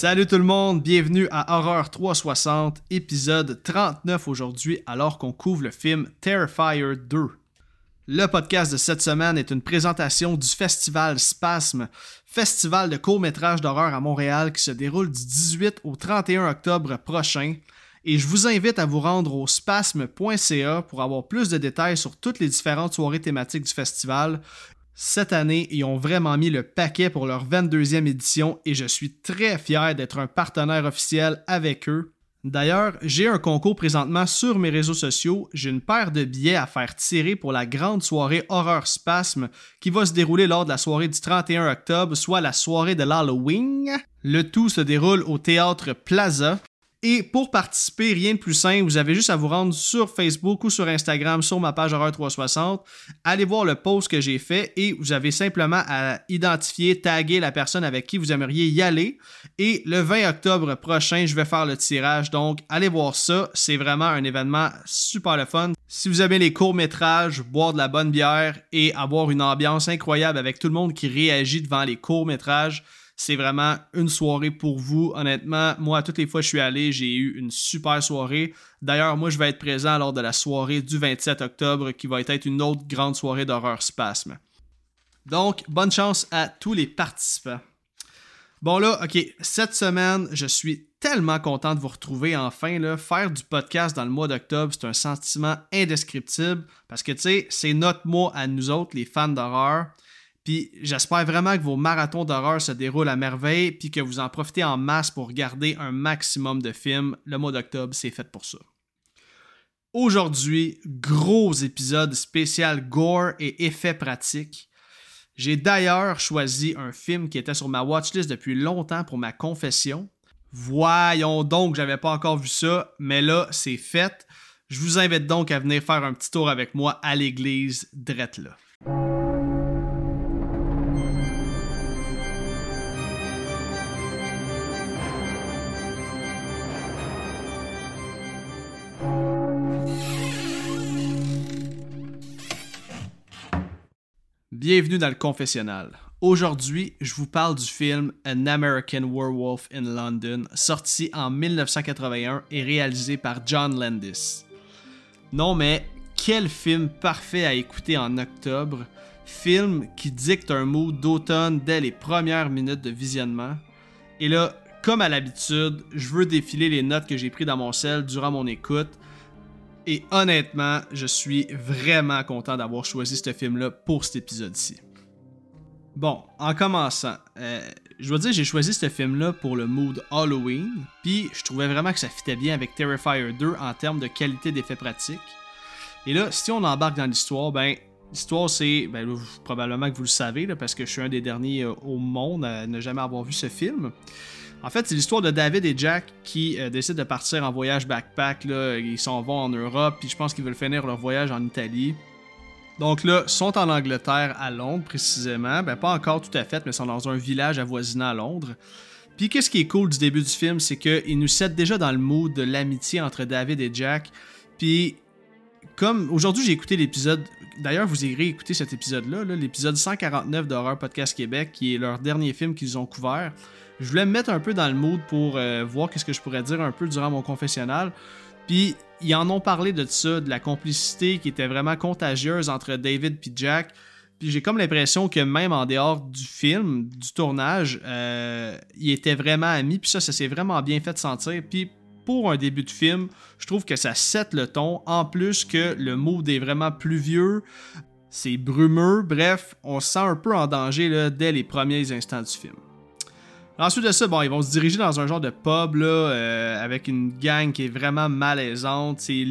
Salut tout le monde, bienvenue à Horreur 360, épisode 39 aujourd'hui, alors qu'on couvre le film Terrifier 2. Le podcast de cette semaine est une présentation du festival Spasme, festival de court-métrage d'horreur à Montréal qui se déroule du 18 au 31 octobre prochain. Et je vous invite à vous rendre au spasme.ca pour avoir plus de détails sur toutes les différentes soirées thématiques du festival cette année, ils ont vraiment mis le paquet pour leur 22e édition et je suis très fier d'être un partenaire officiel avec eux. D'ailleurs, j'ai un concours présentement sur mes réseaux sociaux. J'ai une paire de billets à faire tirer pour la grande soirée Horreur Spasme qui va se dérouler lors de la soirée du 31 octobre, soit la soirée de l'Halloween. Le tout se déroule au théâtre Plaza. Et pour participer, rien de plus simple, vous avez juste à vous rendre sur Facebook ou sur Instagram sur ma page Horreur 360. Allez voir le post que j'ai fait et vous avez simplement à identifier, taguer la personne avec qui vous aimeriez y aller. Et le 20 octobre prochain, je vais faire le tirage. Donc, allez voir ça. C'est vraiment un événement super le fun. Si vous aimez les courts-métrages, boire de la bonne bière et avoir une ambiance incroyable avec tout le monde qui réagit devant les courts-métrages, c'est vraiment une soirée pour vous. Honnêtement, moi, toutes les fois que je suis allé, j'ai eu une super soirée. D'ailleurs, moi, je vais être présent lors de la soirée du 27 octobre, qui va être une autre grande soirée d'horreur spasme. Donc, bonne chance à tous les participants. Bon là, ok, cette semaine, je suis tellement content de vous retrouver enfin. Faire du podcast dans le mois d'octobre, c'est un sentiment indescriptible parce que tu sais, c'est notre mois à nous autres, les fans d'horreur. Puis j'espère vraiment que vos marathons d'horreur se déroulent à merveille, puis que vous en profitez en masse pour regarder un maximum de films. Le mois d'octobre, c'est fait pour ça. Aujourd'hui, gros épisode spécial gore et effets pratiques. J'ai d'ailleurs choisi un film qui était sur ma watchlist depuis longtemps pour ma confession. Voyons donc, j'avais pas encore vu ça, mais là, c'est fait. Je vous invite donc à venir faire un petit tour avec moi à l'église drette. Bienvenue dans le confessionnal. Aujourd'hui, je vous parle du film An American Werewolf in London, sorti en 1981 et réalisé par John Landis. Non mais, quel film parfait à écouter en octobre, film qui dicte un mood d'automne dès les premières minutes de visionnement. Et là, comme à l'habitude, je veux défiler les notes que j'ai prises dans mon sel durant mon écoute et honnêtement, je suis vraiment content d'avoir choisi ce film-là pour cet épisode-ci. Bon, en commençant, euh, je dois dire j'ai choisi ce film-là pour le mood Halloween, puis je trouvais vraiment que ça fitait bien avec Terrifier 2 en termes de qualité d'effets pratiques. Et là, si on embarque dans l'histoire, ben l'histoire c'est, ben probablement que vous le savez parce que je suis un des derniers euh, au monde à ne jamais avoir vu ce film. En fait, c'est l'histoire de David et Jack qui euh, décident de partir en voyage backpack. Là. Ils s'en vont en Europe, puis je pense qu'ils veulent finir leur voyage en Italie. Donc là, sont en Angleterre, à Londres précisément. Ben, pas encore tout à fait, mais sont dans un village avoisinant à Londres. Puis qu'est-ce qui est cool du début du film, c'est qu'ils nous set déjà dans le mood de l'amitié entre David et Jack. Puis comme aujourd'hui j'ai écouté l'épisode, d'ailleurs vous irez écouter cet épisode-là, l'épisode 149 d'Horreur Podcast Québec, qui est leur dernier film qu'ils ont couvert. Je voulais me mettre un peu dans le mood pour euh, voir qu'est-ce que je pourrais dire un peu durant mon confessionnal. Puis ils en ont parlé de ça, de la complicité qui était vraiment contagieuse entre David et Jack. Puis j'ai comme l'impression que même en dehors du film, du tournage, euh, ils étaient vraiment amis. Puis ça, ça s'est vraiment bien fait sentir. Puis pour un début de film, je trouve que ça set le ton. En plus que le mood est vraiment pluvieux, c'est brumeux. Bref, on se sent un peu en danger dès les premiers instants du film. Ensuite de ça, bon, ils vont se diriger dans un genre de pub euh, avec une gang qui est vraiment malaisante. C'est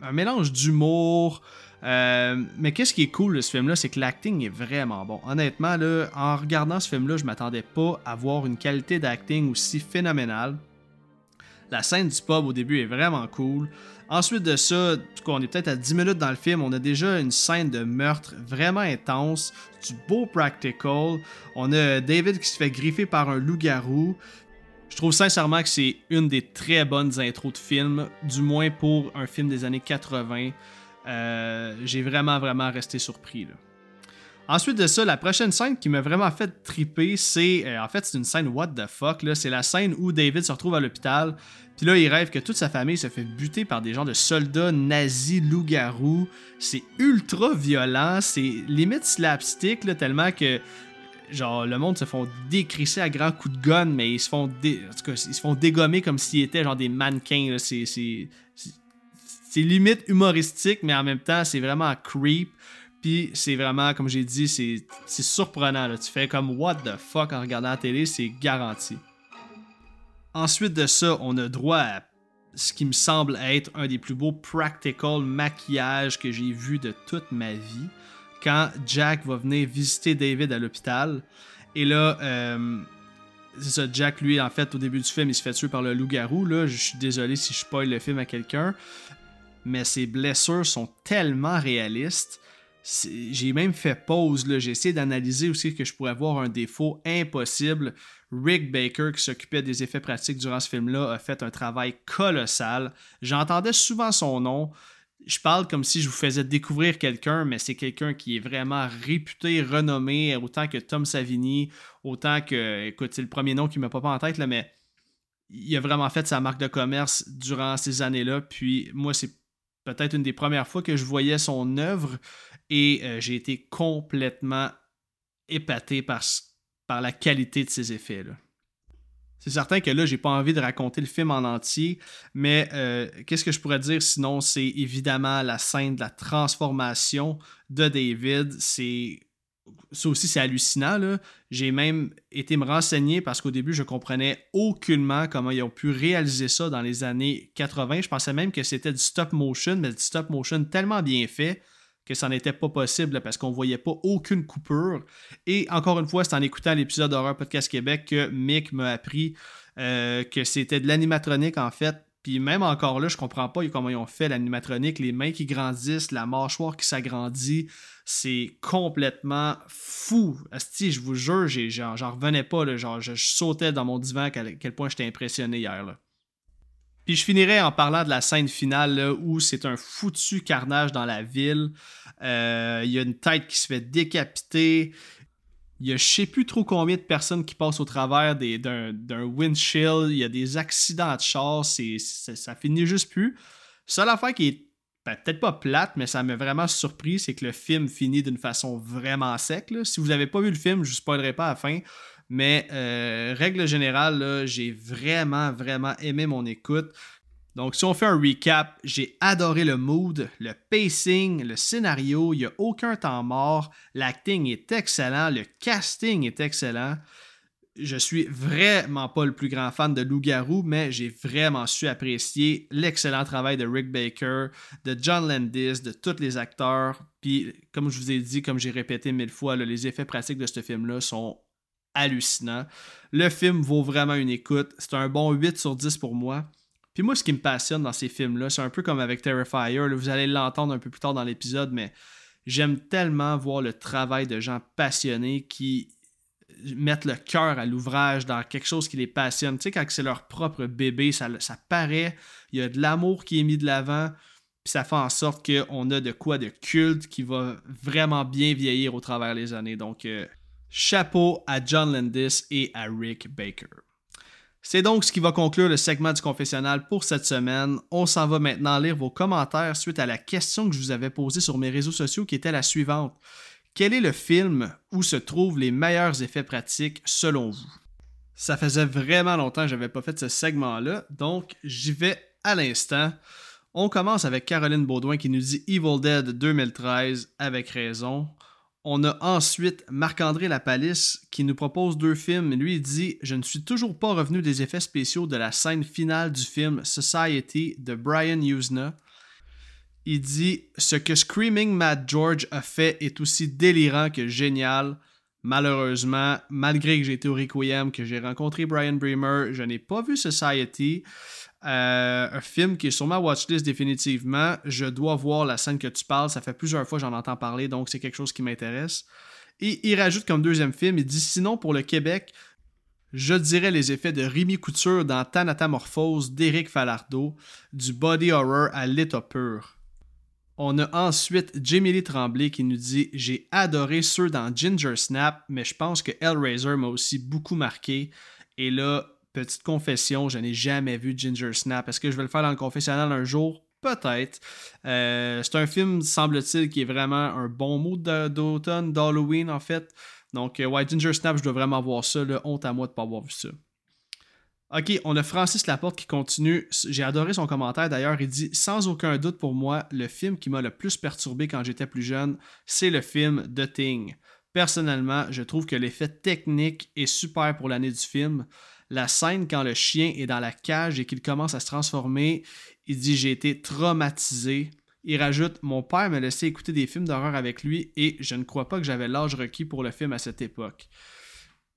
un mélange d'humour. Euh, mais qu'est-ce qui est cool de ce film-là, c'est que l'acting est vraiment bon. Honnêtement, en regardant ce film-là, je m'attendais pas à voir une qualité d'acting aussi phénoménale. La scène du pub au début est vraiment cool. Ensuite de ça, on est peut-être à 10 minutes dans le film, on a déjà une scène de meurtre vraiment intense, du beau practical. On a David qui se fait griffer par un loup-garou. Je trouve sincèrement que c'est une des très bonnes intros de film, du moins pour un film des années 80. Euh, j'ai vraiment, vraiment resté surpris. Ensuite de ça, la prochaine scène qui m'a vraiment fait triper, c'est. euh, en fait, c'est une scène what the fuck. C'est la scène où David se retrouve à l'hôpital. Puis là, il rêve que toute sa famille se fait buter par des gens de soldats nazis, loups-garous. C'est ultra violent. C'est limite slapstick, là, tellement que. Genre, le monde se font décrisser à grands coups de gun, mais ils se font, en tout cas, ils se font dégommer comme s'ils étaient genre des mannequins. C'est, limite humoristique, mais en même temps, c'est vraiment creep. Puis c'est vraiment, comme j'ai dit, c'est, surprenant. Tu fais comme what the fuck en regardant la télé, c'est garanti. Ensuite de ça, on a droit à ce qui me semble être un des plus beaux practical maquillages que j'ai vu de toute ma vie. Quand Jack va venir visiter David à l'hôpital. Et là, euh, c'est ça, Jack, lui, en fait, au début du film, il se fait tuer par le loup-garou. Je suis désolé si je spoil le film à quelqu'un. Mais ses blessures sont tellement réalistes. J'ai même fait pause, j'ai essayé d'analyser aussi que je pourrais voir un défaut impossible. Rick Baker, qui s'occupait des effets pratiques durant ce film-là, a fait un travail colossal. J'entendais souvent son nom. Je parle comme si je vous faisais découvrir quelqu'un, mais c'est quelqu'un qui est vraiment réputé, renommé, autant que Tom Savini, autant que, écoute, c'est le premier nom qui ne me pas en tête, là, mais il a vraiment fait sa marque de commerce durant ces années-là. Puis moi, c'est peut-être une des premières fois que je voyais son œuvre et euh, j'ai été complètement épaté par, ce- la qualité de ses effets. là. C'est certain que là, j'ai pas envie de raconter le film en entier, mais euh, qu'est-ce que je pourrais dire sinon? C'est évidemment la scène de la transformation de David. C'est ça aussi, c'est hallucinant. J'ai même été me renseigner parce qu'au début, je comprenais aucunement comment ils ont pu réaliser ça dans les années 80. Je pensais même que c'était du stop motion, mais du stop motion tellement bien fait que ça n'était pas possible parce qu'on voyait pas aucune coupure. Et encore une fois, c'est en écoutant l'épisode d'Horreur Podcast Québec que Mick m'a appris euh, que c'était de l'animatronique en fait. Puis même encore là, je comprends pas comment ils ont fait l'animatronique, les mains qui grandissent, la mâchoire qui s'agrandit. C'est complètement fou. Asti, je vous jure, j'en revenais pas. Là, genre, je, je sautais dans mon divan à quel, quel point j'étais impressionné hier. Là. Puis je finirai en parlant de la scène finale là, où c'est un foutu carnage dans la ville. Euh, Il y a une tête qui se fait décapiter. Il y a je sais plus trop combien de personnes qui passent au travers d'un windshield. Il y a des accidents de c'est- ça finit juste plus. Seule affaire qui est ben, peut-être pas plate, mais ça m'a vraiment surpris, c'est que le film finit d'une façon vraiment sec. Si vous n'avez pas vu le film, je ne spoilerai pas à la fin. Mais euh, règle générale, j'ai vraiment, vraiment aimé mon écoute. Donc, si on fait un recap, j'ai adoré le mood, le pacing, le scénario, il n'y a aucun temps mort, l'acting est excellent, le casting est excellent. Je suis vraiment pas le plus grand fan de Loup-Garou, mais j'ai vraiment su apprécier l'excellent travail de Rick Baker, de John Landis, de tous les acteurs. Puis, comme je vous ai dit, comme j'ai répété mille fois, les effets pratiques de ce film-là sont hallucinants. Le film vaut vraiment une écoute. C'est un bon 8 sur 10 pour moi. Puis moi, ce qui me passionne dans ces films-là, c'est un peu comme avec Terrifier. vous allez l'entendre un peu plus tard dans l'épisode, mais j'aime tellement voir le travail de gens passionnés qui mettent le cœur à l'ouvrage dans quelque chose qui les passionne. Tu sais, quand c'est leur propre bébé, ça, ça paraît, il y a de l'amour qui est mis de l'avant, puis ça fait en sorte qu'on a de quoi de culte qui va vraiment bien vieillir au travers des années. Donc, euh, chapeau à John Landis et à Rick Baker. C'est donc ce qui va conclure le segment du confessionnal pour cette semaine. On s'en va maintenant lire vos commentaires suite à la question que je vous avais posée sur mes réseaux sociaux qui était la suivante. Quel est le film où se trouvent les meilleurs effets pratiques selon vous? Ça faisait vraiment longtemps que je n'avais pas fait ce segment-là, donc j'y vais à l'instant. On commence avec Caroline Baudouin qui nous dit Evil Dead 2013 avec raison. On a ensuite Marc-André Lapalisse qui nous propose deux films. Lui, il dit Je ne suis toujours pas revenu des effets spéciaux de la scène finale du film Society de Brian Usna. Il dit Ce que Screaming Mad George a fait est aussi délirant que génial. Malheureusement, malgré que j'ai été au Requiem, que j'ai rencontré Brian Bremer, je n'ai pas vu Society. Euh, un film qui est sur ma watchlist définitivement. Je dois voir la scène que tu parles. Ça fait plusieurs fois que j'en entends parler, donc c'est quelque chose qui m'intéresse. Et il rajoute comme deuxième film, il dit sinon pour le Québec, je dirais les effets de Rémi Couture dans Thanatamorphose d'Éric Falardeau, du body horror à l'état pur. On a ensuite Jamie Lee Tremblay qui nous dit J'ai adoré ceux dans Ginger Snap, mais je pense que Hellraiser m'a aussi beaucoup marqué. Et là, petite confession, je n'ai jamais vu Ginger Snap. Est-ce que je vais le faire dans le confessionnal un jour? Peut-être. Euh, c'est un film, semble-t-il, qui est vraiment un bon mood d'automne, d'Halloween en fait. Donc, euh, ouais, Ginger Snap, je dois vraiment voir ça. Honte à moi de ne pas avoir vu ça. Ok, on a Francis Laporte qui continue. J'ai adoré son commentaire d'ailleurs. Il dit Sans aucun doute pour moi, le film qui m'a le plus perturbé quand j'étais plus jeune, c'est le film The Thing. Personnellement, je trouve que l'effet technique est super pour l'année du film. La scène quand le chien est dans la cage et qu'il commence à se transformer, il dit J'ai été traumatisé. Il rajoute Mon père me laissait écouter des films d'horreur avec lui et je ne crois pas que j'avais l'âge requis pour le film à cette époque.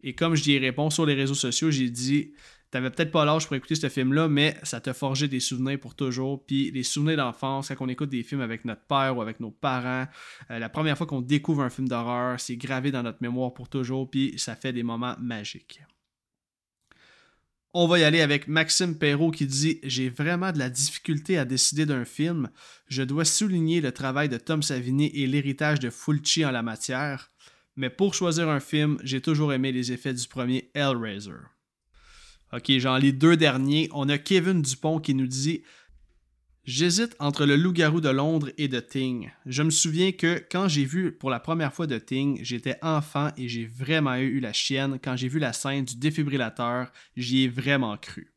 Et comme je réponds sur les réseaux sociaux, j'ai dit T'avais peut-être pas l'âge pour écouter ce film-là, mais ça t'a forgé des souvenirs pour toujours. Puis les souvenirs d'enfance, quand on écoute des films avec notre père ou avec nos parents, euh, la première fois qu'on découvre un film d'horreur, c'est gravé dans notre mémoire pour toujours, puis ça fait des moments magiques. On va y aller avec Maxime Perrault qui dit J'ai vraiment de la difficulté à décider d'un film. Je dois souligner le travail de Tom Savini et l'héritage de Fulci en la matière. Mais pour choisir un film, j'ai toujours aimé les effets du premier Hellraiser. Ok, j'en lis deux derniers. On a Kevin Dupont qui nous dit J'hésite entre le loup-garou de Londres et The Thing. Je me souviens que quand j'ai vu pour la première fois The Thing, j'étais enfant et j'ai vraiment eu la chienne. Quand j'ai vu la scène du défibrillateur, j'y ai vraiment cru.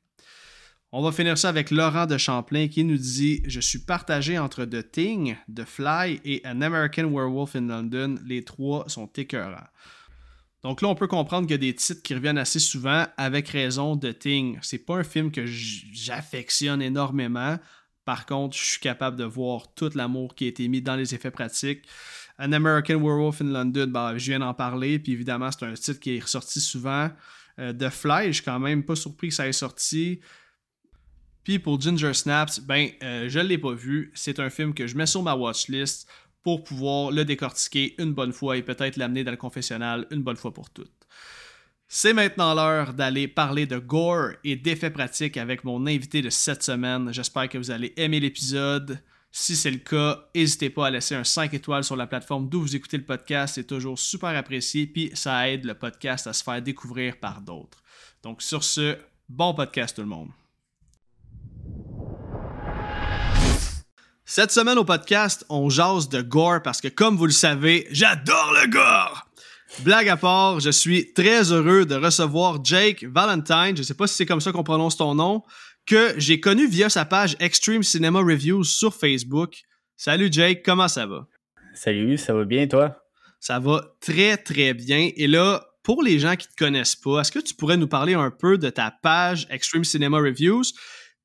On va finir ça avec Laurent de Champlain qui nous dit Je suis partagé entre The Thing, The Fly et An American Werewolf in London. Les trois sont écœurants. Donc là, on peut comprendre qu'il y a des titres qui reviennent assez souvent, avec raison, de Thing. C'est pas un film que j'affectionne énormément. Par contre, je suis capable de voir tout l'amour qui a été mis dans les effets pratiques. An American Werewolf in London, bah, je viens d'en parler, puis évidemment, c'est un titre qui est ressorti souvent. Euh, The Fly, je suis quand même pas surpris que ça ait sorti. Puis pour Ginger Snaps, ben, euh, je l'ai pas vu. C'est un film que je mets sur ma watchlist pour pouvoir le décortiquer une bonne fois et peut-être l'amener dans le confessionnal une bonne fois pour toutes. C'est maintenant l'heure d'aller parler de gore et d'effets pratiques avec mon invité de cette semaine. J'espère que vous allez aimer l'épisode. Si c'est le cas, n'hésitez pas à laisser un 5 étoiles sur la plateforme d'où vous écoutez le podcast. C'est toujours super apprécié, puis ça aide le podcast à se faire découvrir par d'autres. Donc sur ce, bon podcast tout le monde. Cette semaine au podcast, on jase de gore parce que, comme vous le savez, j'adore le gore! Blague à part, je suis très heureux de recevoir Jake Valentine, je sais pas si c'est comme ça qu'on prononce ton nom, que j'ai connu via sa page Extreme Cinema Reviews sur Facebook. Salut Jake, comment ça va? Salut, ça va bien toi? Ça va très très bien. Et là, pour les gens qui te connaissent pas, est-ce que tu pourrais nous parler un peu de ta page Extreme Cinema Reviews?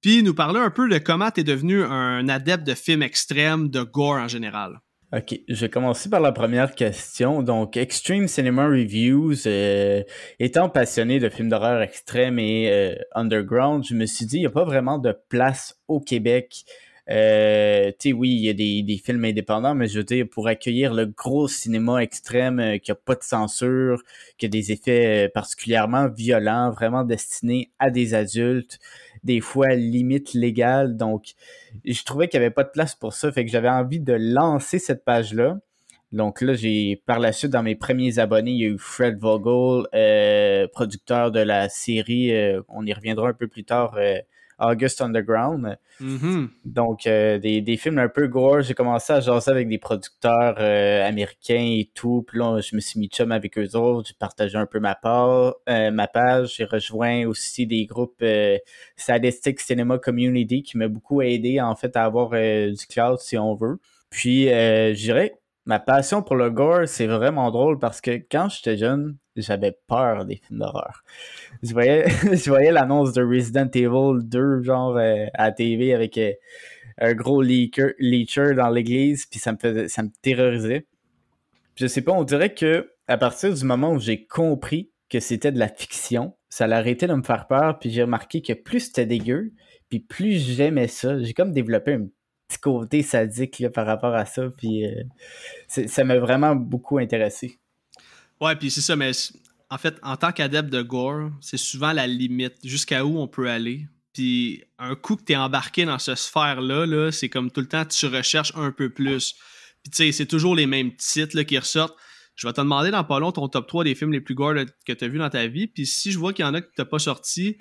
puis nous parler un peu de comment tu es devenu un adepte de films extrêmes, de gore en général? Ok, je vais commencer par la première question. Donc, Extreme Cinema Reviews, euh, étant passionné de films d'horreur extrêmes et euh, underground, je me suis dit, il n'y a pas vraiment de place au Québec. Euh, tu sais, oui, il y a des, des, films indépendants, mais je veux dire, pour accueillir le gros cinéma extrême qui a pas de censure, qui a des effets particulièrement violents, vraiment destinés à des adultes, des fois limite légale. Donc, je trouvais qu'il n'y avait pas de place pour ça. Fait que j'avais envie de lancer cette page-là. Donc là, j'ai par la suite, dans mes premiers abonnés, il y a eu Fred Vogel, euh, producteur de la série, euh, on y reviendra un peu plus tard, euh, August Underground. Mm-hmm. Donc, euh, des, des, films un peu gore. J'ai commencé à jaser avec des producteurs euh, américains et tout. Puis là, je me suis mis chum avec eux autres. J'ai partagé un peu ma, part, euh, ma page. J'ai rejoint aussi des groupes Sadistic Cinema Community qui m'a beaucoup aidé, en fait, à avoir du cloud, si on veut. Puis, je dirais, ma passion pour le gore, c'est vraiment drôle parce que quand j'étais jeune, j'avais peur des films d'horreur. Je voyais, je voyais l'annonce de Resident Evil 2, genre, euh, à TV avec euh, un gros leaker, dans l'église, puis ça me faisait, ça me terrorisait. je sais pas, on dirait que à partir du moment où j'ai compris que c'était de la fiction, ça a arrêté de me faire peur, puis j'ai remarqué que plus c'était dégueu, puis plus j'aimais ça, j'ai comme développé un petit côté sadique là, par rapport à ça, puis euh, ça m'a vraiment beaucoup intéressé. Ouais, puis c'est ça, mais en fait, en tant qu'adepte de gore, c'est souvent la limite jusqu'à où on peut aller. Puis un coup que tu es embarqué dans cette sphère-là, -là, c'est comme tout le temps, tu recherches un peu plus. Puis tu sais, c'est toujours les mêmes titres qui ressortent. Je vais te demander dans pas long ton top 3 des films les plus gore que tu as vu dans ta vie. Puis si je vois qu'il y en a que tu pas sorti,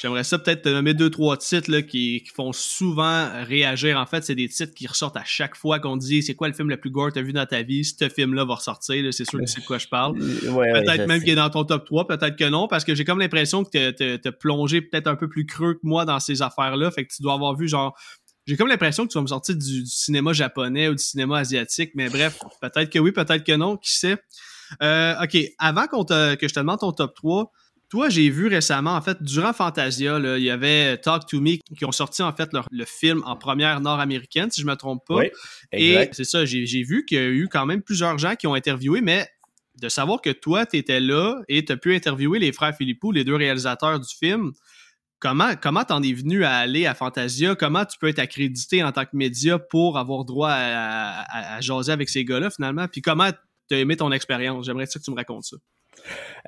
J'aimerais ça peut-être te nommer deux, trois titres là, qui, font souvent réagir. En fait, c'est des titres qui ressortent à chaque fois qu'on dit c'est quoi le film le plus gore que tu as vu dans ta vie? Ce film-là va ressortir. C'est sûr que c'est de quoi je parle. peut-être même qu'il est dans ton top 3, peut-être que non, parce que j'ai comme l'impression que tu as plongé peut-être un peu plus creux que moi dans ces affaires-là. Fait que tu dois avoir vu genre j'ai comme l'impression que tu vas me sortir du, cinéma japonais ou du cinéma asiatique, mais bref, peut-être que oui, peut-être que non, qui sait? Euh, ok, avant qu'on que je te demande ton top 3, toi, j'ai vu récemment, en fait, durant Fantasia, il y avait Talk to Me qui ont sorti en fait le film en première nord-américaine, si je me trompe pas. Oui, Et c'est ça, j'ai vu qu'il y a eu quand même plusieurs gens qui ont interviewé, mais de savoir que toi, tu étais là et tu as pu interviewer les frères Philippou, les deux réalisateurs du film, comment comment t'en es venu à aller à Fantasia? Comment tu peux être accrédité en tant que média pour avoir droit à, à jaser avec ces gars-là finalement? Puis comment tu as aimé ton expérience? J'aimerais que tu me racontes ça.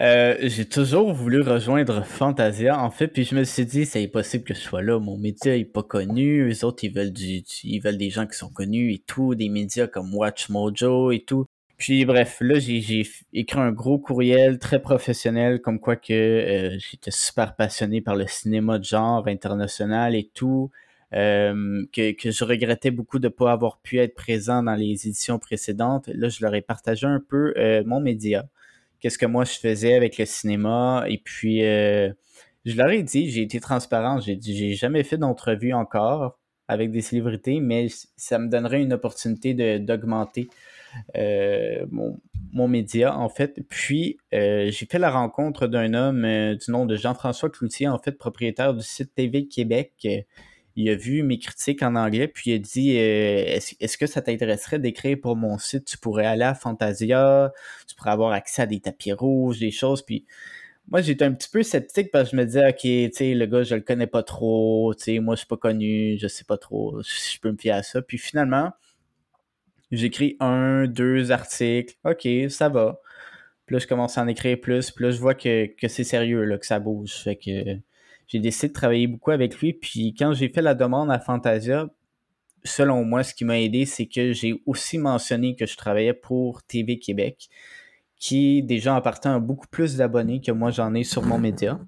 Euh, j'ai toujours voulu rejoindre Fantasia, en fait, puis je me suis dit, c'est impossible que je sois là. Mon média est pas connu. Les autres, ils veulent ils veulent des gens qui sont connus et tout, des médias comme Watch Mojo et tout. Puis bref, là, j'ai écrit un gros courriel très professionnel, comme quoi que euh, j'étais super passionné par le cinéma de genre international et tout. Euh, que, que, je regrettais beaucoup de ne pas avoir pu être présent dans les éditions précédentes. Là, je leur ai partagé un peu mon média qu'est-ce que moi je faisais avec le cinéma. Et puis, euh, je leur ai dit, j'ai été transparent, j'ai dit, j'ai jamais fait d'entrevue encore avec des célébrités, mais ça me donnerait une opportunité d'augmenter euh, mon, mon, média, en fait. Puis, euh, j'ai fait la rencontre d'un homme du nom de Jean-François Cloutier, en fait, propriétaire du site TV Québec il a vu mes critiques en anglais, puis il a dit euh, est-ce, que ça t'intéresserait d'écrire pour mon site? Tu pourrais aller à Fantasia, tu pourrais avoir accès à des tapis rouges, des choses. Puis moi, j'étais un petit peu sceptique parce que je me disais ok, tu sais, le gars, je le connais pas trop, tu sais, moi, je suis pas connu, je sais pas trop si je peux me fier à ça. Puis finalement, j'écris un, deux articles, ok, ça va. Puis là, je commence à en écrire plus, puis là, je vois que, que c'est sérieux, là, que ça bouge. Fait que j'ai décidé de travailler beaucoup avec lui. Puis quand j'ai fait la demande à Fantasia, selon moi, ce qui m'a aidé, c'est que j'ai aussi mentionné que je travaillais pour TV Québec, qui déjà appartient à beaucoup plus d'abonnés que moi j'en ai sur mon média.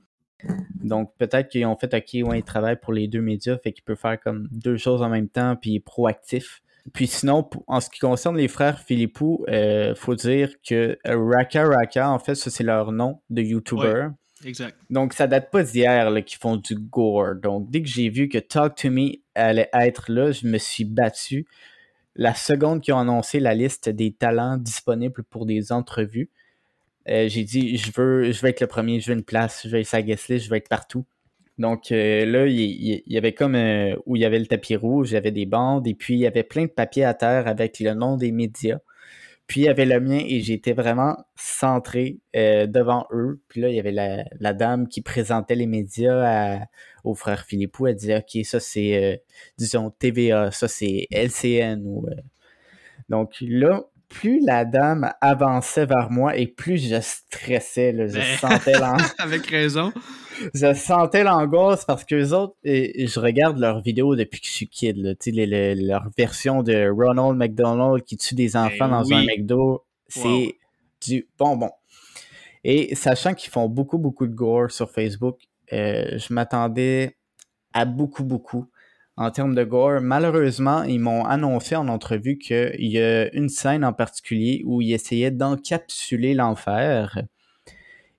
Donc peut-être qu'ils ont fait OK, ouais, il travaille pour les deux médias, fait qu'il peut faire comme deux choses en même temps, puis il est proactif. Puis sinon, en ce qui concerne les frères Philippou, euh, faut dire que Raka Raka, en fait, ça c'est leur nom de YouTuber. Donc, ça date pas d'hier qu'ils font du gore. Donc, dès que j'ai vu que Talk to Me allait être là, je me suis battu. La seconde qu'ils ont annoncé la liste des talents disponibles pour des entrevues, euh, j'ai dit je veux, je veux être le premier, je veux une place, je veux être sa je veux être partout. Donc euh, là, il, y avait comme euh, où il y avait le tapis rouge, il y avait des bandes, et puis il y avait plein de papiers à terre avec le nom des médias. Puis il y avait le mien et j'étais vraiment centré euh, devant eux. Puis là, il y avait la, dame qui présentait les médias au frère Philippou. Elle disait OK, ça c'est, euh, disons, TVA, ça c'est LCN. Euh. Donc là, plus la dame avançait vers moi et plus je stressais. je ben, sentais Avec raison. Je sentais l'angoisse parce que les autres, et, je regarde leurs vidéos depuis que je suis kid, là, leur version de Ronald McDonald qui tue des ben enfants dans un McDo, c'est du bonbon. Et sachant qu'ils font beaucoup, beaucoup de gore sur Facebook, euh, je m'attendais à beaucoup, beaucoup en termes de gore. Malheureusement, ils m'ont annoncé en entrevue qu'il y a une scène en particulier où ils essayaient d'encapsuler l'enfer.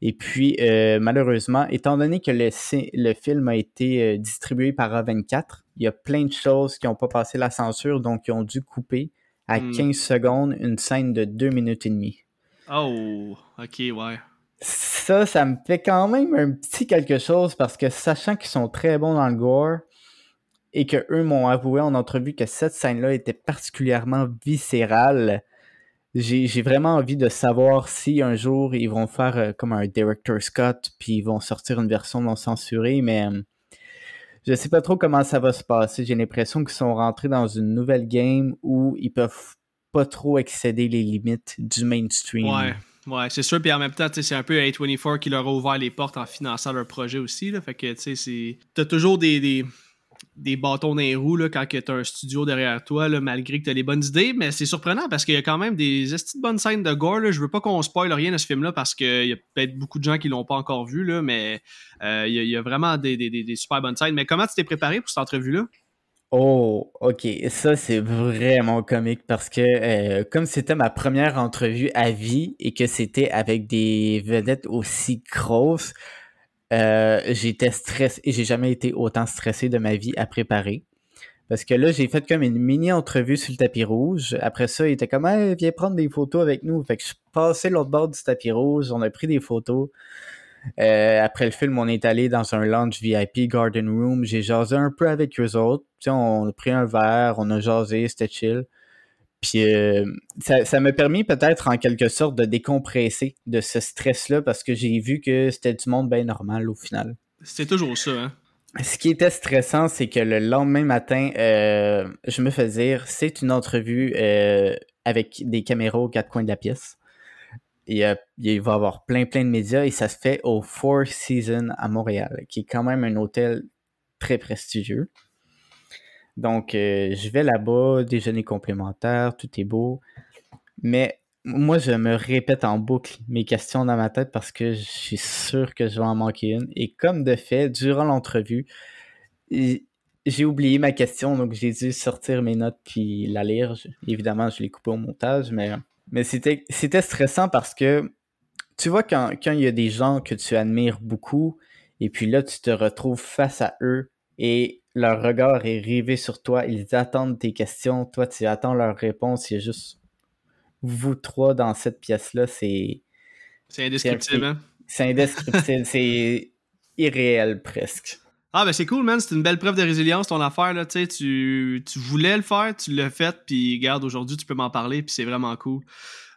Et puis, euh, malheureusement, étant donné que le, le film a été euh, distribué par A24, il y a plein de choses qui n'ont pas passé la censure, donc ils ont dû couper à 15 hmm. secondes une scène de 2 minutes et demie. Oh, ok, ouais. Ça, ça me fait quand même un petit quelque chose parce que sachant qu'ils sont très bons dans le gore, et que eux m'ont avoué en entrevue que cette scène-là était particulièrement viscérale. J'ai vraiment envie de savoir si un jour ils vont faire euh, comme un director Scott puis ils vont sortir une version non censurée, mais euh, je sais pas trop comment ça va se passer. J'ai l'impression qu'ils sont rentrés dans une nouvelle game où ils peuvent pas trop excéder les limites du mainstream. Ouais. Ouais, c'est sûr. Puis en même temps, c'est un peu A24 qui leur a ouvert les portes en finançant leur projet aussi. Là. Fait que, tu sais, t'as toujours des, des, bâtons dans les roues là, quand t'as un studio derrière toi, malgré que t'as les bonnes idées. Mais c'est surprenant parce qu'il y a quand même des de bonnes scènes de gore. Là. Je veux pas qu'on spoil rien de ce film-là parce qu'il y a peut-être beaucoup de gens qui l'ont pas encore vu, là, mais euh, il y, a vraiment des, des, des, super bonnes scènes. Mais comment tu t'es préparé pour cette entrevue-là? Oh, ok. Ça, c'est vraiment comique parce que euh, comme c'était ma première entrevue à vie et que c'était avec des vedettes aussi grosses, euh, j'étais stressé et j'ai jamais été autant stressé de ma vie à préparer. Parce que là, j'ai fait comme une mini entrevue sur le tapis rouge. Après ça, il était comme hey, viens prendre des photos avec nous. Fait que je suis passé l'autre bord du tapis rouge, on a pris des photos. Euh, après le film, on est allé dans un lounge VIP, Garden Room. J'ai jasé un peu avec eux autres. on a pris un verre, on a jasé, c'était chill. Puis euh, ça m'a permis peut-être en quelque sorte de décompresser de ce stress-là parce que j'ai vu que c'était du monde bien normal au final. C'est toujours ça, hein? Ce qui était stressant, c'est que le lendemain matin, euh, je me fais dire, c'est une entrevue avec des caméras aux quatre coins de la pièce il, il va y avoir plein, plein de médias et ça se fait au Four Seasons à Montréal, qui est quand même un hôtel très prestigieux. Donc, euh, je vais là-bas, déjeuner complémentaire, tout est beau. Mais moi, je me répète en boucle mes questions dans ma tête parce que je suis sûr que je vais en manquer une. Et comme de fait, durant l'entrevue, j'ai oublié ma question, donc j'ai dû sortir mes notes puis la lire. évidemment, je l'ai coupé au montage, mais mais c'était, c'était stressant parce que tu vois, quand, quand il y a des gens que tu admires beaucoup, et puis là, tu te retrouves face à eux et leur regard est rivé sur toi, ils attendent tes questions, toi, tu attends leur réponse, il y a juste vous trois dans cette pièce-là, c'est. C'est indescriptible, hein? C'est indescriptible, c'est irréel presque. Ah, ben c'est cool, man. C'est une belle preuve de résilience, ton affaire. Là. Tu, tu voulais le faire, tu l'as fait, puis garde, aujourd'hui, tu peux m'en parler, puis c'est vraiment cool.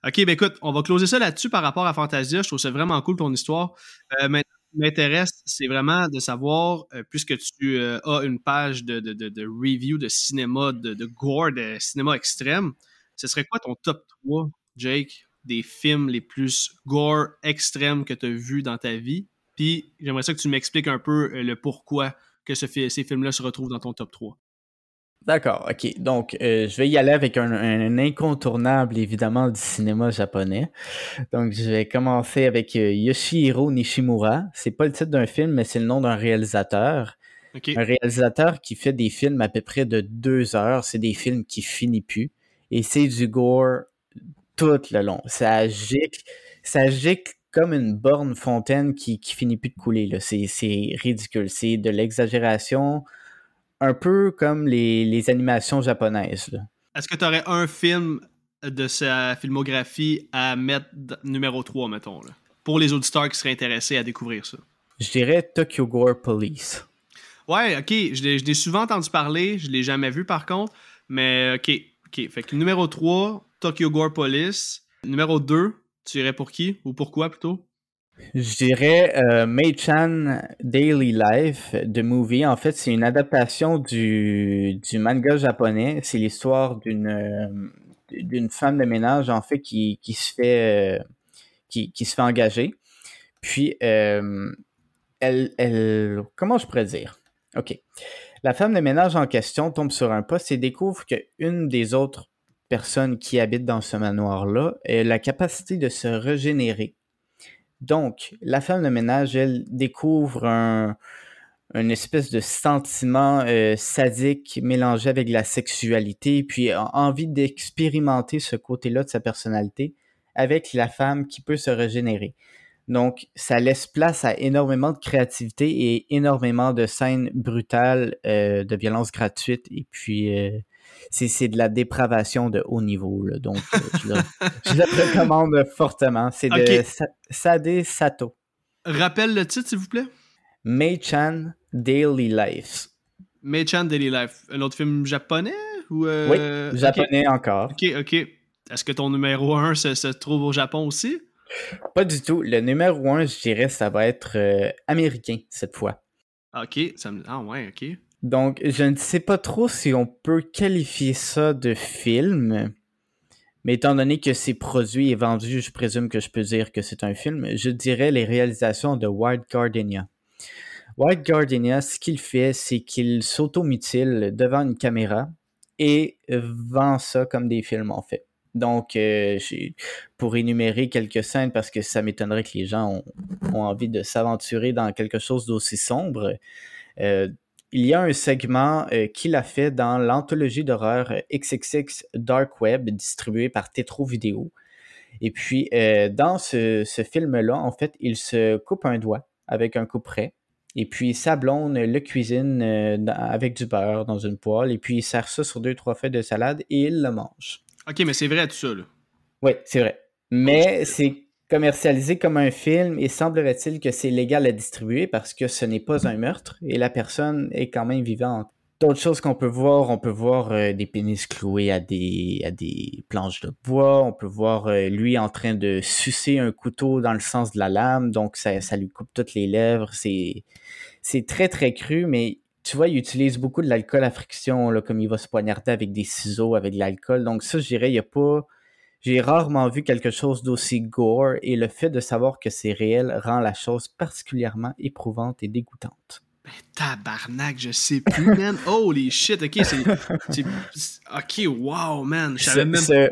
Ok, ben écoute, on va closer ça là-dessus par rapport à Fantasia. Je trouve ça vraiment cool, ton histoire. Euh, m'intéresse, c'est vraiment de savoir, euh, puisque tu euh, as une page de, de, de, review de cinéma, de, gore, de cinéma extrême, ce serait quoi ton top 3, Jake, des films les plus gore extrêmes que tu as vus dans ta vie? Puis j'aimerais ça que tu m'expliques un peu euh, le pourquoi que ce, ces films-là se retrouvent dans ton top 3. D'accord, ok. Donc, euh, je vais y aller avec un, incontournable, évidemment, du cinéma japonais. Donc, je vais commencer avec euh, Yoshihiro Nishimura. C'est pas le titre d'un film, mais c'est le nom d'un réalisateur. Un réalisateur qui fait des films à peu près de deux heures. C'est des films qui finissent plus. Et c'est du gore tout le long. Ça gicle, ça gicle comme une borne fontaine qui, qui finit plus de couler. C'est ridicule. C'est de l'exagération, un peu comme les, les animations japonaises. Est-ce que tu aurais un film de sa filmographie à mettre numéro 3, mettons, là, pour les auditeurs qui seraient intéressés à découvrir ça? Je dirais Tokyo Gore Police. Ouais, ok. Je l'ai souvent entendu parler. Je l'ai jamais vu, par contre. Mais ok. ok. Fait que numéro 3, Tokyo Gore Police. Numéro 2, tu irais pour qui? Ou pourquoi plutôt? Je dirais euh, Mei-chan Daily Life de Movie. En fait, c'est une adaptation du, du manga japonais. C'est l'histoire d'une euh, d'une femme de ménage en fait qui, qui se fait euh, qui, qui, se fait engager. Puis euh, elle, elle comment je pourrais dire? Ok, la femme de ménage en question tombe sur un poste et découvre qu'une des autres personnes qui habitent dans ce manoir-là a la capacité de se régénérer. Donc, la femme de ménage, elle découvre un, une espèce de sentiment euh, sadique mélangé avec la sexualité, puis a envie d'expérimenter ce côté-là de sa personnalité avec la femme qui peut se régénérer. Donc, ça laisse place à énormément de créativité et énormément de scènes brutales, euh, de violence gratuite, et puis euh, c'est de la dépravation de haut niveau. Là, donc, euh, je, le, recommande fortement. C'est de Sade Sato. Rappelle le titre, s'il vous plaît? Mei-chan Daily Life. Mei-chan Daily Life. Un autre film japonais ou euh, Oui, japonais encore. Ok, ok. Est-ce que ton numéro 1 se, trouve au Japon aussi? Pas du tout. Le numéro 1, je dirais, ça va être euh, américain cette fois. Ok, ça me... ah ouais, ok. Donc, je ne sais pas trop si on peut qualifier ça de film, Mais étant donné que c'est produit et vendu, je présume que je peux dire que c'est un film. Je dirais les réalisations de White Gardenia. White Gardenia, ce qu'il fait, c'est qu'il s'automutile devant une caméra et vend ça comme des films en fait. Donc, euh, pour énumérer quelques scènes, parce que ça m'étonnerait que les gens ont, envie de s'aventurer dans quelque chose d'aussi sombre, euh, il y a un segment euh, qu'il a fait dans l'anthologie d'horreur XXX Dark Web distribué par Tetro Vidéo. Et puis, dans ce, ce film-là, en fait, il se coupe un doigt avec un couperet. Et puis, sa blonde le cuisine avec du beurre dans une poêle. Et puis, il sert ça sur deux, trois feuilles de salade et il le mange. Ok, mais c'est vrai tout ça, là. Oui, c'est vrai. Mais c'est commercialisé comme un film et semblerait-il que c'est légal à distribuer parce que ce n'est pas un meurtre et la personne est quand même vivante. D'autres choses qu'on peut voir, on peut voir euh, des pénis cloués à des, planches de bois, on peut voir euh, lui en train de sucer un couteau dans le sens de la lame, donc ça, ça lui coupe toutes les lèvres. C'est, c'est très très cru, mais tu vois, il utilise beaucoup de l'alcool à friction, là, comme il va se poignarder avec des ciseaux, avec de l'alcool. Donc ça, je dirais, il n'y a pas... J'ai rarement vu quelque chose d'aussi gore et le fait de savoir que c'est réel rend la chose particulièrement éprouvante et dégoûtante. Ben, tabarnak, je sais plus, man. Holy shit, ok, c'est. Ok, wow, man. Je savais même. Ce,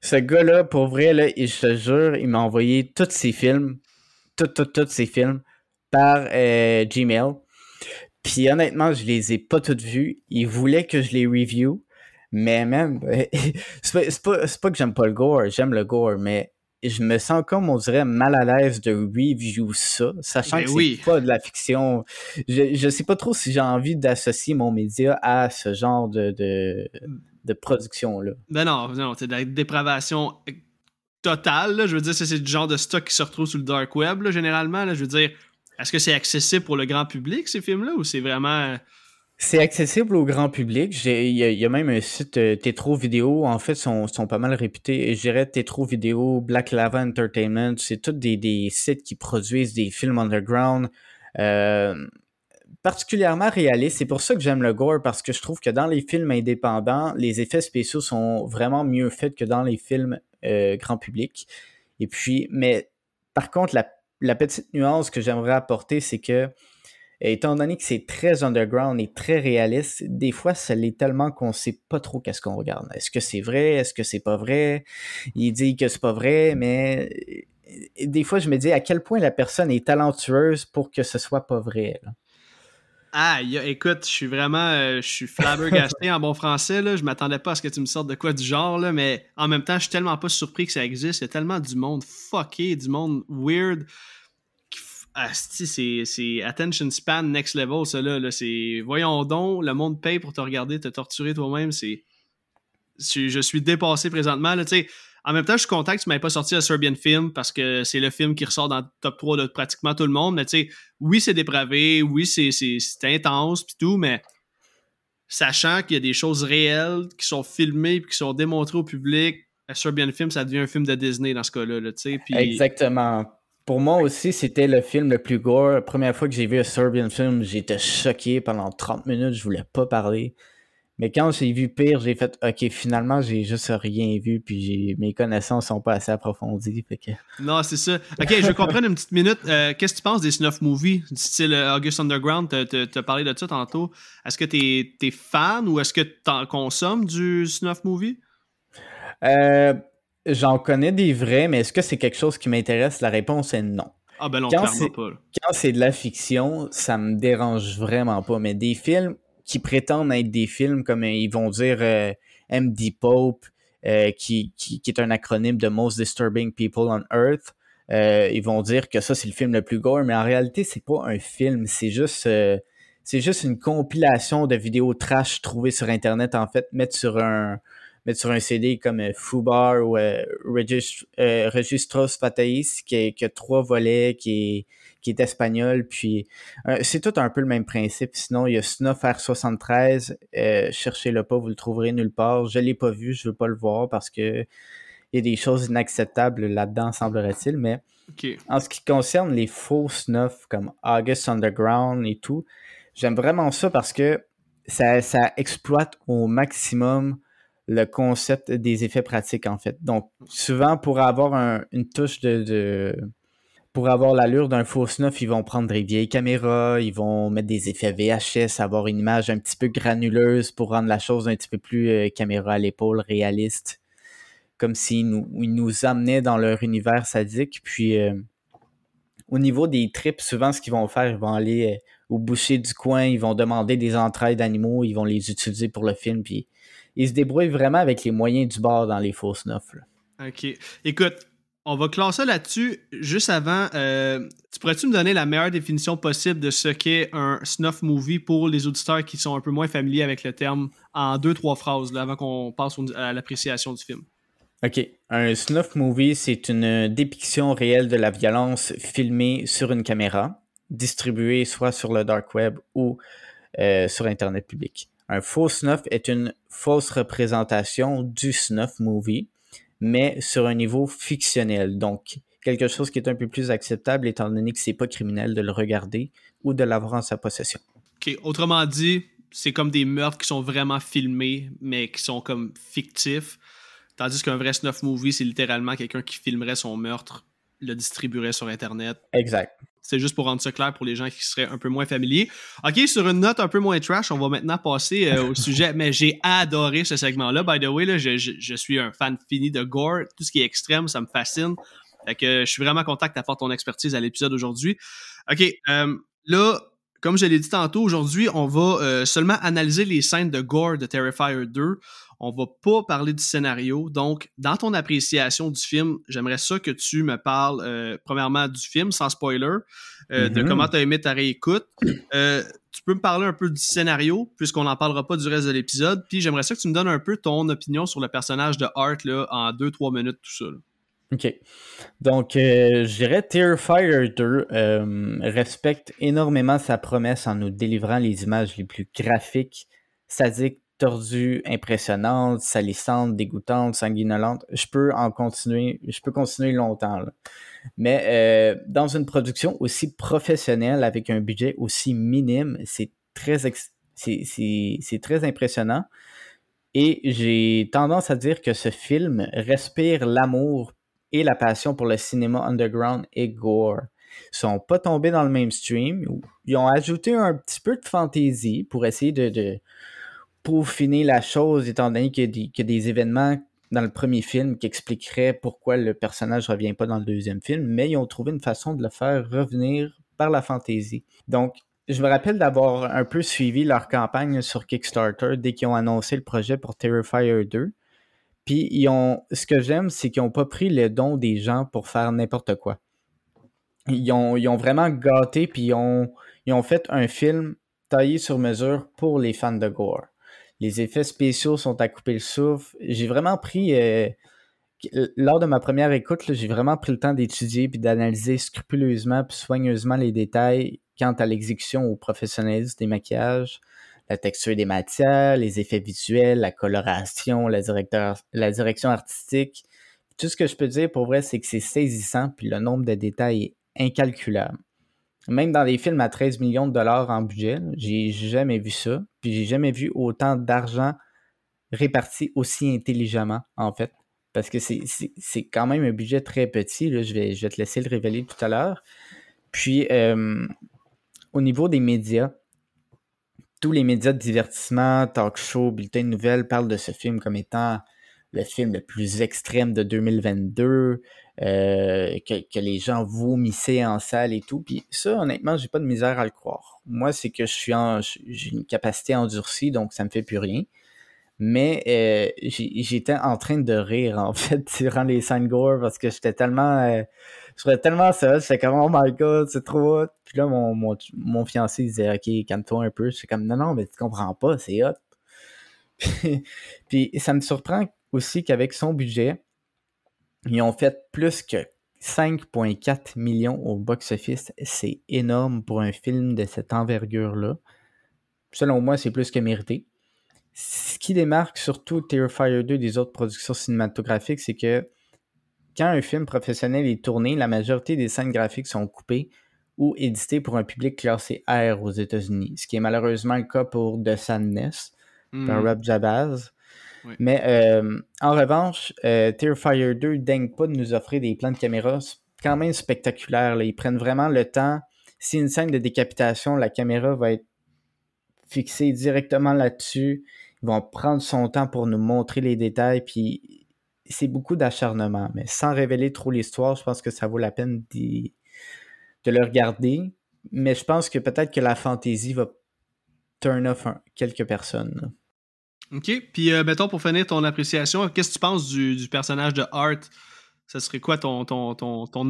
ce gars-là, pour vrai, là, je te jure, il m'a envoyé tous ses films, tous, tous, tous ses films par euh, Gmail. Puis honnêtement, je les ai pas toutes vues. Ils voulaient que je les review. Mais même, c'est pas, pas, que j'aime pas le gore, j'aime le gore, mais je me sens comme, on dirait, mal à l'aise de review ça, sachant ben que c'est pas de la fiction. Je, je sais pas trop si j'ai envie d'associer mon média à ce genre de, de, de production-là. Ben non, non, c'est de la dépravation totale. Je veux dire, c'est le genre de stock qui se retrouve sur le dark web, généralement. Là. Je veux dire, est-ce que c'est accessible pour le grand public, ces films-là, ou c'est vraiment. C'est accessible au grand public. Il y, a même un site euh, Tetro Vidéo. En fait, sont, sont pas mal réputés. Je dirais Tetro Vidéo, Black Lava Entertainment. C'est tous des, sites qui produisent des films underground. Euh, particulièrement réalistes. C'est pour ça que j'aime le gore, parce que je trouve que dans les films indépendants, les effets spéciaux sont vraiment mieux faits que dans les films euh, grand public. Et puis, mais par contre, la la petite nuance que j'aimerais apporter, c'est que, étant donné que c'est très underground et très réaliste, des fois, ça l'est tellement qu'on sait pas trop qu'est-ce qu'on regarde. Est-ce que c'est vrai? Est-ce que c'est pas vrai? Il dit que c'est pas vrai, mais des fois, je me dis à quel point la personne est talentueuse pour que ce soit pas vrai. Ah, écoute, je suis vraiment, euh, je suis flabbergasté en bon français. Là. Je m'attendais pas à ce que tu me sortes de quoi du genre, là, mais en même temps, je suis tellement pas surpris que ça existe. Il y a tellement du monde fucké, du monde weird. C'est attention span next level, ça là. c'est voyons donc, le monde paye pour te regarder, te torturer toi-même. C'est, je suis dépassé présentement. Là, en même temps, je suis content que tu m'aies pas sorti un Serbian Film parce que c'est le film qui ressort dans le top 3 de pratiquement tout le monde. Mais tu sais, oui, c'est dépravé, oui, c'est intense, puis tout, mais sachant qu'il y a des choses réelles qui sont filmées et qui sont démontrées au public, un Serbian Film, ça devient un film de Disney dans ce cas-là. Là, puis... Exactement. Pour moi aussi, c'était le film le plus gore. La première fois que j'ai vu un Serbian Film, j'étais choqué pendant 30 minutes, je voulais pas parler. Mais quand j'ai vu pire, j'ai fait OK, finalement, j'ai juste rien vu, puis mes connaissances sont pas assez approfondies. Non, c'est ça. OK, je vais comprendre une petite minute. Euh, qu'est-ce que tu penses des snuff movies, du style euh, August Underground? Tu as parlé de ça tantôt. Est-ce que tu es, fan ou est-ce que tu en consommes du snuff movie? Euh, j'en connais des vrais, mais est-ce que c'est quelque chose qui m'intéresse? La réponse est non. Ah ben non, clairement pas. Quand c'est de la fiction, ça me dérange vraiment pas. Mais des films qui prétendent être des films comme euh, ils vont dire euh, MD Pope, euh, qui, qui, est un acronyme de Most Disturbing People on Earth. ils vont dire que ça c'est le film le plus gore, mais en réalité c'est pas un film, c'est juste c'est juste une compilation de vidéos trash trouvées sur internet en fait, mettre sur un mettre sur un CD comme Fubar ou Registros Fatais qui, qui, a trois volets, qui est qui est espagnol. Puis euh, c'est tout un peu le même principe. Sinon, il y a Snuff R73. Euh, cherchez-le pas, vous le trouverez nulle part. Je l'ai pas vu, je veux pas le voir parce que il y a des choses inacceptables là-dedans, semblerait-il. Mais en ce qui concerne les faux Snuff comme August Underground et tout, j'aime vraiment ça parce que ça, ça exploite au maximum le concept des effets pratiques, en fait. Donc, souvent, pour avoir une touche de, Pour avoir l'allure d'un faux snuff, ils vont prendre des vieilles caméras, ils vont mettre des effets VHS, avoir une image un petit peu granuleuse pour rendre la chose un petit peu plus euh, caméra à l'épaule, réaliste. Comme s'ils nous, nous amenaient dans leur univers sadique. Puis, euh, au niveau des trips, souvent, ce qu'ils vont faire, ils vont aller euh, au boucher du coin, ils vont demander des entrailles d'animaux, ils vont les utiliser pour le film, puis ils se débrouillent vraiment avec les moyens du bord dans les fausses snuffs. OK. Écoute, on va classer là-dessus. Juste avant, euh, tu pourrais-tu me donner la meilleure définition possible de ce qu'est un snuff movie pour les auditeurs qui sont un peu moins familiers avec le terme en deux, trois phrases là, avant qu'on passe à l'appréciation du film? OK. Un snuff movie, c'est une dépiction réelle de la violence filmée sur une caméra, distribuée soit sur le dark web ou euh, sur Internet public. Un faux snuff est une fausse représentation du snuff movie, mais sur un niveau fictionnel. Donc, quelque chose qui est un peu plus acceptable étant donné que c'est pas criminel de le regarder ou de l'avoir en sa possession. OK. Autrement dit, c'est comme des meurtres qui sont vraiment filmés, mais qui sont comme fictifs. Tandis qu'un vrai snuff movie, c'est littéralement quelqu'un qui filmerait son meurtre, le distribuerait sur Internet. Exact. C'est juste pour rendre ça clair pour les gens qui seraient un peu moins familiers. OK, sur une note un peu moins trash, on va maintenant passer euh, au sujet. Mais j'ai adoré ce segment-là. By the way, là, je, je, suis un fan fini de gore. Tout ce qui est extrême, ça me fascine. Fait que je suis vraiment content que tu apportes ton expertise à l'épisode aujourd'hui. OK, euh, là, comme je l'ai dit tantôt, aujourd'hui, on va euh, seulement analyser les scènes de gore de Terrifier 2. On va pas parler du scénario. Donc, dans ton appréciation du film, j'aimerais ça que tu me parles, euh, premièrement, du film, sans spoiler, euh, de mm-hmm. comment tu as aimé ta réécoute. tu peux me parler un peu du scénario, puisqu'on n'en parlera pas du reste de l'épisode. Puis, j'aimerais ça que tu me donnes un peu ton opinion sur le personnage de Art là, en deux, trois minutes, tout ça. OK. Donc, euh, je dirais Terrifier 2 euh, respecte énormément sa promesse en nous délivrant les images les plus graphiques, sadiques, tordues, impressionnantes, salissantes, dégoûtantes, sanguinolentes. Je peux en continuer, je peux continuer longtemps. Mais euh, dans une production aussi professionnelle, avec un budget aussi minime, c'est très, c'est très impressionnant. Et j'ai tendance à dire que ce film respire l'amour et la passion pour le cinéma underground et gore. Ils sont pas tombés dans le mainstream. Ils ont ajouté un petit peu de fantaisie pour essayer de peaufiner la chose, étant donné qu'il y, a des événements dans le premier film qui expliqueraient pourquoi le personnage ne revient pas dans le deuxième film, mais ils ont trouvé une façon de le faire revenir par la fantaisie. Donc, je me rappelle d'avoir un peu suivi leur campagne sur Kickstarter dès qu'ils ont annoncé le projet pour Terrifier 2. Puis ils ont, ce que j'aime, c'est qu'ils n'ont pas pris le don des gens pour faire n'importe quoi. Ils ont, vraiment gâté, puis ils ils ont fait un film taillé sur mesure pour les fans de gore. Les effets spéciaux sont à couper le souffle. J'ai vraiment pris, euh, lors de ma première écoute, j'ai vraiment pris le temps d'étudier puis d'analyser scrupuleusement puis soigneusement les détails quant à l'exécution au professionnalisme des maquillages, la texture des matières, les effets visuels, la coloration, la, la direction artistique. Tout ce que je peux dire pour vrai, c'est que c'est saisissant, puis le nombre de détails est incalculable. Même dans des films à 13 millions de dollars en budget, j'ai jamais vu ça. Puis j'ai jamais vu autant d'argent réparti aussi intelligemment, en fait. Parce que c'est quand même un budget très petit. Je, vais, je vais te laisser le révéler tout à l'heure. Puis, euh, au niveau des médias, tous les médias de divertissement, talk show, bulletins de nouvelles parlent de ce film comme étant le film le plus extrême de 2022, euh, que, les gens vomissaient en salle et tout. Puis ça, honnêtement, j'ai pas de misère à le croire. Moi, c'est que je suis en, j'ai une capacité endurcie, donc ça me fait plus rien. Mais euh, j'étais en train de rire, en fait, durant les scènes gore parce que j'étais tellement... Euh, je serais tellement seul, j'étais comme, oh my god, c'est trop hot. Puis là, mon, mon, mon fiancé disait, ok, calme-toi un peu. Je suis comme, non, non, mais tu comprends pas, c'est hot. Puis, ça me surprend aussi qu'avec son budget, ils ont fait plus que 5,4 millions au box-office. C'est énorme pour un film de cette envergure-là. Selon moi, c'est plus que mérité. Ce qui démarque surtout Terrifier 2 des autres productions cinématographiques, c'est que quand un film professionnel est tourné, la majorité des scènes graphiques sont coupées ou éditées pour un public classé R aux États-Unis, ce qui est malheureusement le cas pour The Sadness par hmm. Rob Jabaz. Mais euh, en revanche, euh, Terrifier 2 daigne pas de nous offrir des plans de caméra quand même spectaculaires. Ils prennent vraiment le temps. Si une scène de décapitation, la caméra va être fixée directement là-dessus. Ils vont prendre son temps pour nous montrer les détails. Puis c'est beaucoup d'acharnement. Mais sans révéler trop l'histoire, je pense que ça vaut la peine de le regarder. Mais je pense que peut-être que la fantaisie va turn off quelques personnes. OK. Puis, euh, mettons, pour finir ton appréciation, qu'est-ce que tu penses du, personnage de Art? Ça serait quoi ton,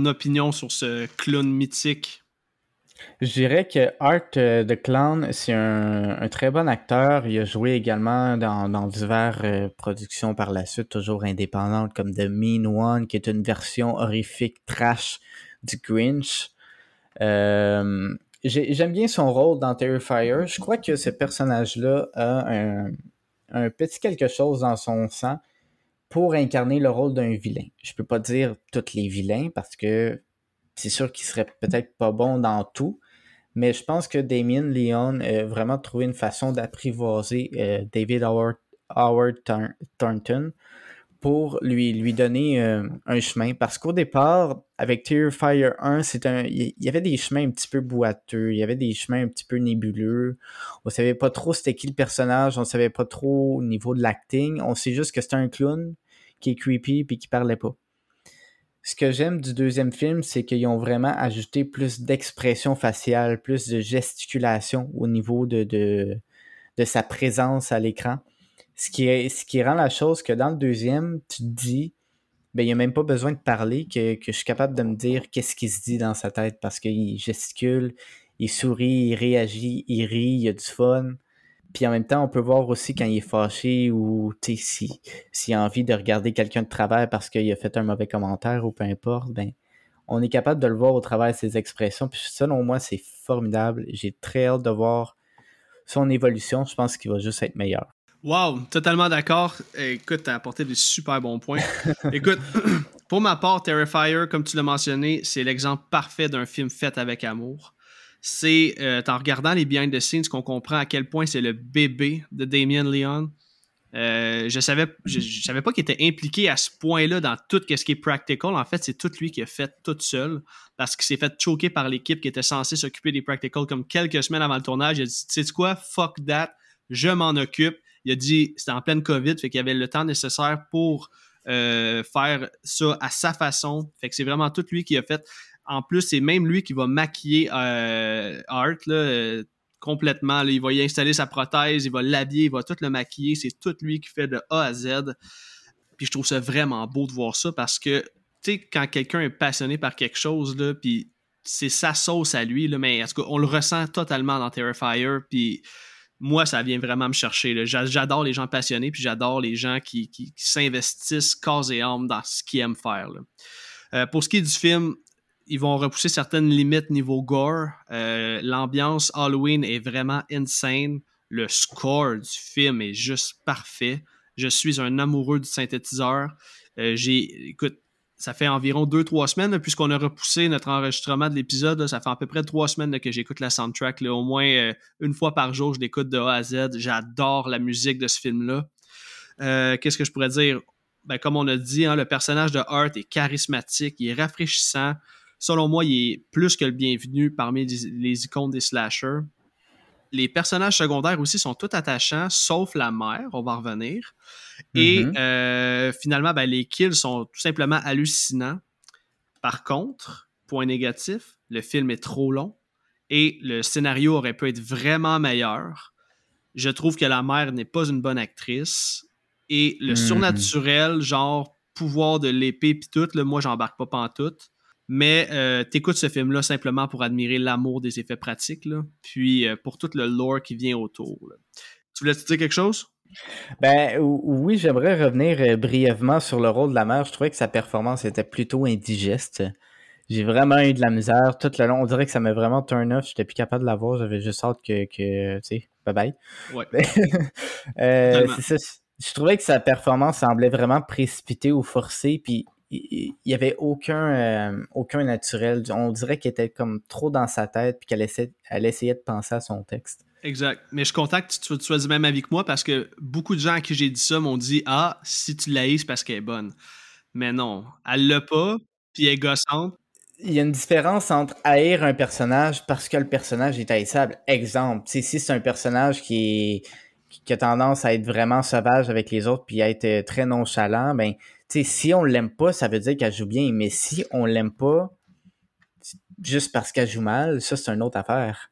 opinion sur ce clown mythique? Je dirais que Art euh, Clown, c'est un, très bon acteur. Il a joué également dans, dans diverses euh, productions par la suite, toujours indépendantes, comme The Mean One, qui est une version horrifique, trash du Grinch. J'aime bien son rôle dans Terrifier. Je crois que ce personnage-là a un, un petit quelque chose dans son sang pour incarner le rôle d'un vilain. Je peux pas dire tous les vilains parce que c'est sûr qu'il serait peut-être pas bon dans tout, mais je pense que Damien Leon a vraiment trouvé une façon d'apprivoiser euh, David Howard Thornton pour lui, lui donner euh, un chemin. Parce qu'au départ, avec Fire 1, c'est un, il y avait des chemins un petit peu boiteux, il y avait des chemins un petit peu nébuleux. On savait pas trop c'était qui le personnage, on savait pas trop au niveau de l'acting. On sait juste que c'était un clown qui est creepy puis qui parlait pas. Ce que j'aime du deuxième film, c'est qu'ils ont vraiment ajouté plus d'expression faciale, plus de gesticulation au niveau de, de sa présence à l'écran. Ce qui, rend la chose que dans le deuxième, tu te dis, ben, il n'y a même pas besoin de parler, que, je suis capable de me dire qu'est-ce qui se dit dans sa tête parce qu'il gesticule, il sourit, il réagit, il rit, il a du fun. Puis en même temps, on peut voir aussi quand il est fâché ou s'il si, a envie de regarder quelqu'un de travers parce qu'il a fait un mauvais commentaire ou peu importe, ben on est capable de le voir au travers de ses expressions. Puis selon moi, c'est formidable. J'ai très hâte de voir son évolution. Je pense qu'il va juste être meilleur. Wow, totalement d'accord. Écoute, t'as apporté des super bons points. Écoute, pour ma part, Terrifier, comme tu l'as mentionné, c'est l'exemple parfait d'un film fait avec amour. C'est euh, en regardant les behind the scenes qu'on comprend à quel point c'est le bébé de Damien Leon. Euh, je savais, je, savais pas qu'il était impliqué à ce point-là dans tout ce qui est practical. En fait, c'est tout lui qui a fait tout seul parce qu'il s'est fait choquer par l'équipe qui était censée s'occuper des practicals comme quelques semaines avant le tournage. Il a dit, tu sais quoi, fuck that, je m'en occupe il a dit c'était en pleine COVID, fait qu'il avait le temps nécessaire pour euh, faire ça à sa façon. Fait que c'est vraiment tout lui qui a fait. En plus, c'est même lui qui va maquiller euh, Art euh, complètement. Il va y installer sa prothèse, il va l'habiller, il va tout le maquiller. C'est tout lui qui fait de A à Z. Puis je trouve ça vraiment beau de voir ça parce que, tu sais, quand quelqu'un est passionné par quelque chose, là, puis c'est sa sauce à lui, là, mais on le ressent totalement dans Terrifier. Moi, ça vient vraiment me chercher. J'adore les gens passionnés, puis j'adore les gens qui, s'investissent corps et âme dans ce qu'ils aiment faire. Euh, pour ce qui est du film, ils vont repousser certaines limites niveau gore. Euh, l'ambiance Halloween est vraiment insane. Le score du film est juste parfait. Je suis un amoureux du synthétiseur. Euh, j'ai, écoute, ça fait environ deux, trois semaines, puisqu'on a repoussé notre enregistrement de l'épisode. Ça fait à peu près trois semaines que j'écoute la soundtrack. Au moins euh, une fois par jour, je l'écoute de A à Z. J'adore la musique de ce film-là. Euh, qu'est-ce que je pourrais dire? Ben, comme on a dit, hein, le personnage de Hart est charismatique, il est rafraîchissant. Selon moi, il est plus que le bienvenu parmi les icônes des slashers. Les personnages secondaires aussi sont tous attachants, sauf la mère, on va en revenir. Et mm-hmm. euh, finalement, ben, les kills sont tout simplement hallucinants. Par contre, point négatif, le film est trop long et le scénario aurait pu être vraiment meilleur. Je trouve que la mère n'est pas une bonne actrice. Et le mm-hmm. surnaturel, genre pouvoir de l'épée puis tout, là, moi j'embarque pas pantoute. Mais euh, t'écoutes ce film-là simplement pour admirer l'amour des effets pratiques, là, puis euh, pour tout le lore qui vient autour. Tu voulais te dire quelque chose? Ben oui, j'aimerais revenir euh, brièvement sur le rôle de la mère. Je trouvais que sa performance était plutôt indigeste. J'ai vraiment eu de la misère tout le long. On dirait que ça m'a vraiment turn off. J'étais plus capable de la voir. J'avais juste hâte que, que tu sais, bye bye. Ouais. euh, Je trouvais que sa performance semblait vraiment précipitée ou forcée. Puis il n'y avait aucun, euh, aucun naturel. On dirait qu'elle était comme trop dans sa tête puis qu'elle elle essayait de penser à son texte. Exact. Mais je contacte que tu, sois du même avis que moi parce que beaucoup de gens à qui j'ai dit ça m'ont dit Ah, si tu l'as c'est parce qu'elle est bonne. Mais non, elle l'a pas, puis elle est gossante. Il y a une différence entre haïr un personnage parce que le personnage est haïssable. Exemple, si c'est un personnage qui, qui a tendance à être vraiment sauvage avec les autres puis à être euh, très nonchalant, ben, si on l'aime pas, ça veut dire qu'elle joue bien. Mais si on l'aime pas juste parce qu'elle joue mal, ça, c'est une autre affaire.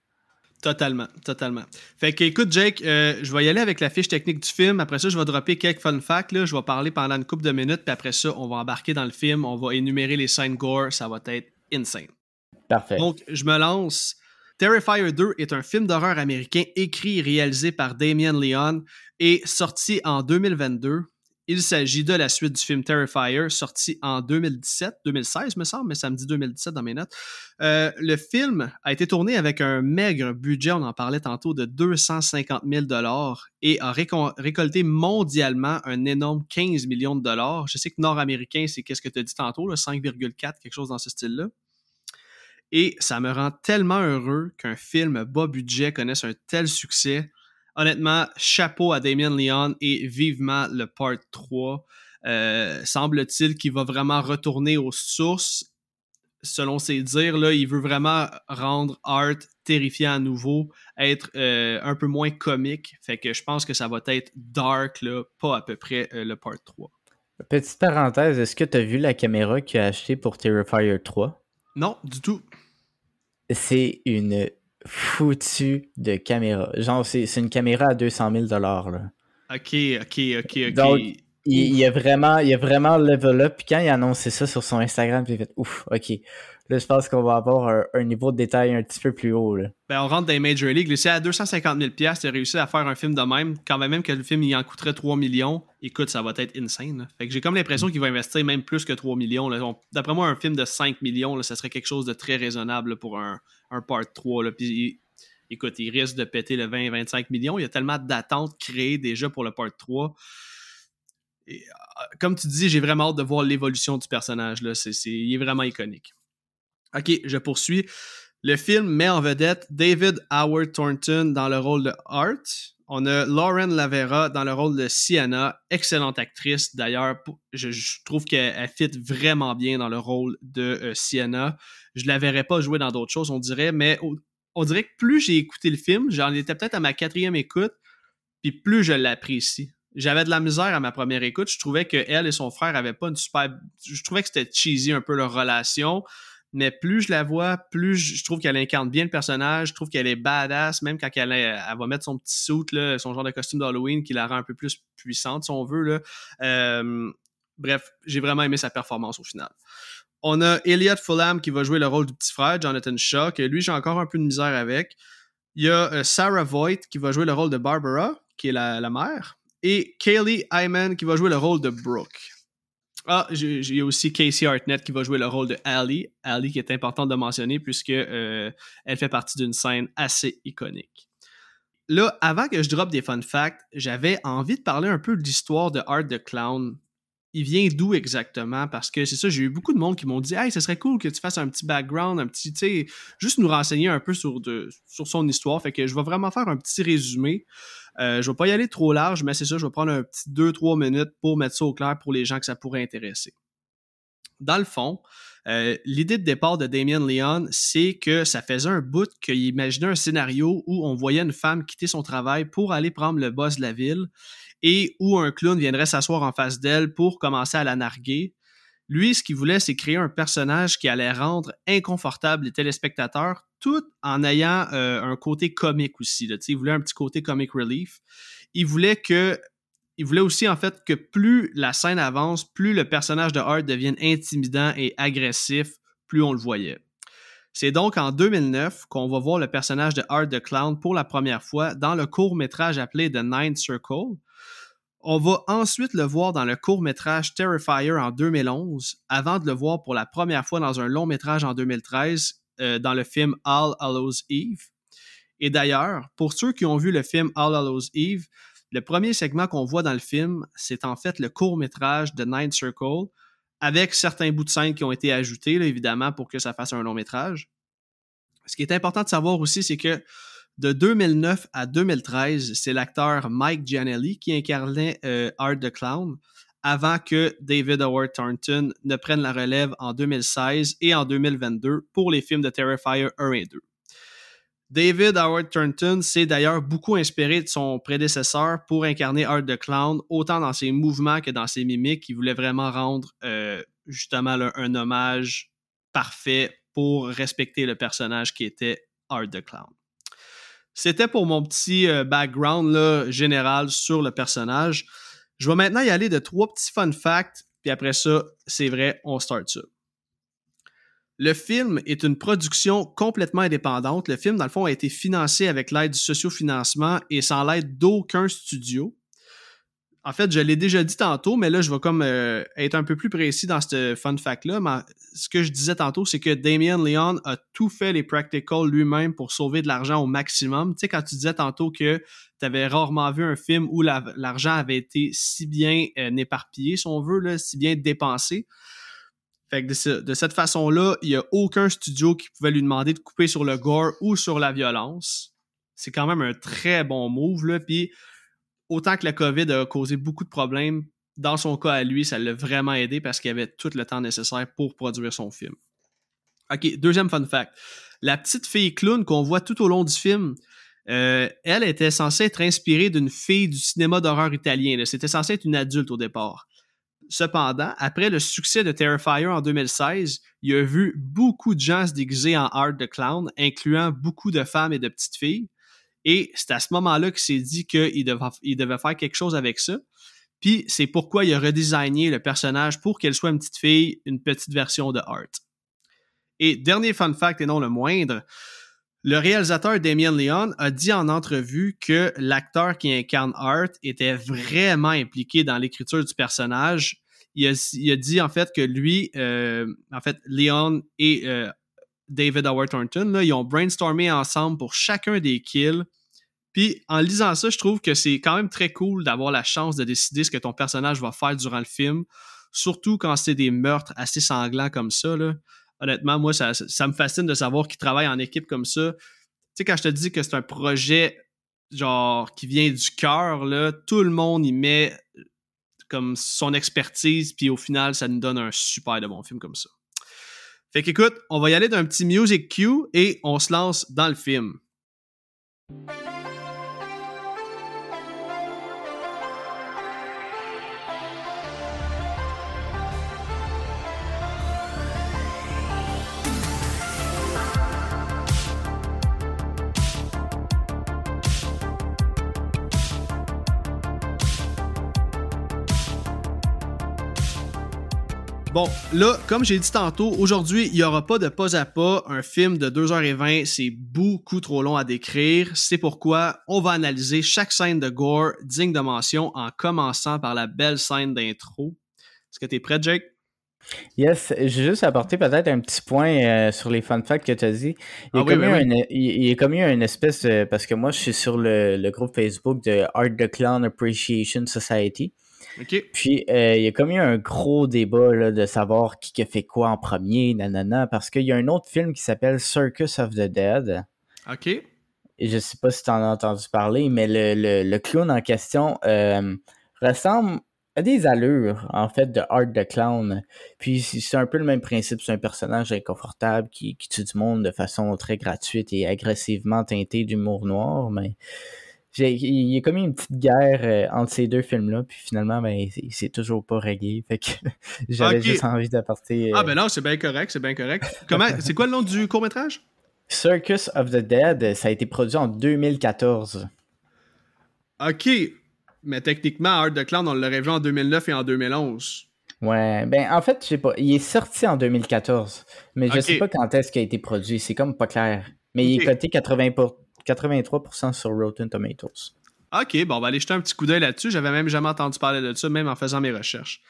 Totalement, totalement. Fait que, écoute, Jake, euh, je vais y aller avec la fiche technique du film. Après ça, je vais dropper quelques fun facts. Là. Je vais parler pendant une couple de minutes. Puis après ça, on va embarquer dans le film. On va énumérer les scènes gore. Ça va être insane. Parfait. Donc, je me lance. Terrifier 2 est un film d'horreur américain écrit et réalisé par Damien Leon et sorti en 2022. Il s'agit de la suite du film Terrifier, sorti en 2017, 2016 me semble, mais ça me dit 2017 dans mes notes. Euh, le film a été tourné avec un maigre budget, on en parlait tantôt, de 250 000 dollars et a récolté mondialement un énorme 15 millions de dollars. Je sais que nord-américain, c'est qu'est-ce que tu as dit tantôt, 5,4, quelque chose dans ce style-là. Et ça me rend tellement heureux qu'un film bas budget connaisse un tel succès honnêtement, chapeau à Damien Leon et vivement le part 3. Euh, semble-t-il qu'il va vraiment retourner aux sources. Selon ses dires, là, il veut vraiment rendre Art terrifiant à nouveau, être euh, un peu moins comique. Fait que je pense que ça va être dark, là, pas à peu près euh, le part 3. Petite parenthèse, est-ce que tu as vu la caméra qu'il a achetée pour Terrifier 3? Non, du tout. C'est une foutu de caméra. Genre, c'est une caméra à 200 000 là. Ok, ok, ok, ok. Donc, il, y a vraiment, il a vraiment level up. Puis quand il a annoncé ça sur son Instagram, il a fait ouf, ok. Là, je pense qu'on va avoir un, niveau de détail un petit peu plus haut. Ben, on rentre dans les Major League. Si à 250 000 tu as réussi à faire un film de même, quand même que le film il en coûterait 3 millions, écoute, ça va être insane. Fait que j'ai comme l'impression qu'il va investir même plus que 3 millions. D'après moi, un film de 5 millions, ça serait quelque chose de très raisonnable pour un, un part 3. Là. Puis, écoute, il risque de péter le 20-25 millions. Il y a tellement d'attentes créées déjà pour le part 3. Et, euh, comme tu dis, j'ai vraiment hâte de voir l'évolution du personnage. Là. il est vraiment iconique. Ok, je poursuis. Le film met en vedette David Howard Thornton dans le rôle de Art. On a Lauren Lavera dans le rôle de Sienna, excellente actrice d'ailleurs. Je, trouve qu'elle fit vraiment bien dans le rôle de euh, Sienna. Je la verrais pas jouer dans d'autres choses, on dirait, mais on, dirait que plus j'ai écouté le film, j'en étais peut-être à ma quatrième écoute, puis plus je l'apprécie. J'avais de la misère à ma première écoute. Je trouvais que elle et son frère avaient pas une super. Je trouvais que c'était cheesy un peu leur relation mais plus je la vois, plus je trouve qu'elle incarne bien le personnage, je trouve qu'elle est badass, même quand elle, va mettre son petit suit, son genre de costume d'Halloween qui la rend un peu plus puissante, si on veut. Euh, bref, j'ai vraiment aimé sa performance au final. On a Elliot Fulham qui va jouer le rôle du petit frère, Jonathan Shaw, que lui, j'ai encore un peu de misère avec. Il y a euh, Sarah Voigt qui va jouer le rôle de Barbara, qui est la, la mère. Et Kaylee Hyman qui va jouer le rôle de Brooke. Ah, j'ai aussi Casey Hartnett qui va jouer le rôle de Ali. Ali qui est important de mentionner puisque euh, elle fait partie d'une scène assez iconique. Là, avant que je drop des fun facts, j'avais envie de parler un peu de l'histoire de Art the Clown. Il vient d'où exactement? Parce que c'est ça, j'ai eu beaucoup de monde qui m'ont dit Hey, ce serait cool que tu fasses un petit background, un petit, tu sais, juste nous renseigner un peu sur, son histoire. Fait que je vais vraiment faire un petit résumé. Euh, je vais pas y aller trop large, mais c'est ça, je vais prendre un petit 2-3 minutes pour mettre ça au clair pour les gens que ça pourrait intéresser. Dans le fond, euh, l'idée de départ de Damien Leon, c'est que ça faisait un bout qu'il imaginait un scénario où on voyait une femme quitter son travail pour aller prendre le boss de la ville et où un clown viendrait s'asseoir en face d'elle pour commencer à la narguer. Lui, ce qu'il voulait, c'est créer un personnage qui allait rendre inconfortable les téléspectateurs tout en ayant euh, un côté comique aussi. Il voulait un petit côté comic relief. Il voulait que. Il voulait aussi, en fait, que plus la scène avance, plus le personnage de Hart devienne intimidant et agressif, plus on le voyait. C'est donc en 2009 qu'on va voir le personnage de Art the Clown pour la première fois dans le court-métrage appelé The Ninth Circle. On va ensuite le voir dans le court-métrage Terrifier en 2011, avant de le voir pour la première fois dans un long-métrage en 2013 euh, dans le film All Hallows Eve. Et d'ailleurs, pour ceux qui ont vu le film All Hallows Eve, le premier segment qu'on voit dans le film, c'est en fait le court-métrage de Ninth Circle, avec certains bouts de scène qui ont été ajoutés, évidemment, pour que ça fasse un long métrage. Ce qui est important de savoir aussi, c'est que De 2009 à 2013, c'est l'acteur Mike Gianelli qui incarnait euh, Art the Clown avant que David Howard Thornton ne prenne la relève en 2016 et en 2022 pour les films de Terrifier 1 et 2. David Howard Thornton s'est d'ailleurs beaucoup inspiré de son prédécesseur pour incarner Art the Clown, autant dans ses mouvements que dans ses mimiques. Il voulait vraiment rendre euh, justement un hommage parfait pour respecter le personnage qui était Art the Clown. C'était pour mon petit euh, background général sur le personnage. Je vais maintenant y aller de trois petits fun facts, puis après ça, c'est vrai, on start ça. Le film est une production complètement indépendante. Le film, dans le fond, a été financé avec l'aide du sociofinancement et sans l'aide d'aucun studio. En fait, je l'ai déjà dit tantôt, mais là, je vais euh, être un peu plus précis dans ce fun fact-là. ce que je disais tantôt, c'est que Damien Leon a tout fait les practicals lui-même pour sauver de l'argent au maximum. Tu sais, quand tu disais tantôt que tu avais rarement vu un film où l'argent avait été si bien euh, éparpillé, si on veut, si bien dépensé. Fait que de, cette façon-là, il n'y a aucun studio qui pouvait lui demander de couper sur le gore ou sur la violence. C'est quand même un très bon move, là. Puis autant que la COVID a causé beaucoup de problèmes, dans son cas à lui, ça l'a vraiment aidé parce qu'il avait tout le temps nécessaire pour produire son film. OK, deuxième fun fact. La petite fille clown qu'on voit tout au long du film, euh, elle était censée être inspirée d'une fille du cinéma d'horreur italien. C'était censé être une adulte au départ. Cependant, après le succès de Terrifier en 2016, il a vu beaucoup de gens se déguiser en Art the Clown, incluant beaucoup de femmes et de petites filles. Et c'est à ce moment-là qu'il s'est dit qu'il devait, il devait faire quelque chose avec ça. Puis c'est pourquoi il a redesigné le personnage pour qu'elle soit une petite fille, une petite version de Art. Et dernier fun fact et non le moindre, le réalisateur Damien Leon a dit en entrevue que l'acteur qui incarne Art était vraiment impliqué dans l'écriture du personnage. Il a, dit en fait que lui, euh, en fait, Leon et euh, David Howard Thornton, ils ont brainstormé ensemble pour chacun des kills puis en lisant ça, je trouve que c'est quand même très cool d'avoir la chance de décider ce que ton personnage va faire durant le film, surtout quand c'est des meurtres assez sanglants comme ça. Honnêtement, moi, ça, me fascine de savoir qu'ils travaillent en équipe comme ça. Tu sais, quand je te dis que c'est un projet genre qui vient du cœur, là, tout le monde y met comme son expertise, puis au final, ça nous donne un super de bon film comme ça. Fait qu'écoute, on va y aller d'un petit music cue et on se lance dans le film. Bon, là, comme j'ai dit tantôt, aujourd'hui, il n'y aura pas de pas à pas. Un film de 2h20, c'est beaucoup trop long à décrire. C'est pourquoi on va analyser chaque scène de gore digne de mention en commençant par la belle scène d'intro. Est-ce que tu es prêt, Jake? Yes, j'ai juste apporté peut-être un petit point euh, sur les fun facts que tu as dit. Il y a, comme il, comme eu une espèce Parce que moi, je suis sur le, le, groupe Facebook de Art the Clown Appreciation Society. Puis, euh, il y a comme eu un gros débat de savoir qui a fait quoi en premier, nanana, parce qu'il y a un autre film qui s'appelle Circus of the Dead. OK. Et je sais pas si tu en as entendu parler, mais le, le, clown en question euh, ressemble à des allures, en fait, de Art the Clown. Puis, c'est un peu le même principe. C'est un personnage inconfortable qui, qui tue du monde de façon très gratuite et agressivement teintée d'humour noir, mais il y a comme une petite guerre euh, entre ces deux films-là, puis finalement, ben, c'est toujours pas réglé. Fait que j'avais juste envie d'apporter. Ah, ben non, c'est bien correct, c'est bien correct. Comment, c'est quoi le nom du court-métrage? Circus of the Dead, ça a été produit en 2014. Ok, mais techniquement, Art the Clown, on l'aurait vu en 2009 et en 2011. Ouais, ben en fait, je sais pas. Il est sorti en 2014, mais je sais pas quand est-ce qu'il a été produit. C'est comme pas clair. Mais il est coté 80 pour 83% sur Rotten Tomatoes. OK, bon, on va aller jeter un petit coup d'œil là-dessus. J'avais même jamais entendu parler de ça, même en faisant mes recherches.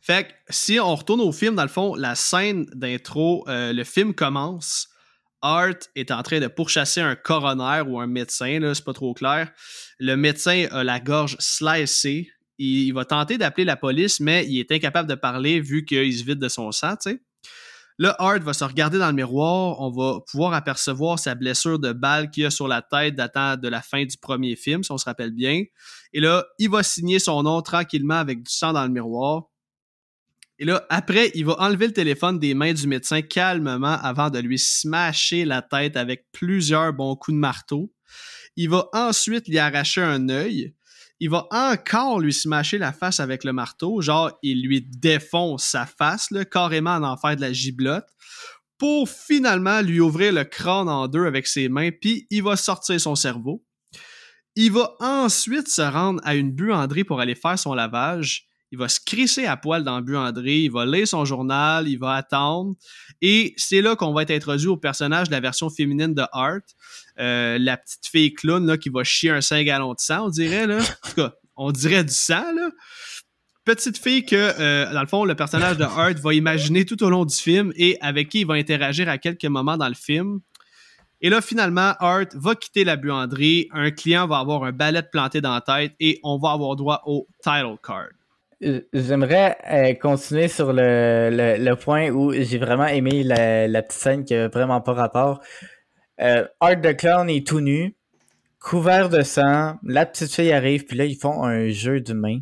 Fait que si on retourne au film, dans le fond, la scène d'intro, euh, le film commence. Art est en train de pourchasser un coroner ou un médecin, là, c'est pas trop clair. Le médecin a la gorge slicée. Il, va tenter d'appeler la police, mais il est incapable de parler vu qu'il se vide de son sang, tu sais. Là, Art va se regarder dans le miroir, on va pouvoir apercevoir sa blessure de balle qu'il a sur la tête datant de la fin du premier film, si on se rappelle bien. Et là, il va signer son nom tranquillement avec du sang dans le miroir. Et là, après, il va enlever le téléphone des mains du médecin calmement avant de lui smasher la tête avec plusieurs bons coups de marteau. Il va ensuite lui arracher un œil il va encore lui smasher la face avec le marteau. Genre, il lui défonce sa face, carrément en en faire de la giblotte, pour finalement lui ouvrir le crâne en deux avec ses mains, puis il va sortir son cerveau. Il va ensuite se rendre à une buanderie pour aller faire son lavage il va se crisser à poil dans le André, il va lire son journal, il va attendre. Et c'est là qu'on va être introduit au personnage de la version féminine de Art, euh, la petite fille clown là, qui va chier un 5 gallons de sang, on dirait. Là. En tout cas, on dirait du sang. Là. Petite fille que, euh, dans le fond, le personnage de Art va imaginer tout au long du film et avec qui il va interagir à quelques moments dans le film. Et là, finalement, Art va quitter la buanderie, un client va avoir un balai planté dans la tête et on va avoir droit au title card. J'aimerais euh, continuer sur le, le, point où j'ai vraiment aimé la, la, petite scène qui n'a vraiment pas rapport. Euh, Art the Clown est tout nu, couvert de sang. La petite fille arrive, puis là, ils font un jeu de main.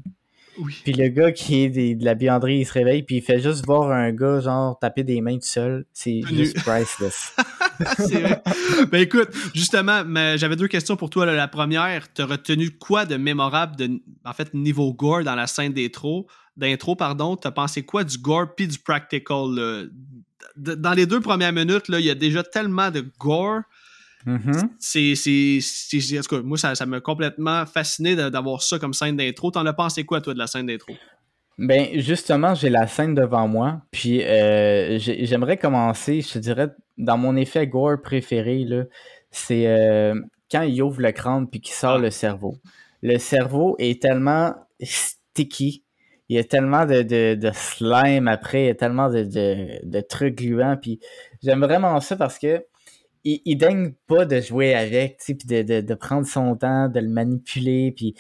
Puis le gars qui est de la bianderie, il se réveille, puis il fait juste voir un gars, genre, taper des mains tout seul. C'est juste priceless. ben écoute, justement, j'avais deux questions pour toi. La première, t'as retenu quoi de mémorable, de, en fait, niveau gore dans la scène d'intro? D'intro, pardon, t'as pensé quoi du gore puis du practical? Dans les deux premières minutes, il y a déjà tellement de gore. Mm-hmm. C'est, en tout cas, moi, ça, ça m'a complètement fasciné d'avoir ça comme scène d'intro. T'en as pensé quoi, toi, de la scène d'intro? Ben, justement, j'ai la scène devant moi, puis euh, j'aimerais commencer, je te dirais, dans mon effet gore préféré, là, c'est euh, quand il ouvre le crâne puis qu'il sort ah. le cerveau. Le cerveau est tellement sticky, il y a tellement de, de, slime après, il y a tellement de, de, trucs gluants, puis j'aime vraiment ça parce que il, il daigne pas de jouer avec, puis de, prendre son temps, de le manipuler, puis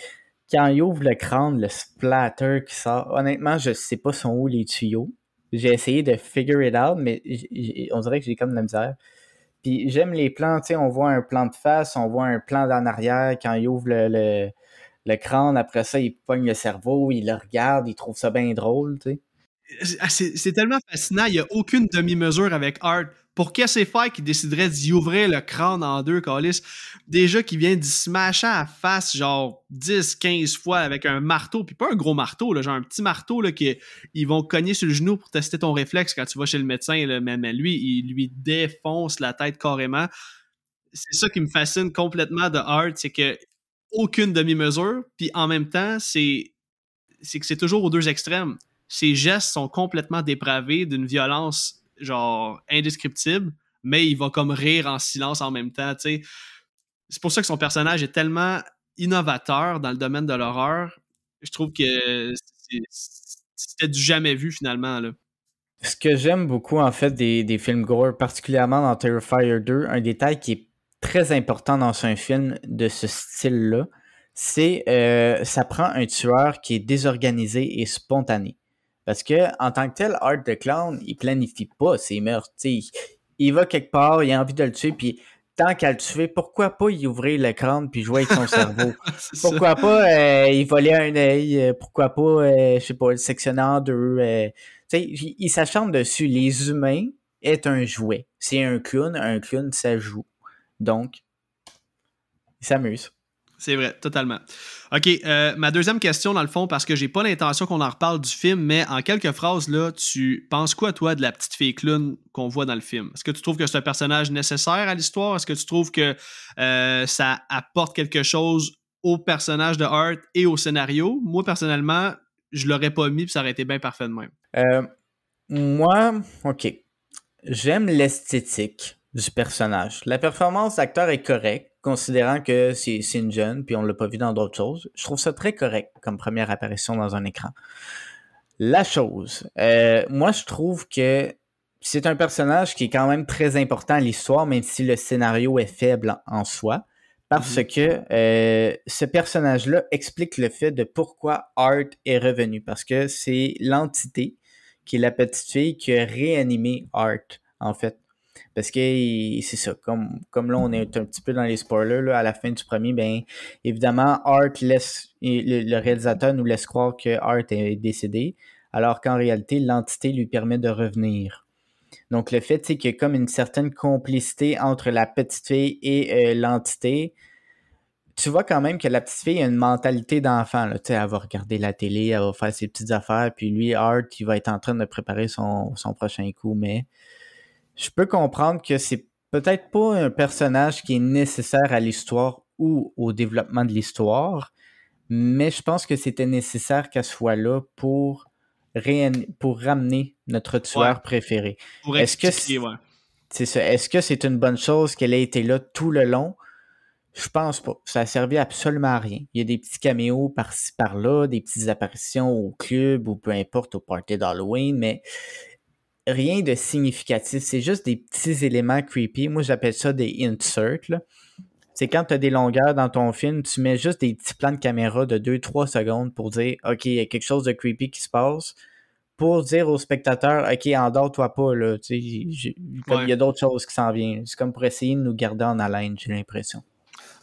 quand il ouvre le crâne, le splatter qui sort, honnêtement, je sais pas son où les tuyaux. J'ai essayé de figure it out, mais on dirait que j'ai comme de la misère. Puis j'aime les plans, tu sais, on voit un plan de face, on voit un plan d'en arrière quand il ouvre le, le, crâne, après ça, il pogne le cerveau, il le regarde, il trouve ça bien drôle, tu sais. C'est tellement fascinant, il n'y a aucune demi-mesure avec Art pour KSFI qui déciderait d'y ouvrir le crâne en deux, Calis, déjà qui vient d'y smasher à face genre 10, 15 fois avec un marteau, puis pas un gros marteau, genre un petit marteau là, qui ils vont cogner sur le genou pour tester ton réflexe quand tu vas chez le médecin, là, mais, lui, il lui défonce la tête carrément. C'est ça qui me fascine complètement de Art, c'est que aucune demi-mesure, puis en même temps, c'est que c'est toujours aux deux extrêmes. Ses gestes sont complètement dépravés d'une violence genre indescriptible, mais il va comme rire en silence en même temps. C'est pour ça que son personnage est tellement innovateur dans le domaine de l'horreur. Je trouve que c'était du jamais vu finalement. Ce que j'aime beaucoup en fait des, des, films gore, particulièrement dans Terrifier 2, un détail qui est très important dans un film de ce style-là, c'est euh, ça prend un tueur qui est désorganisé et spontané. Parce que en tant que tel, Art the Clown, il planifie pas ses meurtres. il va quelque part, il a envie de le tuer, puis tant qu'à le tuer, pourquoi pas y ouvrir le crâne puis jouer avec son cerveau? Pourquoi pas euh, y voler un œil? Euh, pourquoi pas, euh, je sais pas, le sectionner en deux? il, il s'acharne dessus. Les humains est un jouet. C'est un clown, un clown, ça joue. Donc, il s'amuse. C'est vrai, totalement. OK, euh, ma deuxième question, dans le fond, parce que j'ai pas l'intention qu'on en reparle du film, mais en quelques phrases, là, tu penses quoi, toi, de la petite fille clown qu'on voit dans le film? Est-ce que tu trouves que c'est un personnage nécessaire à l'histoire? Est-ce que tu trouves que euh, ça apporte quelque chose au personnage de Art et au scénario? Moi, personnellement, je l'aurais pas mis, puis ça aurait été bien parfait de même. Euh, moi, OK. J'aime l'esthétique du personnage. La performance d'acteur est correcte considérant que c'est une jeune, puis on l'a pas vu dans d'autres choses. Je trouve ça très correct comme première apparition dans un écran. La chose, euh, moi je trouve que c'est un personnage qui est quand même très important à l'histoire, même si le scénario est faible en, soi, parce mhm. que euh, ce personnage-là explique le fait de pourquoi Art est revenu, parce que c'est l'entité qui est la petite fille qui a réanimé Art, en fait. Parce que c'est ça, comme, comme là, on est un petit peu dans les spoilers, là, à la fin du premier, ben évidemment, Art laisse le, réalisateur nous laisse croire que Art est décédé, alors qu'en réalité, l'entité lui permet de revenir. Donc le fait, c'est qu'il y a comme une certaine complicité entre la petite fille et euh, l'entité. Tu vois quand même que la petite fille a une mentalité d'enfant. Là. Elle va regarder la télé, elle va faire ses petites affaires, puis lui, Art, il va être en train de préparer son, son prochain coup, mais je peux comprendre que c'est peut-être pas un personnage qui est nécessaire à l'histoire ou au développement de l'histoire, mais je pense que c'était nécessaire qu'elle soit là pour, pour ramener notre tueur préféré. Est-ce que c'est ça. Est-ce que c'est une bonne chose qu'elle ait été là tout le long? Je pense pas. Ça a servi absolument à rien. Il y a des petits caméos par-ci par-là, des petites apparitions au club ou peu importe au party d'Halloween, mais rien de significatif. C'est juste des petits éléments creepy. Moi, j'appelle ça des inserts. C'est quand tu as des longueurs dans ton film, tu mets juste des petits plans de caméra de 2-3 secondes pour dire OK, il y a quelque chose de creepy qui se passe. Pour dire au spectateur OK, endors-toi pas, là. Il y a d'autres choses qui s'en viennent. C'est comme pour essayer de nous garder en haleine, j'ai l'impression.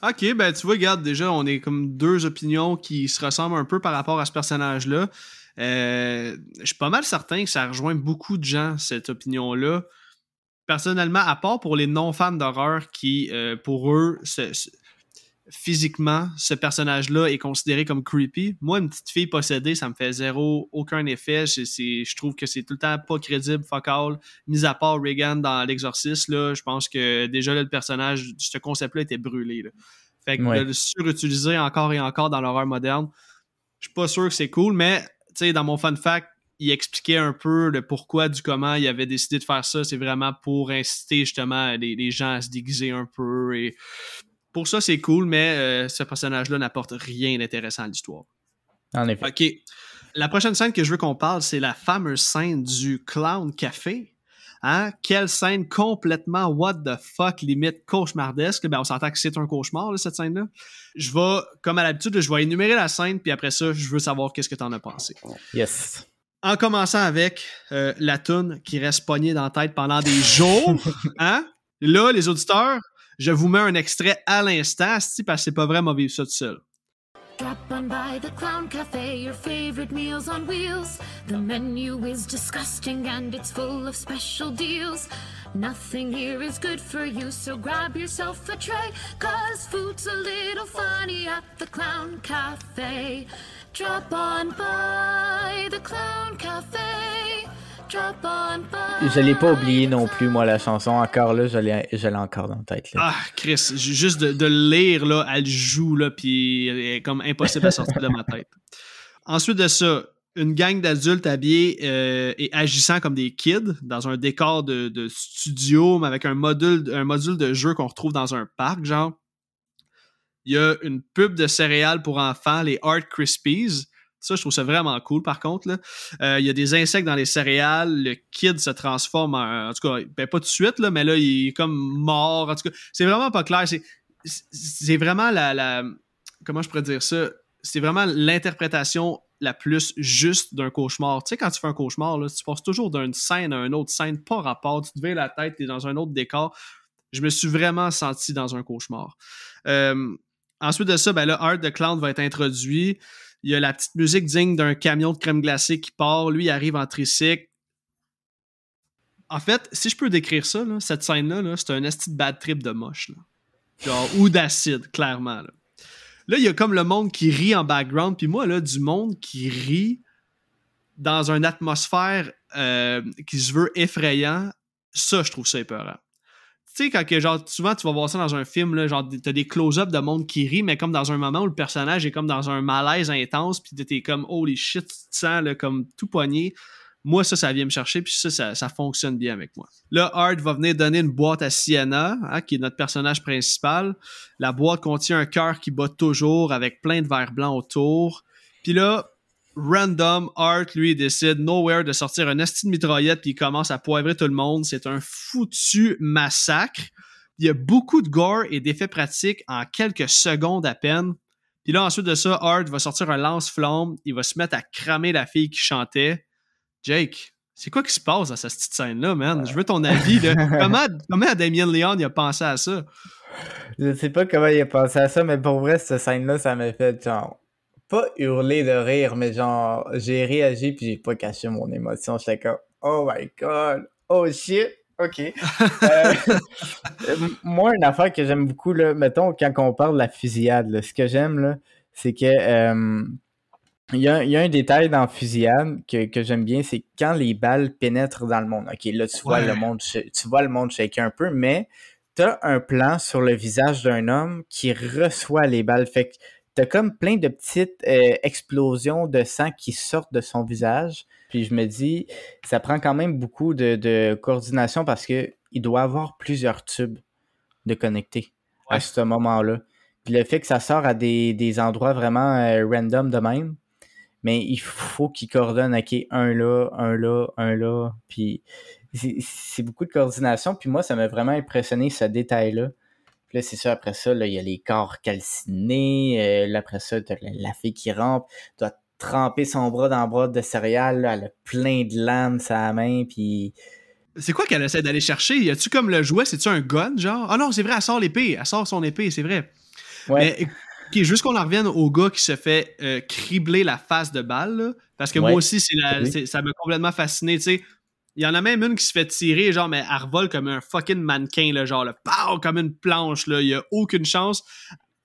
Ok, ben tu vois, regarde, déjà, on est comme deux opinions qui se ressemblent un peu par rapport à ce personnage-là. Euh, je suis pas mal certain que ça rejoint beaucoup de gens, cette opinion-là. Personnellement, à part pour les non-fans d'horreur qui, euh, pour eux, physiquement, ce personnage-là est considéré comme creepy. Moi, une petite fille possédée, ça me fait zéro, aucun effet. Je, trouve que c'est tout le temps pas crédible, focal. Mis à part Reagan dans L'Exorciste, là, je pense que déjà le personnage, ce concept-là était brûlé. Fait que de le surutiliser encore et encore dans l'horreur moderne, je suis pas sûr que c'est cool, mais sais, dans mon fun fact, il expliquait un peu le pourquoi du comment il avait décidé de faire ça. C'est vraiment pour inciter justement les, gens à se déguiser un peu. Et pour ça, c'est cool, mais euh, ce personnage-là n'apporte rien d'intéressant à l'histoire. En effet. OK. La prochaine scène que je veux qu'on parle, c'est la fameuse scène du Clown Café. Hein? Quelle scène complètement what the fuck, limite cauchemardesque. Ben, on s'entend que c'est un cauchemar, cette scène-là. Je vais, comme à l'habitude, je vais énumérer la scène, puis après ça, je veux savoir qu'est-ce que tu en as pensé. Yes. En commençant avec euh, la toune qui reste pognée dans la tête pendant des jours. hein? Là, les auditeurs, je vous mets un extrait à l'instant, parce que c'est pas vraiment vivre ça tout seul. Drop on by the Clown Cafe, your favorite meals on wheels. The menu is disgusting and it's full of special deals. Nothing here is good for you, so grab yourself a tray. Cause food's a little funny at the Clown Cafe. Drop on by the Clown Cafe. Je l'ai pas oublié non plus, moi, la chanson. Encore là, je l'ai encore dans la tête. Ah, Chris, juste de, le lire, là, elle joue, là, puis elle est comme impossible à sortir de ma tête. Ensuite de ça, une gang d'adultes habillés euh, et agissant comme des kids dans un décor de, studio, mais avec un module, un module de jeu qu'on retrouve dans un parc, genre. Il y a une pub de céréales pour enfants, les Art Krispies. Ça, je trouve ça vraiment cool, par contre. Euh, il y a des insectes dans les céréales. Le kid se transforme en. En tout cas, ben, pas tout de suite, là, mais là, il est comme mort. En tout cas, c'est vraiment pas clair. C'est vraiment la, Comment je pourrais dire ça? C'est vraiment l'interprétation la plus juste d'un cauchemar. Tu sais, quand tu fais un cauchemar, là, tu passes toujours d'une scène à une autre scène, pas rapport. Tu te vires la tête, tu es dans un autre décor. Je me suis vraiment senti dans un cauchemar. Euh, ensuite de ça, ben Art the Clown va être introduit. Il y a la petite musique digne d'un camion de crème glacée qui part. Lui, il arrive en tricycle. En fait, si je peux décrire ça, cette scène-là, c'est un esti de bad trip de moche. Genre, ou d'acide, clairement. Là. il y a comme le monde qui rit en background. Puis moi, là, du monde qui rit dans une atmosphère euh, qui se veut effrayant, ça, je trouve ça épeurant sais, quand que, genre, souvent, tu vas voir ça dans un film, là, genre, t'as des close-ups de monde qui rit, mais comme dans un moment où le personnage est comme dans un malaise intense, puis t'es comme, holy shit, tu te sens, là, comme tout poigné. Moi, ça, ça vient me chercher, puis ça, ça, fonctionne bien avec moi. Là, Art va venir donner une boîte à Sienna, hein, qui est notre personnage principal. La boîte contient un cœur qui bat toujours, avec plein de verres blancs autour. Puis là, random, Art, lui, décide nowhere de sortir un esti de mitraillette puis il commence à poivrer tout le monde. C'est un foutu massacre. Il y a beaucoup de gore et d'effets pratiques en quelques secondes à peine. Puis là, ensuite de ça, Art va sortir un lance-flamme. Il va se mettre à cramer la fille qui chantait. Jake, C'est quoi qui se passe à cette petite scène-là, man? Je veux ton avis. Là. comment, comment Damien Leon il a pensé à ça? Je sais pas comment il a pensé à ça, mais pour vrai, cette scène-là, ça m'a fait genre. Pas hurler de rire, mais genre, j'ai réagi puis j'ai pas caché mon émotion. J'étais comme, oh my god, oh shit, ok. Euh, moi, une affaire que j'aime beaucoup, là, mettons, quand on parle de la fusillade, ce que j'aime, là, c'est que. Euh, il y, a, un détail dans Fusillade que, j'aime bien, c'est quand les balles pénètrent dans le monde. Ok, là, tu vois le monde, tu vois le monde shaker un peu, mais t'as un plan sur le visage d'un homme qui reçoit les balles. Fait que t'as comme plein de petites euh, explosions de sang qui sortent de son visage. Puis je me dis, ça prend quand même beaucoup de, coordination parce que il doit avoir plusieurs tubes de connectés à ce moment-là. Puis le fait que ça sort à des, endroits vraiment euh, random de même, mais il faut qu'il coordonne, OK, un là, un là, un là, puis c'est beaucoup de coordination, puis moi, ça m'a vraiment impressionné ce détail-là. Puis là, c'est ça, après ça, là, il y a les corps calcinés, euh, là, après ça, t'as la, fille qui rampe, doit tremper son bras dans le bras de céréales, elle a plein de lames sa main, puis... C'est quoi qu'elle essaie d'aller chercher? Y a-tu comme le jouet? C'est-tu un gun, genre? Ah non, c'est vrai, elle sort l'épée. Elle sort son épée, c'est vrai. Ouais. Ok, juste qu'on en revienne au gars qui se fait euh, cribler la face de balle, parce que moi aussi, c'est ça m'a complètement fasciné, tu sais. Il y en a même une qui se fait tirer, genre, mais elle revole comme un fucking mannequin, genre, le pow, comme une planche, là. Il y a aucune chance.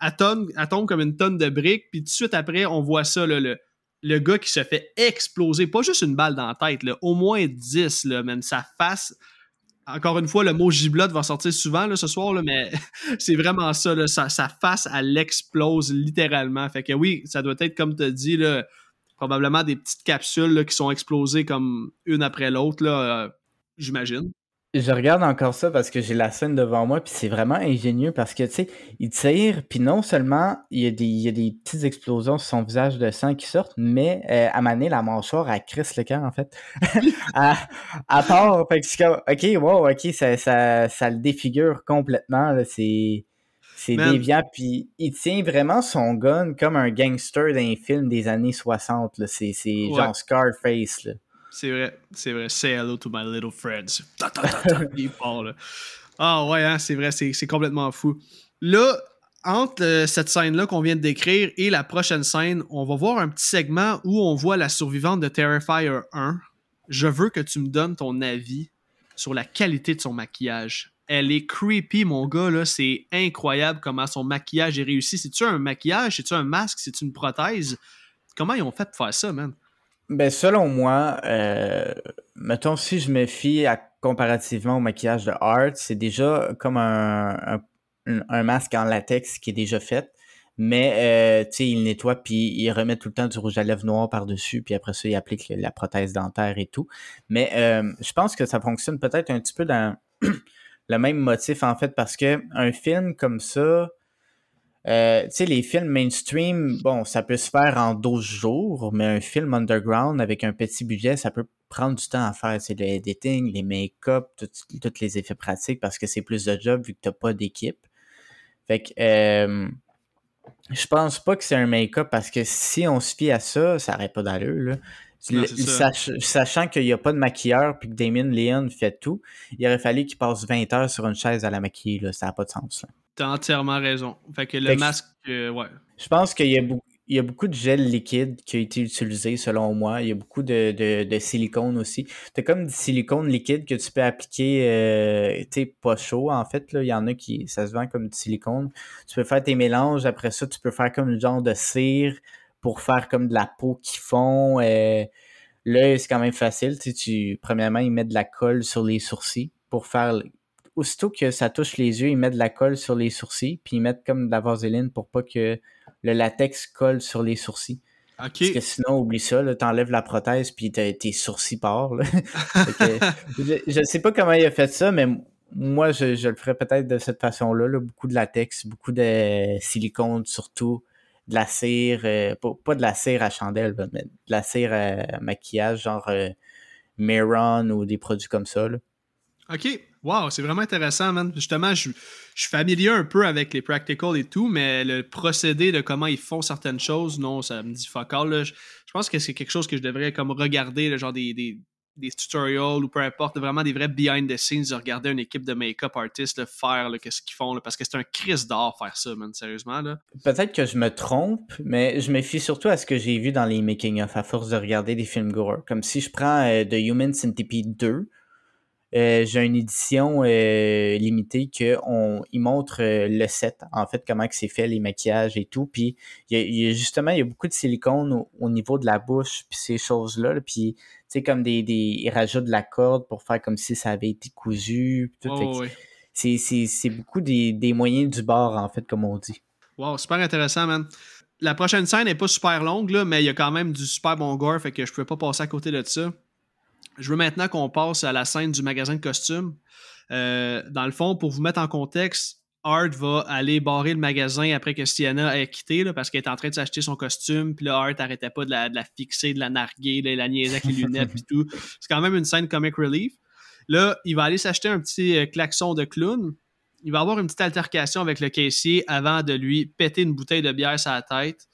Elle, tombe, comme une tonne de briques, puis tout de suite après, on voit ça, là, le, le gars qui se fait exploser, pas juste une balle dans la tête, là, au moins 10, là, même sa face encore une fois, le mot giblotte va sortir souvent là, ce soir, là, mais c'est vraiment ça, là, sa, face, elle explose littéralement. Fait que oui, ça doit être, comme tu dit, là, probablement des petites capsules qui sont explosées comme une après l'autre, euh, j'imagine. Je regarde encore ça parce que j'ai la scène devant moi, puis c'est vraiment ingénieux parce que, tu sais, il tire, puis non seulement il y, a des, il y, a des, petites explosions sur son visage de sang qui sortent, mais euh, à maner la mâchoire, à crisse le cœur, en fait. à, à, part, fait que c'est comme, ok, wow, ok, ça, ça, ça le défigure complètement, c'est. C'est déviant, puis il tient vraiment son gun comme un gangster d'un film des années 60. C'est genre Scarface. Là. C'est vrai, c'est vrai. Say hello to my little friends. il là. Ah ouais, hein, c'est vrai, c'est complètement fou. Là, entre euh, cette scène-là qu'on vient de décrire et la prochaine scène, on va voir un petit segment où on voit la survivante de Terrifier 1. Je veux que tu me donnes ton avis sur la qualité de son maquillage. Elle est creepy, mon gars, là. C'est incroyable comment son maquillage est réussi. C'est-tu un maquillage? C'est-tu un masque? C'est-tu une prothèse? Comment ils ont fait pour faire ça, man? Ben, selon moi, euh, mettons, si je me fie comparativement au maquillage de Art, c'est déjà comme un, un, masque en latex qui est déjà fait. Mais, euh, tu sais, il nettoie, puis il remet tout le temps du rouge à lèvres noir par-dessus, puis après ça, il applique la prothèse dentaire et tout. Mais euh, je pense que ça fonctionne peut-être un petit peu dans le même motif, en fait, parce que un film comme ça, euh, tu sais, les films mainstream, bon, ça peut se faire en 12 jours, mais un film underground avec un petit budget, ça peut prendre du temps à faire. C'est le editing, les make-up, tous les effets pratiques parce que c'est plus de job vu que t'as pas d'équipe. Fait que euh, je pense pas que c'est un make-up parce que si on se fie à ça, ça n'aurait pas d'allure. Sachant qu'il n'y a pas de maquilleur puis que Damien Leon fait tout, il aurait fallu qu'il passe 20 heures sur une chaise à la maquiller. Là. Ça n'a pas de sens. T'as entièrement raison. Fait que le masque, euh, ouais. Je pense qu'il y a beaucoup. Il y a beaucoup de gel liquide qui a été utilisé selon moi. Il y a beaucoup de, de, silicone aussi. Tu comme du silicone liquide que tu peux appliquer, euh, tu pas chaud en fait. Là. Il y en a qui, ça se vend comme du silicone. Tu peux faire tes mélanges. Après ça, tu peux faire comme le genre de cire pour faire comme de la peau qui fond. Euh, là, c'est quand même facile. Tu, tu, premièrement, ils mettent de la colle sur les sourcils pour faire aussitôt que ça touche les yeux, ils mettent de la colle sur les sourcils, puis ils mettent comme de la vaseline pour pas que le latex colle sur les sourcils. Parce que sinon, oublie ça, t'enlèves la prothèse, puis tes sourcils partent. je, ne sais pas comment il a fait ça, mais moi, je, le ferais peut-être de cette façon-là. Beaucoup de latex, beaucoup de silicone surtout, de la cire, euh, pas, de la cire à chandelle, mais de la cire à maquillage, genre euh, ou des produits comme ça. OK. Wow, c'est vraiment intéressant, man. Justement, je, suis familier un peu avec les practicals et tout, mais le procédé de comment ils font certaines choses, non, ça me dit fuck all. Je, pense que c'est quelque chose que je devrais comme regarder, le genre des tutorials ou peu importe, vraiment des vrais behind the scenes de regarder une équipe de make-up artists faire qu'est-ce qu'ils font parce que c'est un crise d'or faire ça, man, sérieusement. Peut-être que je me trompe, mais je me fie surtout à ce que j'ai vu dans les making-of à force de regarder des films gore. Comme si je prends euh, The Human Centipede 2, euh, j'ai une édition euh, limitée que on, il montre le set, en fait, comment que c'est fait, les maquillages et tout. Puis il y, a, justement, il y a beaucoup de silicone au, niveau de la bouche, puis ces choses-là. Là, puis sais, comme des, des. Ils rajoutent de la corde pour faire comme si ça avait été cousu. C'est beaucoup des, des, moyens du bord, en fait, comme on dit. Wow, super intéressant, man. La prochaine scène n'est pas super longue, là, mais il y a quand même du super bon gore, fait que je ne pouvais pas passer à côté de ça. Je veux maintenant qu'on passe à la scène du magasin de costumes. Euh, dans le fond, pour vous mettre en contexte, Art va aller barrer le magasin après que Sienna ait quitté parce qu'elle est en train de s'acheter son costume. Puis là, Art arrêtait pas de la, fixer, de la narguer, de la niaiser avec les lunettes puis tout. C'est quand même une scène comic relief. Là, il va aller s'acheter un petit euh, klaxon de clown. Il va avoir une petite altercation avec le caissier avant de lui péter une bouteille de bière sur la tête.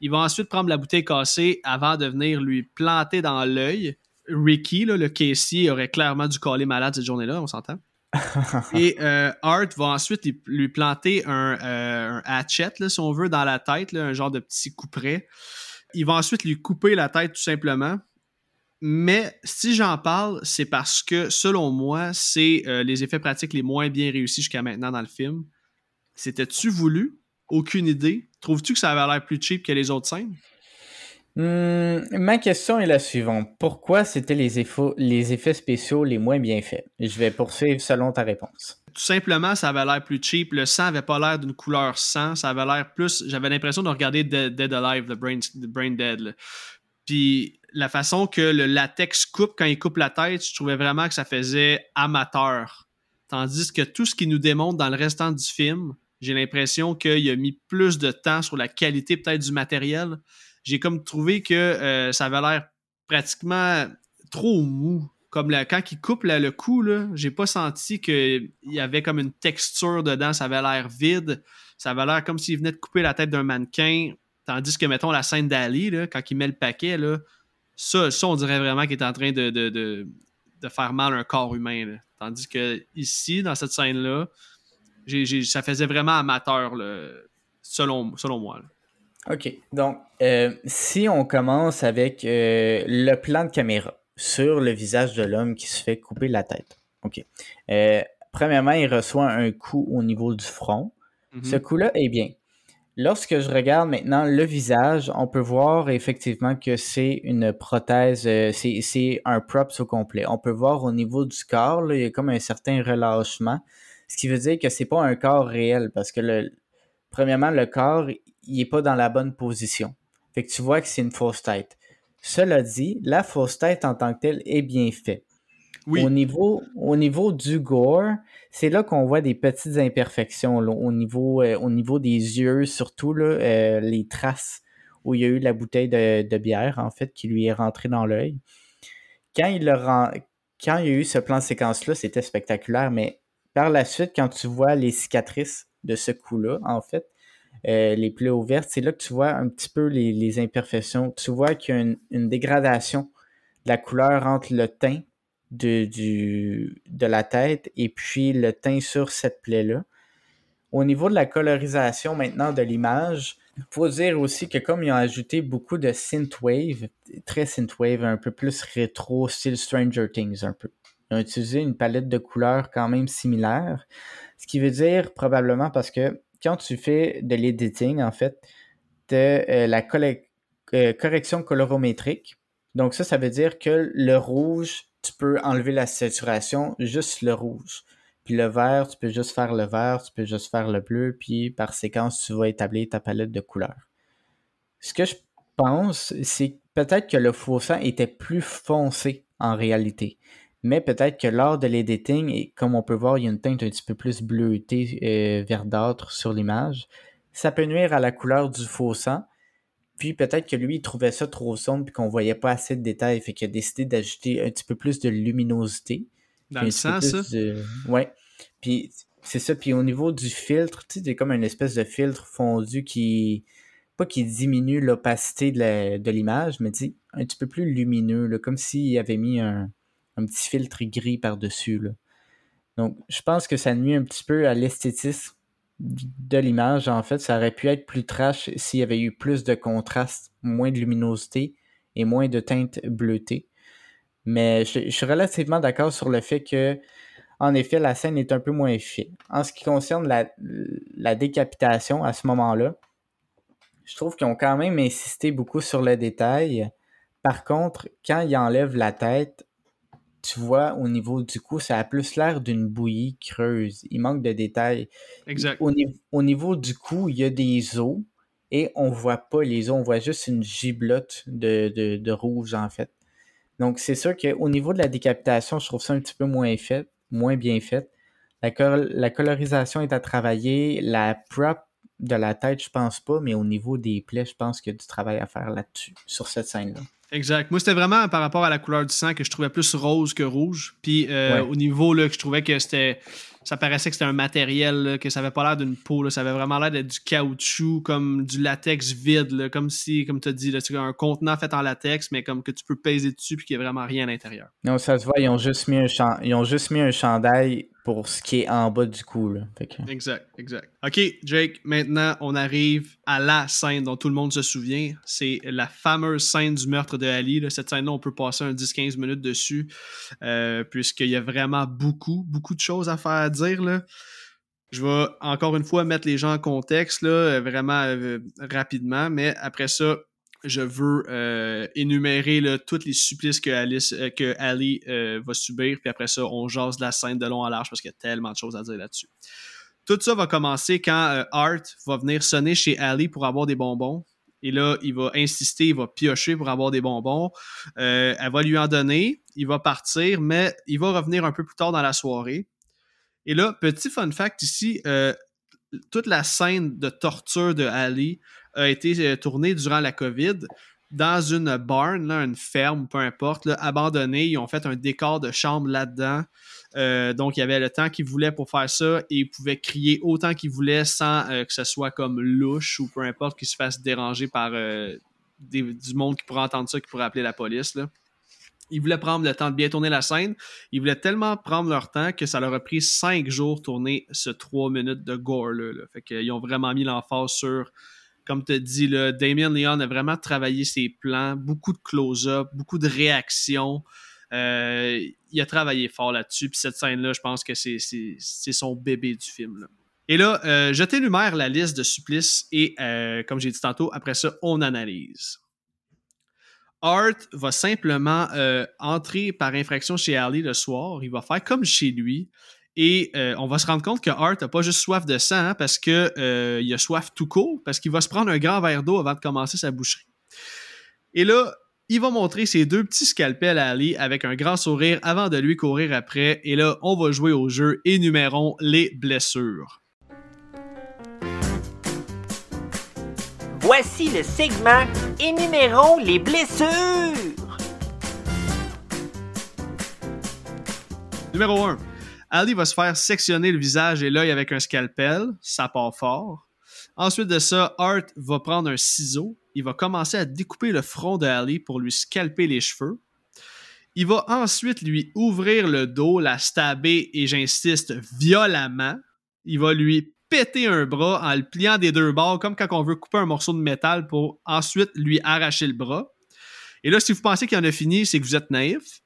Il va ensuite prendre la bouteille cassée avant de venir lui planter dans l'œil. Ricky, le caissier, aurait clairement dû coller malade cette journée-là, on s'entend. et euh, Art va ensuite lui, planter un, euh, hatchet, si on veut, dans la tête, un genre de petit couperet. Il va ensuite lui couper la tête tout simplement. Mais si j'en parle, c'est parce que selon moi, c'est euh, les effets pratiques les moins bien réussis jusqu'à maintenant dans le film. C'était-tu voulu? Aucune idée. Trouves-tu que ça avait l'air plus cheap que les autres scènes? Hmm, ma question est la suivante. Pourquoi c'était les, effets spéciaux les moins bien faits? Je vais poursuivre selon ta réponse. Tout simplement, ça avait l'air plus cheap. Le sang avait pas l'air d'une couleur sang. Ça avait l'air plus. J'avais l'impression de regarder Dead, Alive, The Brain, Brain Dead. Puis la façon que le latex coupe quand il coupe la tête, je trouvais vraiment que ça faisait amateur. Tandis que tout ce qui nous démontre dans le restant du film, j'ai l'impression qu'il a mis plus de temps sur la qualité peut-être du matériel j'ai comme trouvé que euh, ça avait l'air pratiquement trop mou. Comme quand il coupe le cou, j'ai pas senti qu'il y avait comme une texture dedans, ça avait l'air vide. Ça avait l'air comme s'il venait de couper la tête d'un mannequin. Tandis que, mettons, la scène d'Ali, quand il met le paquet, ça, ça, on dirait vraiment qu'il est en train de, de, faire mal à un corps humain. Tandis que ici, dans cette scène-là, ça faisait vraiment amateur, selon, selon moi. OK. Donc, euh, si on commence avec euh, le plan de caméra sur le visage de l'homme qui se fait couper la tête. OK. Euh, premièrement, il reçoit un coup au niveau du front. Mm-hmm. Ce coup-là est bien. Lorsque je regarde maintenant le visage, on peut voir effectivement que c'est une prothèse, c'est un props au complet. On peut voir au niveau du corps, il y a comme un certain relâchement, ce qui veut dire que c'est pas un corps réel parce que le, premièrement, le corps, il n'est pas dans la bonne position. Fait que tu vois que c'est une fausse tête. Cela dit, la fausse tête en tant que telle est bien faite. Au, niveau, au niveau du gore, c'est là qu'on voit des petites imperfections au, niveau, euh, au niveau des yeux, surtout là, euh, les traces où il y a eu la bouteille de, bière, en fait, qui lui est rentrée dans l'œil. Quand il, quand il y a eu ce plan séquence-là, c'était spectaculaire, mais par la suite, quand tu vois les cicatrices de ce coup-là, en fait, euh, les plaies ouvertes, c'est là que tu vois un petit peu les, imperfections. Tu vois qu'il y a une, dégradation de la couleur entre le teint de, de la tête et puis le teint sur cette plaie-là. Au niveau de la colorisation maintenant de l'image, il faut dire aussi que comme ils ont ajouté beaucoup de synthwave, très synthwave, un peu plus rétro, style Stranger Things un peu. Ils ont utilisé une palette de couleurs quand même similaire. Ce qui veut dire probablement parce que quand tu fais de l'editing, en fait, de euh, la euh, correction colorométrique. Donc ça, ça veut dire que le rouge, tu peux enlever la saturation, juste le rouge. Puis le vert, tu peux juste faire le vert, tu peux juste faire le bleu, puis par séquence, tu vas établir ta palette de couleurs. Ce que je pense, c'est peut-être que le faux sang était plus foncé en réalité mais peut-être que lors de l'editing, et comme on peut voir, il y a une teinte un petit peu plus bleutée, euh, verdâtre sur l'image, ça peut nuire à la couleur du faux sang. Puis peut-être que lui, il trouvait ça trop sombre puis qu'on voyait pas assez de détails, fait qu'il a décidé d'ajouter un petit peu plus de luminosité. Dans le sang, ça? Ouais. Puis c'est ça. Puis au niveau du filtre, tu sais, c'est comme une espèce de filtre fondu qui pas qu'il diminue l'opacité de l'image, mais dit un petit peu plus lumineux, comme s'il avait mis un, petit filtre gris par-dessus. Donc, je pense que ça nuit un petit peu à l'esthétisme de l'image. En fait, ça aurait pu être plus trash s'il y avait eu plus de contraste, moins de luminosité et moins de teintes bleutées. Mais je, suis relativement d'accord sur le fait que, en effet, la scène est un peu moins fine. En ce qui concerne la, la décapitation à ce moment-là, je trouve qu'ils ont quand même insisté beaucoup sur le détail. Par contre, quand ils enlèvent la tête, tu vois, au niveau du cou, ça a plus l'air d'une bouillie creuse. Il manque de détails. Exact. Au, niveau du cou, il y a des os et on voit pas les os, on voit juste une giblotte de, rouge, en fait. Donc, c'est sûr qu'au niveau de la décapitation, je trouve ça un petit peu moins fait, moins bien fait. La, la colorisation est à travailler. La prop de la tête, je pense pas, mais au niveau des plaies, je pense qu'il y a du travail à faire là-dessus, sur cette scène-là. Exact. Moi, c'était vraiment par rapport à la couleur du sang que je trouvais plus rose que rouge. Puis euh, au niveau là, que je trouvais que c'était. Ça paraissait que c'était un matériel, que ça avait pas l'air d'une peau. Ça avait vraiment l'air d'être du caoutchouc, comme du latex vide, comme si, comme tu as dit, c'est un contenant fait en latex, mais comme que tu peux peser dessus puis qu'il n'y a vraiment rien à l'intérieur. Non, ça se voit, ils ont juste mis un, ils ont juste mis un chandail pour ce qui est en bas du cou. Là. Exact, exact. OK, Jake, maintenant, on arrive à la scène dont tout le monde se souvient. C'est la fameuse scène du meurtre de Ali. Cette scène-là, on peut passer un 10-15 minutes dessus, euh, puisqu'il y a vraiment beaucoup, beaucoup de choses à faire dire. Là. Je vais encore une fois mettre les gens en contexte, là, vraiment euh, rapidement, mais après ça, je veux euh, énumérer là, tous les supplices que, euh, Ali euh, va subir, puis après ça, on jase de la scène de long à large parce qu'il y a tellement de choses à dire là-dessus. Tout ça va commencer quand Art va venir sonner chez Ali pour avoir des bonbons. Et là, il va insister, il va piocher pour avoir des bonbons. elle va lui en donner, il va partir, mais il va revenir un peu plus tard dans la soirée. Et là, petit fun fact ici, toute la scène de torture de Ali a été euh, tourné durant la COVID dans une barn, une ferme, peu importe, abandonnée. Ils ont fait un décor de chambre là-dedans. Euh, donc, il y avait le temps qu'ils voulaient pour faire ça et ils pouvaient crier autant qu'ils voulaient sans euh, que ce soit comme louche ou peu importe qu'ils se fassent déranger par du monde qui pourrait entendre ça, qui pourrait appeler la police. Ils voulaient prendre le temps de bien tourner la scène. Ils voulaient tellement prendre leur temps que ça leur a pris cinq jours tourner ce trois minutes de gore-là. Là. Fait qu'ils ont vraiment mis l'emphase sur comme tu dis, là, Damien Leon a vraiment travaillé ses plans, beaucoup de close-up, beaucoup de réactions. Euh, il a travaillé fort là-dessus. Puis cette scène-là, je pense que c'est son bébé du film. Et là, euh, je t'énumère la liste de supplices et, euh, comme j'ai dit tantôt, après ça, on analyse. Art va simplement entrer par infraction chez Ali le soir. Il va faire comme chez lui. Et euh, on va se rendre compte que Art n'a pas juste soif de sang, hein, parce qu'il euh, a soif tout court, parce qu'il va se prendre un grand verre d'eau avant de commencer sa boucherie. Et là, il va montrer ses deux petits scalpels à Ali avec un grand sourire avant de lui courir après. Et là, on va jouer au jeu énumérons les blessures. Voici le segment Énumérons les blessures. Numéro 1. Ali va se faire sectionner le visage et l'œil avec un scalpel, ça part fort. Ensuite de ça, Art va prendre un ciseau, il va commencer à découper le front de Ali pour lui scalper les cheveux. Il va ensuite lui ouvrir le dos, la stabber et j'insiste violemment. Il va lui péter un bras en le pliant des deux bords, comme quand on veut couper un morceau de métal pour ensuite lui arracher le bras. Et là, si vous pensez qu'il en a fini, c'est que vous êtes naïf.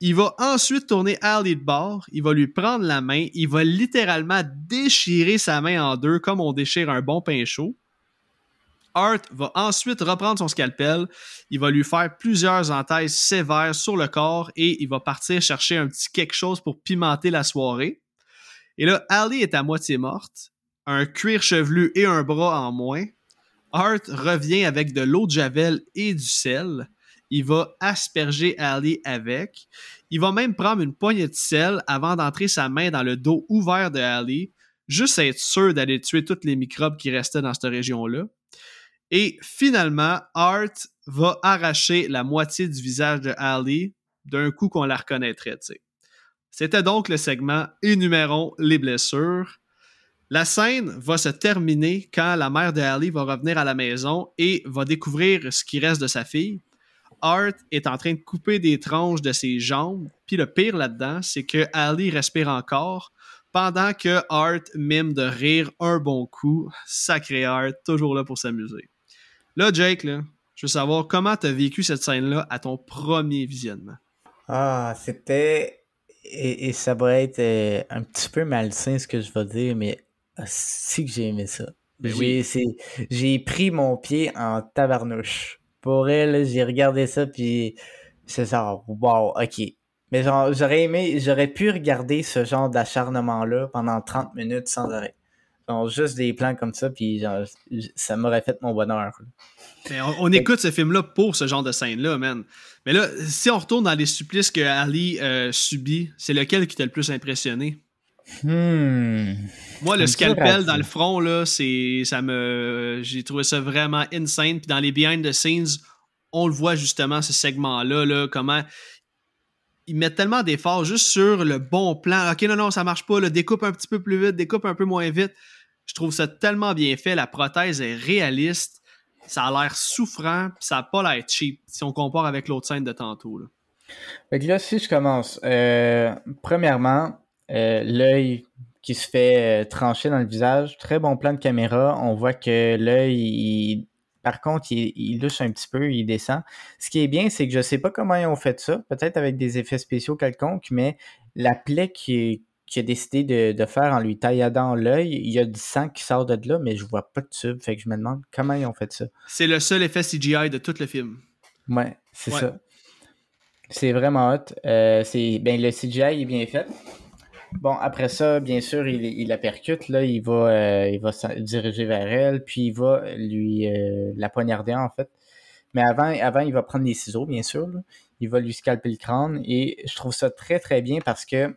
Il va ensuite tourner Ali de bord, il va lui prendre la main, il va littéralement déchirer sa main en deux comme on déchire un bon pain chaud. Art va ensuite reprendre son scalpel, il va lui faire plusieurs entailles sévères sur le corps et il va partir chercher un petit quelque chose pour pimenter la soirée. Et là, Ali est à moitié morte, un cuir chevelu et un bras en moins. Art revient avec de l'eau de javel et du sel. Il va asperger Ali avec. Il va même prendre une poignée de sel avant d'entrer sa main dans le dos ouvert de Ali, juste être sûr d'aller tuer tous les microbes qui restaient dans cette région-là. Et finalement, Art va arracher la moitié du visage de Ali d'un coup qu'on la reconnaîtrait. C'était donc le segment Énumérons les blessures. La scène va se terminer quand la mère de Ali va revenir à la maison et va découvrir ce qui reste de sa fille. Art est en train de couper des tranches de ses jambes. Puis le pire là-dedans, c'est que Ali respire encore pendant que Art mime de rire un bon coup. Sacré Art, toujours là pour s'amuser. Là, Jake, là, je veux savoir comment tu as vécu cette scène-là à ton premier visionnement. Ah, c'était. Et, et ça va être euh, un petit peu malsain ce que je vais dire, mais si que j'ai aimé ça. Ben J'ai oui. c'est- j'ai pris mon pied en tabarnouche. Pour elle, j'ai regardé ça, puis c'est ça, wow, ok. Mais genre, j'aurais aimé, j'aurais pu regarder ce genre d'acharnement-là pendant 30 minutes sans arrêt. Genre, juste des plans comme ça, puis genre, ça m'aurait fait mon bonheur. On écoute ce film-là pour ce genre de scène-là, man. Mais là, si on retourne dans les supplices que Ali euh, subit, c'est lequel qui t'a le plus impressionné? Hmm. Moi, le scalpel dans le front, là, c'est. ça me. J'ai trouvé ça vraiment insane. Puis dans les behind the scenes, on le voit justement, ce segment-là, là, comment. Ils mettent tellement d'efforts juste sur le bon plan. Ok, non, non, ça marche pas. Là, découpe un petit peu plus vite, découpe un peu moins vite. Je trouve ça tellement bien fait. La prothèse est réaliste. Ça a l'air souffrant. Puis ça n'a pas l'air cheap si on compare avec l'autre scène de tantôt. Là. Fait que là, si je commence, euh, premièrement, euh, l'œil qui se fait euh, trancher dans le visage, très bon plan de caméra. On voit que l'œil, il- par contre, il, il louche un petit peu, il descend. Ce qui est bien, c'est que je sais pas comment ils ont fait ça, peut-être avec des effets spéciaux quelconques, mais la plaie qui a décidé de, de faire en lui tailladant l'œil, il y a du sang qui sort de là, mais je vois pas de tube. Fait que je me demande comment ils ont fait ça. C'est le seul effet CGI de tout le film. Ouais, c'est Ouais. ça. C'est vraiment hot. Euh, ben, le CGI est bien fait. Bon, après ça, bien sûr, il, il la percute. Là, il va, euh, il va se diriger vers elle, puis il va lui euh, la poignarder, en fait. Mais avant, avant, il va prendre les ciseaux, bien sûr. là. Il va lui scalper le crâne. Et je trouve ça très, très bien parce que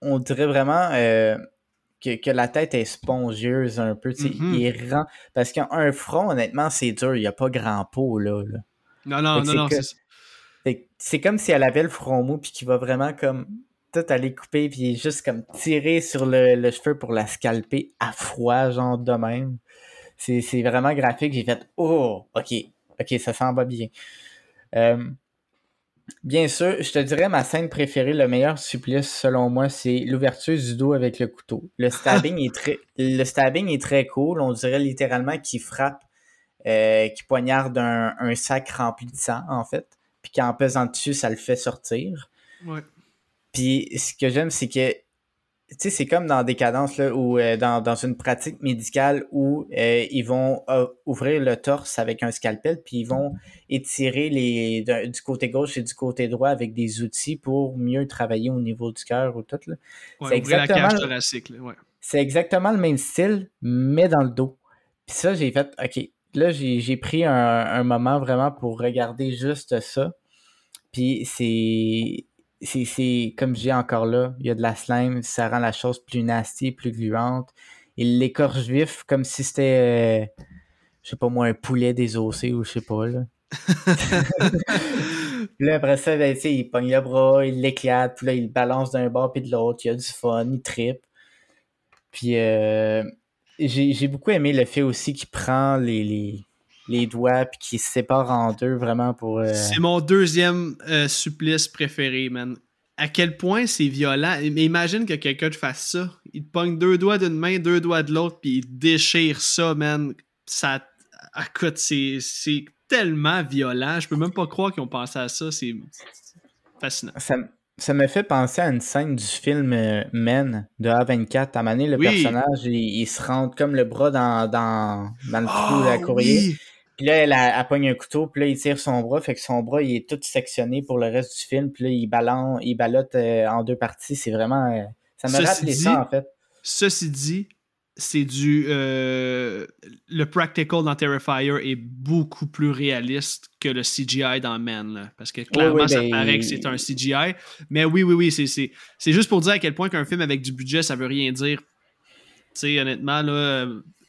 on dirait vraiment euh, que, que la tête est spongieuse un peu. tu sais. Mhm. Il est rend... Parce qu'un front, honnêtement, c'est dur. Il n'y a pas grand pot, là. là. Non, non, que non, c'est non. C'est comme si elle avait le front mou puis qu'il va vraiment comme tout aller couper puis juste comme tirer sur le, le cheveu pour la scalper à froid, genre de même. C'est c'est vraiment graphique. J'ai fait Oh, ok, ok, ça s'en va bien. Euh, bien sûr, je te dirais ma scène préférée, le meilleur supplice selon moi, c'est l'ouverture du dos avec le couteau. Le stabbing est très, le stabbing est très cool. On dirait littéralement qu'il frappe, euh, qu'il poignarde un, un sac rempli de sang en fait puis qu'en pesant dessus, ça le fait sortir. Ouais. Puis ce que j'aime, c'est que, tu sais, c'est comme dans Décadence, là, ou euh, dans, dans une pratique médicale où euh, ils vont euh, ouvrir le torse avec un scalpel, puis ils vont étirer les, du côté gauche et du côté droit avec des outils pour mieux travailler au niveau du cœur ou tout. Là. Ouais, C'est la exactement- cage thoracique. Là, ouais. C'est exactement le même style, mais dans le dos. Puis ça, j'ai fait, OK, là, j'ai j'ai pris un, un moment vraiment pour regarder juste ça. Puis c'est, c'est, c'est, comme j'ai encore là, il y a de la slime, ça rend la chose plus nasty, plus gluante. Il l'écorche vif comme si c'était, euh, je sais pas moi, un poulet désossé ou je sais pas, là. Puis là, après ça, ben, il pogne le bras, il l'éclate, puis là, il le balance d'un bord puis de l'autre, il y a du fun, il tripe. Puis euh, j'ai j'ai beaucoup aimé le fait aussi qu'il prend les, les, les doigts puis qu'il se sépare en deux vraiment pour. euh, C'est mon deuxième euh, supplice préféré, man. À quel point c'est violent. Mais imagine que quelqu'un te fasse ça. Il te pogne deux doigts d'une main, deux doigts de l'autre, puis il déchire ça, man. Ça. Écoute, c'est tellement violent. Je peux même pas croire qu'ils ont pensé à ça. C'est fascinant. Ça, me fait penser à une scène du film euh, Men de A24. À un moment donné, le Oui. personnage, il, il se rentre comme le bras dans, dans, dans le trou de la Oh, courrier. oui! Puis là, elle, elle, elle pogne un couteau, puis là, il tire son bras, fait que son bras, il est tout sectionné pour le reste du film, puis là, il balance, il ballotte euh, en deux parties. C'est vraiment... euh, ça Ceci rappelé ça, en fait. Ceci dit, c'est du. euh, le practical dans Terrifier est beaucoup plus réaliste que le CGI dans Man. là, parce que clairement, oui, ça ben, paraît que c'est un CGI. Mais oui, oui, oui, c'est- juste pour dire à quel point qu'un film avec du budget, ça veut rien dire. Tu sais, honnêtement, là,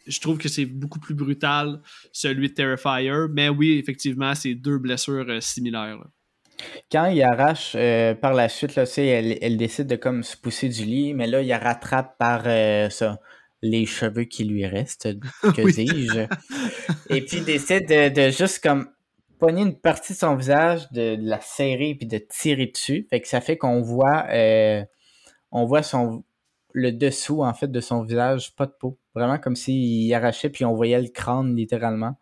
je trouve que c'est beaucoup plus brutal, celui de Terrifier. Mais oui, effectivement, c'est deux blessures euh, similaires. là. Quand il arrache euh, par la suite, là, elle, elle décide de comme se pousser du lit, mais là, il la rattrape par euh, ça, les cheveux qui lui restent, que dis-je. Et puis il décide de, de, juste comme pogner une partie de son visage, de, la serrer puis de tirer dessus. Fait que ça fait qu'on voit euh, on voit son le dessous en fait de son visage, pas de peau. Vraiment comme s'il arrachait puis on voyait le crâne littéralement.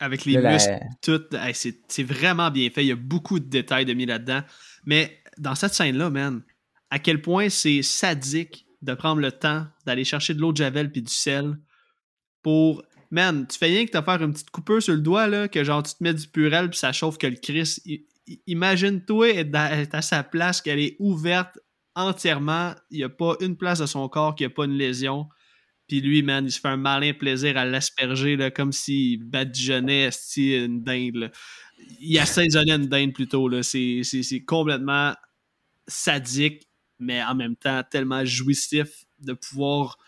Avec les muscles, tout. c'est vraiment bien fait. Il y a beaucoup de détails de mis là-dedans. Mais dans cette scène-là, man, à quel point c'est sadique de prendre le temps d'aller chercher de l'eau de javel puis du sel pour. Man, tu fais rien que te faire une petite coupure sur le doigt, là, que genre tu te mets du purel puis ça chauffe que le Chris. Imagine-toi être, à sa place, qu'elle est ouverte entièrement. Il n'y a pas une place de son corps qui n'a pas une lésion. Puis lui, man, il se fait un malin plaisir à l'asperger, comme s'il badigeonnait une dinde. Il assaisonnait une dinde plutôt. C'est complètement sadique, mais en même temps tellement jouissif de pouvoir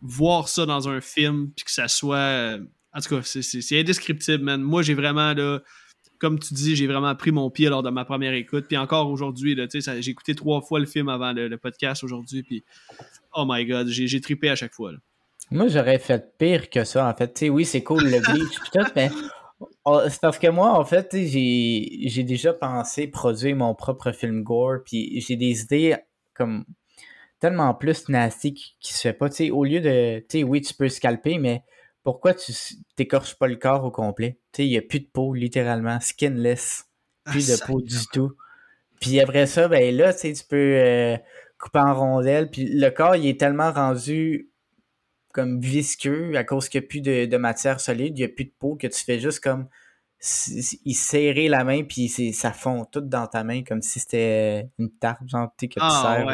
voir ça dans un film, puis que ça soit. Euh, en tout cas, c'est indescriptible, man. Moi, j'ai vraiment, là, comme tu dis, j'ai vraiment pris mon pied lors de ma première écoute. Puis encore aujourd'hui, j'ai écouté trois fois le film avant le, podcast aujourd'hui, puis oh my god, j'ai tripé à chaque fois. Moi, j'aurais fait pire que ça, en fait. oui, c'est cool le bleach, tout, mais c'est parce que moi, en fait, j'ai déjà pensé produire mon propre film gore, puis j'ai des idées comme tellement plus nasty qui, se fait pas. au lieu de, tu sais, oui, tu peux scalper, mais pourquoi tu t'écorches pas le corps au complet? Tu sais, il n'y a plus de peau, littéralement, skinless, plus de ah, peau du tout. Puis après ça, ben là, tu peux euh, couper en rondelles, puis le corps, il est tellement rendu comme visqueux à cause qu'il n'y a plus de, matière solide, il n'y a plus de peau, que tu fais juste comme il serrer la main puis ça fond tout dans ta main comme si c'était une tarte genre que tu ah,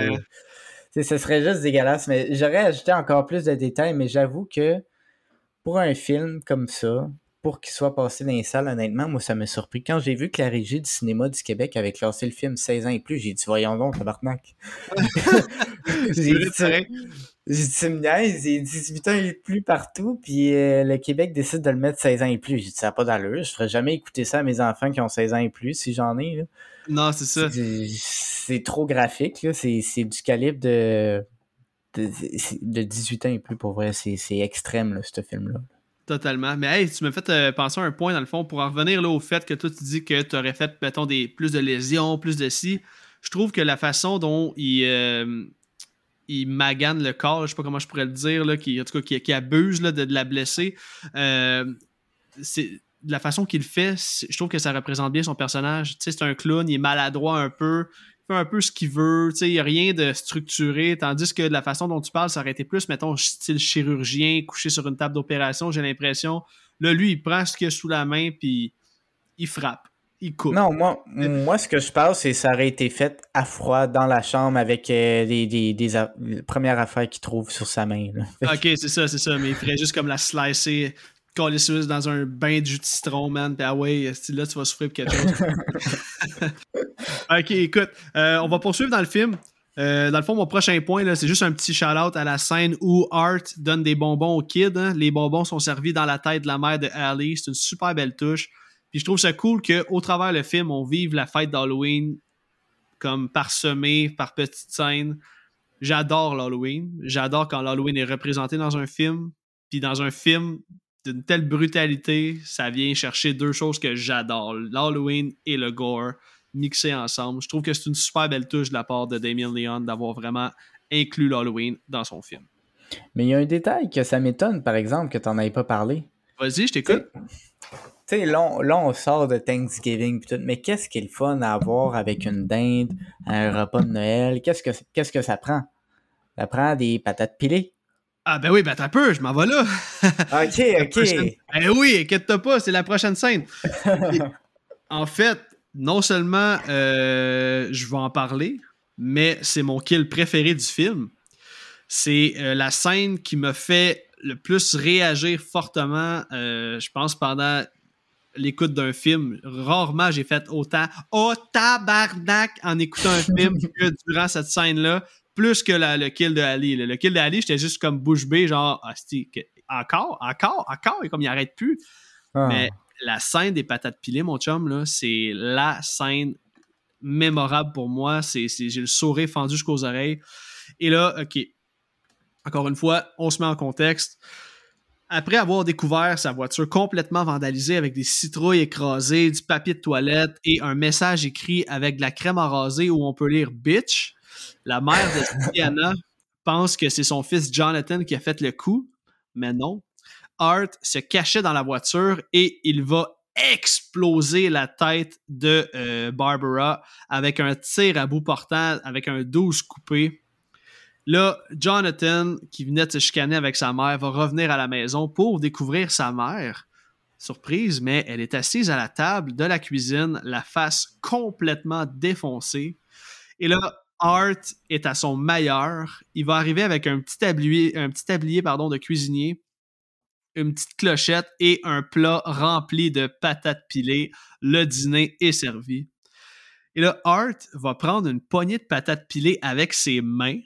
sers ce serait juste dégueulasse mais j'aurais ajouté encore plus de détails mais j'avoue que pour un film comme ça pour qu'il soit passé dans les salles honnêtement moi ça m'a surpris quand j'ai vu que la régie du cinéma du Québec avait classé le film 16 ans et plus j'ai dit voyons donc tabarnak j'ai dit j'ai dit, tu me niaises, il 18 ans et plus partout, puis euh, le Québec décide de le mettre 16 ans et plus. J'ai dit, ça n'a pas d'allure, je ferais jamais écouter ça à mes enfants qui ont 16 ans et plus, si j'en ai. Là. Non, c'est ça. C'est trop graphique, là. C'est du calibre de, de, 18 ans et plus, pour vrai. C'est extrême, là, ce film-là. Totalement. Mais hey, tu m'as fait euh, penser à un point, dans le fond, pour en revenir là, au fait que toi, tu dis que tu aurais fait, mettons, des, plus de lésions, plus de si. Je trouve que la façon dont il, euh, il magane le corps, je sais pas comment je pourrais le dire, qui, en tout cas, qui, abuse de, la blesser. Euh, c'est la façon qu'il fait, je trouve que ça représente bien son personnage. c'est un clown, il est maladroit un peu, fait un peu ce qu'il veut, il n'y a rien de structuré, tandis que de la façon dont tu parles, ça aurait été plus, mettons, style chirurgien, couché sur une table d'opération, j'ai l'impression. Là, lui, il prend ce qu'il a sous la main, puis il frappe. Non, moi, moi, ce que je pense, c'est que ça aurait été fait à froid dans la chambre avec euh, des, premières affaires qu'il trouve sur sa main. ok, c'est ça, c'est ça. Mais il ferait juste comme la slicer, coller dans un bain de jus de citron, man. Puis ah ouais, là, tu vas souffrir pour quelque chose. ok, écoute, euh, on va poursuivre dans le film. Euh, dans le fond, mon prochain point, c'est juste un petit shout-out à la scène où Art donne des bonbons aux kids. Hein. Les bonbons sont servis dans la tête de la mère de Ali. C'est une super belle touche. Puis je trouve ça cool qu'au travers le film, on vive la fête d'Halloween comme parsemée par petites scènes. J'adore l'Halloween. J'adore quand l'Halloween est représenté dans un film. Puis dans un film d'une telle brutalité, ça vient chercher deux choses que j'adore. L'Halloween et le gore mixés ensemble. Je trouve que c'est une super belle touche de la part de Damien Leon d'avoir vraiment inclus l'Halloween dans son film. Mais il y a un détail que ça m'étonne, par exemple, que tu n'en avais pas parlé. Vas-y, je t'écoute tu sais, là, on sort de Thanksgiving tout, mais qu'est-ce qu'il est le fun à avoir avec une dinde, un repas de Noël? Qu'est-ce que, qu'est-ce que ça prend? Ça prend des patates pilées. Ah ben oui, ben t'as peu, je m'en vais là. ok, ok. Ben oui, inquiète-toi pas, c'est la prochaine scène. en fait, non seulement euh, je vais en parler, mais c'est mon kill préféré du film. C'est euh, la scène qui me fait le plus réagir fortement, euh, je pense, pendant l'écoute d'un film. Rarement j'ai fait autant oh tabarnak en écoutant un film que durant cette scène-là, plus que le kill de Ali. Le kill de Ali, j'étais juste comme bouche bée, genre encore, encore, encore, et comme il arrête plus. Ah. Mais la scène des patates pilées, mon chum, c'est la scène mémorable pour moi. J'ai le sourire fendu jusqu'aux oreilles. Et là, OK. Encore une fois, on se met en contexte. Après avoir découvert sa voiture complètement vandalisée avec des citrouilles écrasées, du papier de toilette et un message écrit avec de la crème raser où on peut lire bitch, la mère de Sienna pense que c'est son fils Jonathan qui a fait le coup, mais non. Art se cachait dans la voiture et il va exploser la tête de euh, Barbara avec un tir à bout portant, avec un 12 coupé. Là, Jonathan, qui venait de se chicaner avec sa mère, va revenir à la maison pour découvrir sa mère. Surprise, mais elle est assise à la table de la cuisine, la face complètement défoncée. Et là, Art est à son meilleur. Il va arriver avec un petit tablier, tablier pardon, de cuisinier une petite clochette et un plat rempli de patates pilées. Le dîner est servi. Et là, Art va prendre une poignée de patates pilées avec ses mains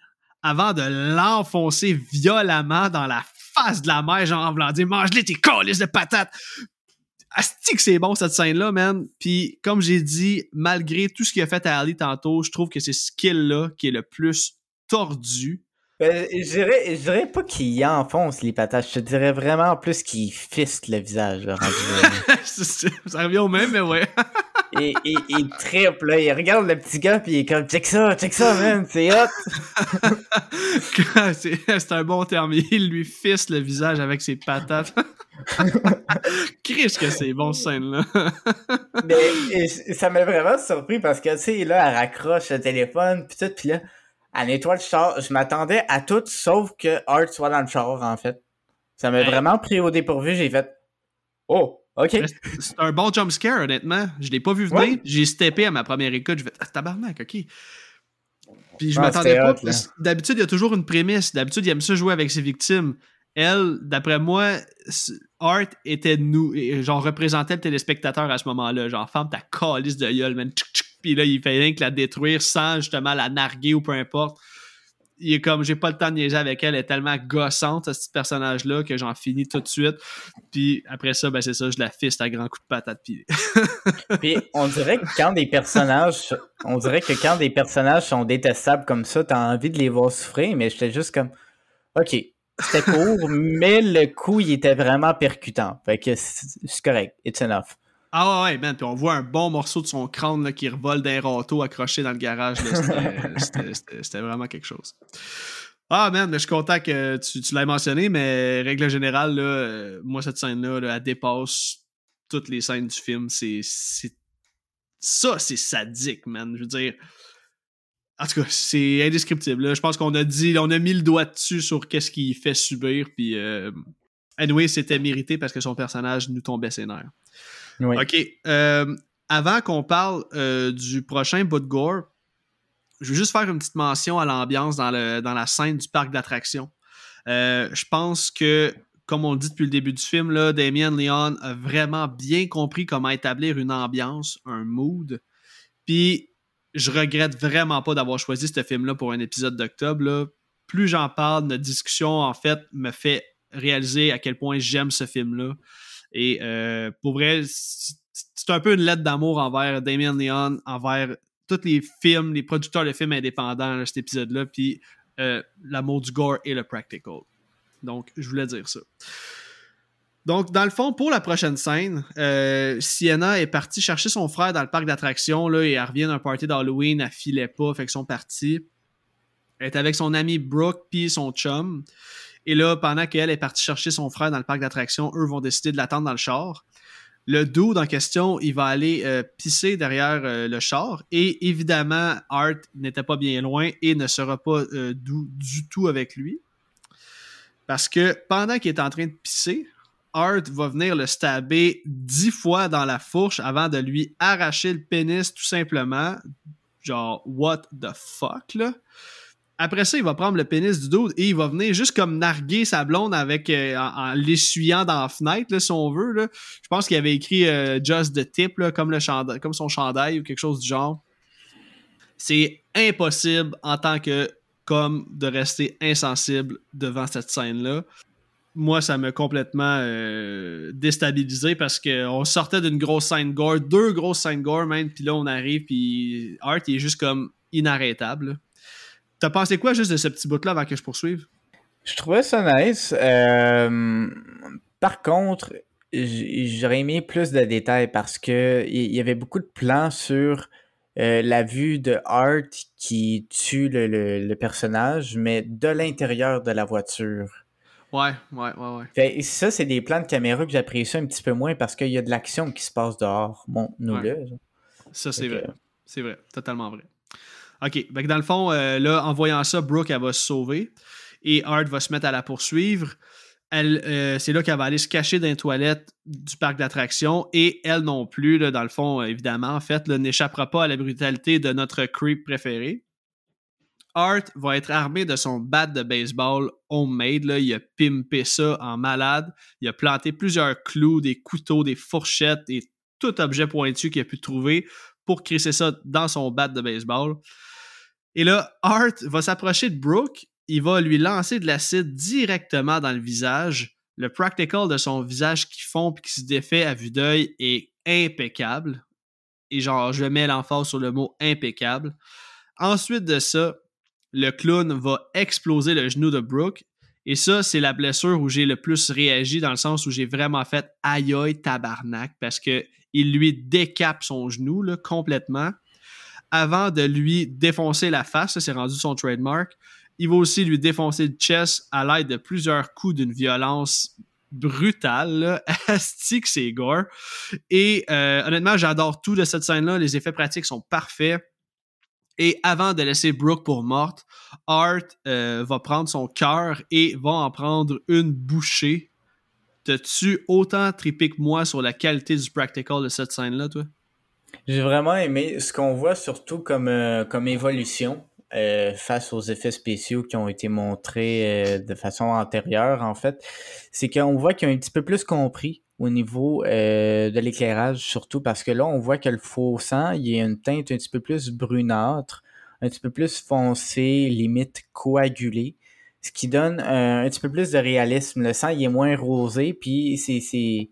avant de l'enfoncer violemment dans la face de la mère, genre en voulant dire Mange-les tes colis de patates! Asti que c'est bon cette scène-là, man. Puis, comme j'ai dit, malgré tout ce qu'il a fait à Ali tantôt, je trouve que c'est ce skill-là qui est le plus tordu ben, je, dirais, je dirais pas qu'il enfonce les patates, je te dirais vraiment plus qu'il fiste le visage. ça revient au même, mais ouais. et, il triple, là, il regarde le petit gars, puis il est comme, check ça, check ça, man, c'est hot. c'est un bon terme, il lui fiste le visage avec ses patates. Qu'est-ce que c'est bon, cette scène-là. mais ça m'a vraiment surpris parce que, tu sais, là, elle raccroche le téléphone, puis tout, puis là, à nettoie le char. Je m'attendais à tout sauf que Art soit dans le char, en fait. Ça m'a vraiment pris au dépourvu. J'ai fait Oh, OK. C'est un bon jump scare, honnêtement. Je l'ai pas vu venir. J'ai steppé à ma première écoute. Je fait ah, tabarnak, OK. Puis je m'attendais pas. D'habitude, il y a toujours une prémisse. D'habitude, il aime ça jouer avec ses victimes. Elle, d'après moi, Art était nous, genre représentait le téléspectateur à ce moment-là. Genre, femme ta calice de gueule, man puis là, il fait rien que la détruire sans justement la narguer ou peu importe. Il est comme, j'ai pas le temps de niaiser avec elle, elle est tellement gossante, ce petit personnage-là, que j'en finis tout de suite. Puis après ça, ben c'est ça, je la fiste à grands coups de patate puis. puis on dirait que quand des personnages, on dirait que quand des personnages sont détestables comme ça, t'as envie de les voir souffrir, mais j'étais juste comme, ok, c'était court, mais le coup, il était vraiment percutant. Fait que c'est correct, it's enough. Ah ouais, man, puis on voit un bon morceau de son crâne là, qui revole d'un râteau accroché dans le garage. C'était vraiment quelque chose. Ah man, je suis content que tu, tu l'aies mentionné, mais règle générale, là, euh, moi cette scène-là, elle dépasse toutes les scènes du film. C'est ça, c'est sadique, man. Je veux dire, en tout cas, c'est indescriptible. Je pense qu'on a dit, on a mis le doigt dessus sur qu'est-ce qu'il fait subir, puis euh, anyway, c'était mérité parce que son personnage nous tombait ses nerfs. OK. Euh, avant qu'on parle euh, du prochain bout de gore, je veux juste faire une petite mention à l'ambiance dans, la scène du parc d'attractions. Euh, je pense que, comme on le dit depuis le début du film, là, Damien Leon a vraiment bien compris comment établir une ambiance, un mood. Puis, je regrette vraiment pas d'avoir choisi ce film-là pour un épisode d'octobre. Plus j'en parle, notre discussion, en fait, me fait réaliser à quel point j'aime ce film-là. Et euh, pour vrai, c'est un peu une lettre d'amour envers Damien Leon, envers tous les films, les producteurs de films indépendants, cet épisode-là, puis euh, l'amour du gore et le practical. Donc, je voulais dire ça. Donc, dans le fond, pour la prochaine scène, euh, Sienna est partie chercher son frère dans le parc d'attractions, là, et elle revient d'un party d'Halloween, elle filait pas, fait qu'ils sont partis. Elle est avec son ami Brooke puis son chum. Et là, pendant qu'elle est partie chercher son frère dans le parc d'attractions, eux vont décider de l'attendre dans le char. Le dude en question, il va aller euh, pisser derrière euh, le char. Et évidemment, Art n'était pas bien loin et ne sera pas euh, du tout avec lui. Parce que pendant qu'il est en train de pisser, Art va venir le stabber dix fois dans la fourche avant de lui arracher le pénis tout simplement. Genre, what the fuck, là? Après ça, il va prendre le pénis du dos et il va venir juste comme narguer sa blonde avec euh, en, l'essuyant dans la fenêtre, si on veut. Là. Je pense qu'il avait écrit euh, Just the Tip, comme, le comme son chandail ou quelque chose du genre. C'est impossible en tant que comme de rester insensible devant cette scène-là. Moi, ça m'a complètement euh, déstabilisé parce qu'on sortait d'une grosse scène gore, deux grosses scènes gore même, puis là on arrive, puis Art est juste comme inarrêtable. T'as pensé quoi juste de ce petit bout-là avant que je poursuive? Je trouvais ça nice. Euh, par contre, j'aurais aimé plus de détails parce que il y avait beaucoup de plans sur euh, la vue de Art qui tue le, le, personnage, mais de l'intérieur de la voiture. Ouais, ouais, ouais, ouais. Fait, ça, c'est des plans de caméra que j'apprécie un petit peu moins parce qu'il y a de l'action qui se passe dehors. Bon, nous. Ça, c'est vrai. C'est vrai. Totalement vrai. OK. dans le fond, euh, là, en voyant ça, Brooke, va se sauver et Art va se mettre à la poursuivre. Euh, c'est là qu'elle va aller se cacher dans les toilettes du parc d'attractions et elle non plus, là, dans le fond, évidemment, en fait, n'échappera pas à la brutalité de notre creep préféré. Art va être armé de son bat de baseball homemade. Là. Il a pimpé ça en malade. Il a planté plusieurs clous, des couteaux, des fourchettes et tout objet pointu qu'il a pu trouver pour crisser ça dans son bat de baseball. Et là, Art va s'approcher de Brooke il va lui lancer de l'acide directement dans le visage. Le practical de son visage qui fond et qui se défait à vue d'œil est impeccable. Et genre, je mets l'emphase sur le mot impeccable. Ensuite de ça, le clown va exploser le genou de Brooke. Et ça, c'est la blessure où j'ai le plus réagi dans le sens où j'ai vraiment fait aïe aïe tabarnak parce que il lui décape son genou là, complètement avant de lui défoncer la face. C'est rendu son trademark. Il va aussi lui défoncer le chest à l'aide de plusieurs coups d'une violence brutale. Astique, c'est gore. Et euh, honnêtement, j'adore tout de cette scène-là. Les effets pratiques sont parfaits. Et avant de laisser Brooke pour morte, Art euh, va prendre son cœur et va en prendre une bouchée. T'as-tu autant trippé que moi sur la qualité du practical de cette scène-là, toi? J'ai vraiment aimé ce qu'on voit surtout comme, euh, comme évolution. Euh, face aux effets spéciaux qui ont été montrés euh, de façon antérieure, en fait, c'est qu'on voit qu'ils ont un petit peu plus compris au niveau de l'éclairage, surtout parce que là, on voit que le faux sang, il y a une teinte un petit peu plus brunâtre, un petit peu plus foncé, limite coagulé, ce qui donne un petit peu plus de réalisme. Le sang, il est moins rosé, puis c'est, il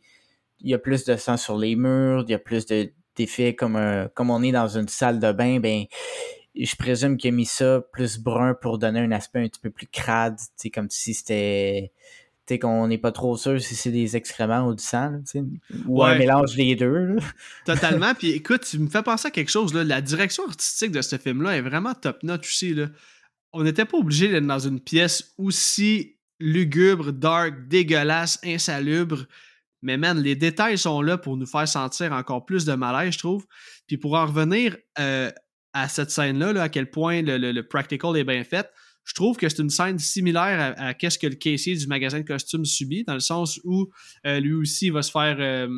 y a plus de sang sur les murs, il y a plus de, d'effets comme, comme on est dans une salle de bain, ben je présume qu'il a mis ça plus brun pour donner un aspect un petit peu plus crade, comme si c'était qu'on n'est pas trop sûr si c'est des excréments ou du sang, ou un mélange des deux. Totalement. Puis écoute, tu me fais penser à quelque chose. Là. La direction artistique de ce film-là est vraiment top-notch aussi. Là. On n'était pas obligé d'être dans une pièce aussi lugubre, dark, dégueulasse, insalubre. Mais man, les détails sont là pour nous faire sentir encore plus de malaise, je trouve. Puis pour en revenir euh, à cette scène-là, à quel point le, practical est bien fait. Je trouve que c'est une scène similaire à, ce que le caissier du magasin de costumes subit, dans le sens où euh, lui aussi va se faire euh,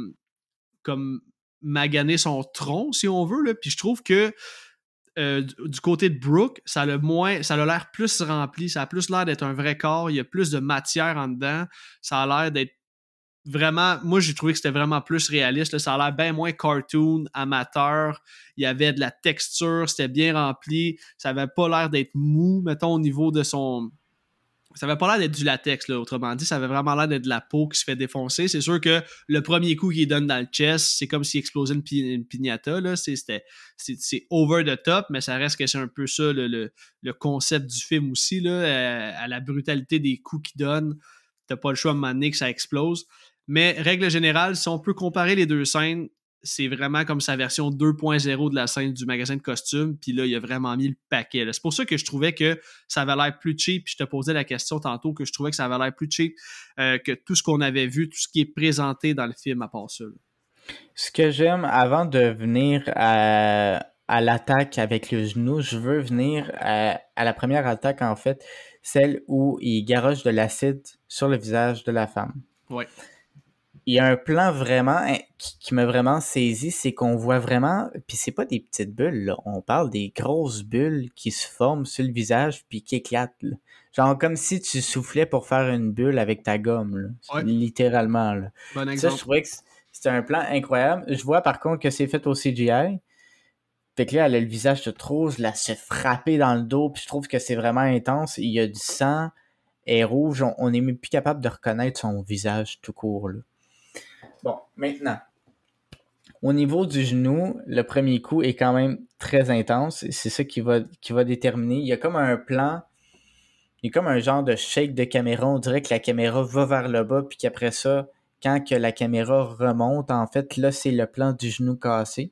comme maganer son tronc, si on veut. Puis je trouve que du côté de Brooke, ça a le moins, ça a l'air plus rempli, ça a plus l'air d'être un vrai corps, il y a plus de matière en dedans, ça a l'air d'être vraiment, moi j'ai trouvé que c'était vraiment plus réaliste. Ça a l'air bien moins cartoon, amateur. Il y avait de la texture, c'était bien rempli. Ça avait pas l'air d'être mou, mettons, au niveau de son. Ça avait pas l'air d'être du latex, autrement dit. Ça avait vraiment l'air d'être de la peau qui se fait défoncer. C'est sûr que le premier coup qu'il donne dans le chest, c'est comme s'il explosait une, une piñata. C'est over the top, mais ça reste que c'est un peu ça le, le, concept du film aussi. Là, euh, à, la brutalité des coups qu'il donne. T'as pas le choix de m'amener que ça explose. Mais règle générale, si on peut comparer les deux scènes, c'est vraiment comme sa version 2.0 de la scène du magasin de costumes. Puis là, il a vraiment mis le paquet. C'est pour ça que je trouvais que ça avait l'air plus cheap. Puis je te posais la question tantôt que je trouvais que ça avait l'air plus cheap euh, que tout ce qu'on avait vu, tout ce qui est présenté dans le film à part ça. Ce que j'aime, avant de venir à, l'attaque avec le genou, je veux venir à, à, la première attaque, en fait, celle où il garoche de l'acide sur le visage de la femme. Ouais il y a un plan vraiment hein, qui, m'a vraiment saisi, c'est qu'on voit vraiment, puis c'est pas des petites bulles, là, on parle des grosses bulles qui se forment sur le visage puis qui éclatent. Là. Genre comme si tu soufflais pour faire une bulle avec ta gomme, là. littéralement. Là. Ça, je trouvais que c'était un plan incroyable. Je vois par contre que c'est fait au CGI. Fait que là, elle a le visage de trop, je la se frapper dans le dos, puis je trouve que c'est vraiment intense. Il y a du sang, et rouge, on, on est même plus capable de reconnaître son visage tout court. Là. Bon, maintenant, au niveau du genou, le premier coup est quand même très intense. C'est ça qui va, qui va déterminer. Il y a comme un plan il y a comme un genre de shake de caméra. On dirait que la caméra va vers le bas, puis qu'après ça, quand que la caméra remonte, en fait, là, c'est le plan du genou cassé.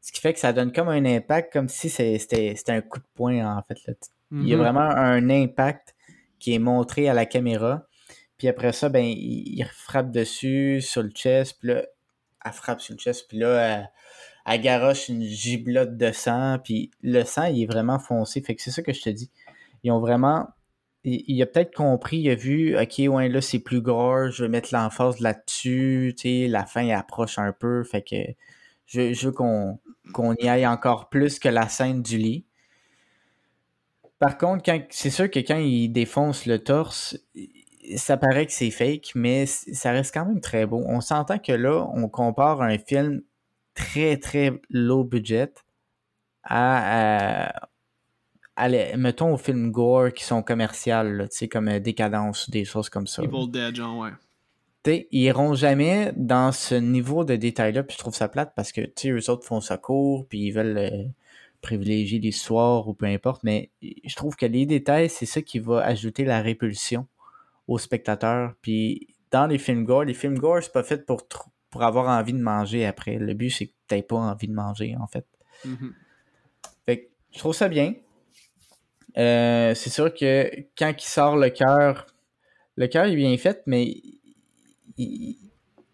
Ce qui fait que ça donne comme un impact, comme si c'était un coup de poing, en fait. Là. Il y a Mhm. vraiment un impact qui est montré à la caméra. Puis après ça, ben, il, frappe dessus sur le chest. Puis là, elle frappe sur le chest. Puis là, elle, garoche une giblotte de sang. Puis le sang, il est vraiment foncé. Fait que c'est ça que je te dis. Ils ont vraiment. Il, a peut-être compris, il a vu, ok, ouais, là, c'est plus gros, je vais mettre l'emphase là-dessus. Tu sais, la fin, elle approche un peu. Fait que je, veux qu'on y aille encore plus que la scène du lit. Par contre, c'est sûr que quand il défonce le torse, ça paraît que c'est fake, mais ça reste quand même très beau. On s'entend que là, on compare un film très, très low budget à, à- à les- mettons, aux films gore qui sont commerciales, tu sais, comme euh, Décadence ou des choses comme ça. Evil Dead, genre, ouais. T'sais, ils iront jamais dans ce niveau de détail-là, puis je trouve ça plate parce que, tu sais, eux autres font ça court, puis ils veulent euh, privilégier l'histoire ou peu importe, mais je trouve que les détails, c'est ça qui va ajouter la répulsion au spectateur. Puis dans les films gore, les films gore, c'est pas fait pour, pour avoir envie de manger après. Le but, c'est que t'aies pas envie de manger, en fait. Mhm. Fait que je trouve ça bien. Euh, c'est sûr que quand il sort le cœur, le cœur est bien fait, mais il, il-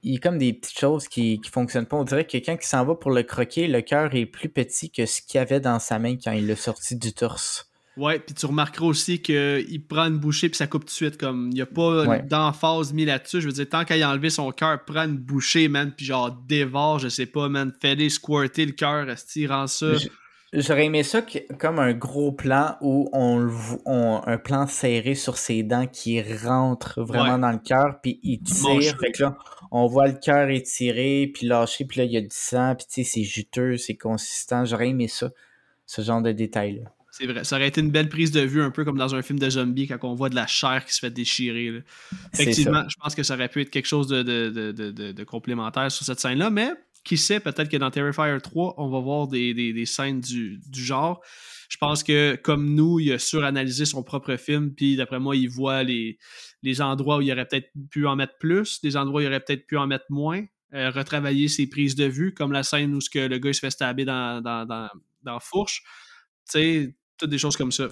y a comme des petites choses qui, qui fonctionnent pas. On dirait que quand il s'en va pour le croquer, le cœur est plus petit que ce qu'il avait dans sa main quand il l'a sorti du torse. Ouais, puis tu remarqueras aussi qu'il prend une bouchée puis ça coupe tout de suite. Comme il n'y a pas Ouais. d'emphase mis là-dessus. Je veux dire, tant qu'il a enlevé son cœur, prend une bouchée, man, puis genre dévore, je sais pas, man, fait-les squirter le cœur, rend ça. J'aurais aimé ça comme un gros plan où on, on- un plan serré sur ses dents qui rentre vraiment Ouais. dans le cœur, puis il tire. Fait que là, on voit le cœur étiré, puis lâché, puis là, il y a du sang, puis tu sais, c'est juteux, c'est consistant. J'aurais aimé ça, ce genre de détails-là. C'est vrai. Ça aurait été une belle prise de vue, un peu comme dans un film de zombie, quand on voit de la chair qui se fait déchirer. là. Effectivement, je pense que ça aurait pu être quelque chose de, de, de, de, complémentaire sur cette scène-là, mais qui sait, peut-être que dans Terrifier 3, on va voir des, des, des scènes du, du genre. Je pense que, comme nous, il a suranalysé son propre film, puis d'après moi, il voit les, les endroits où il aurait peut-être pu en mettre plus, des endroits où il aurait peut-être pu en mettre moins, euh, retravailler ses prises de vue, comme la scène où ce que le gars il se fait stabber dans, dans, dans, dans fourche. Tu sais, toutes des choses comme ça.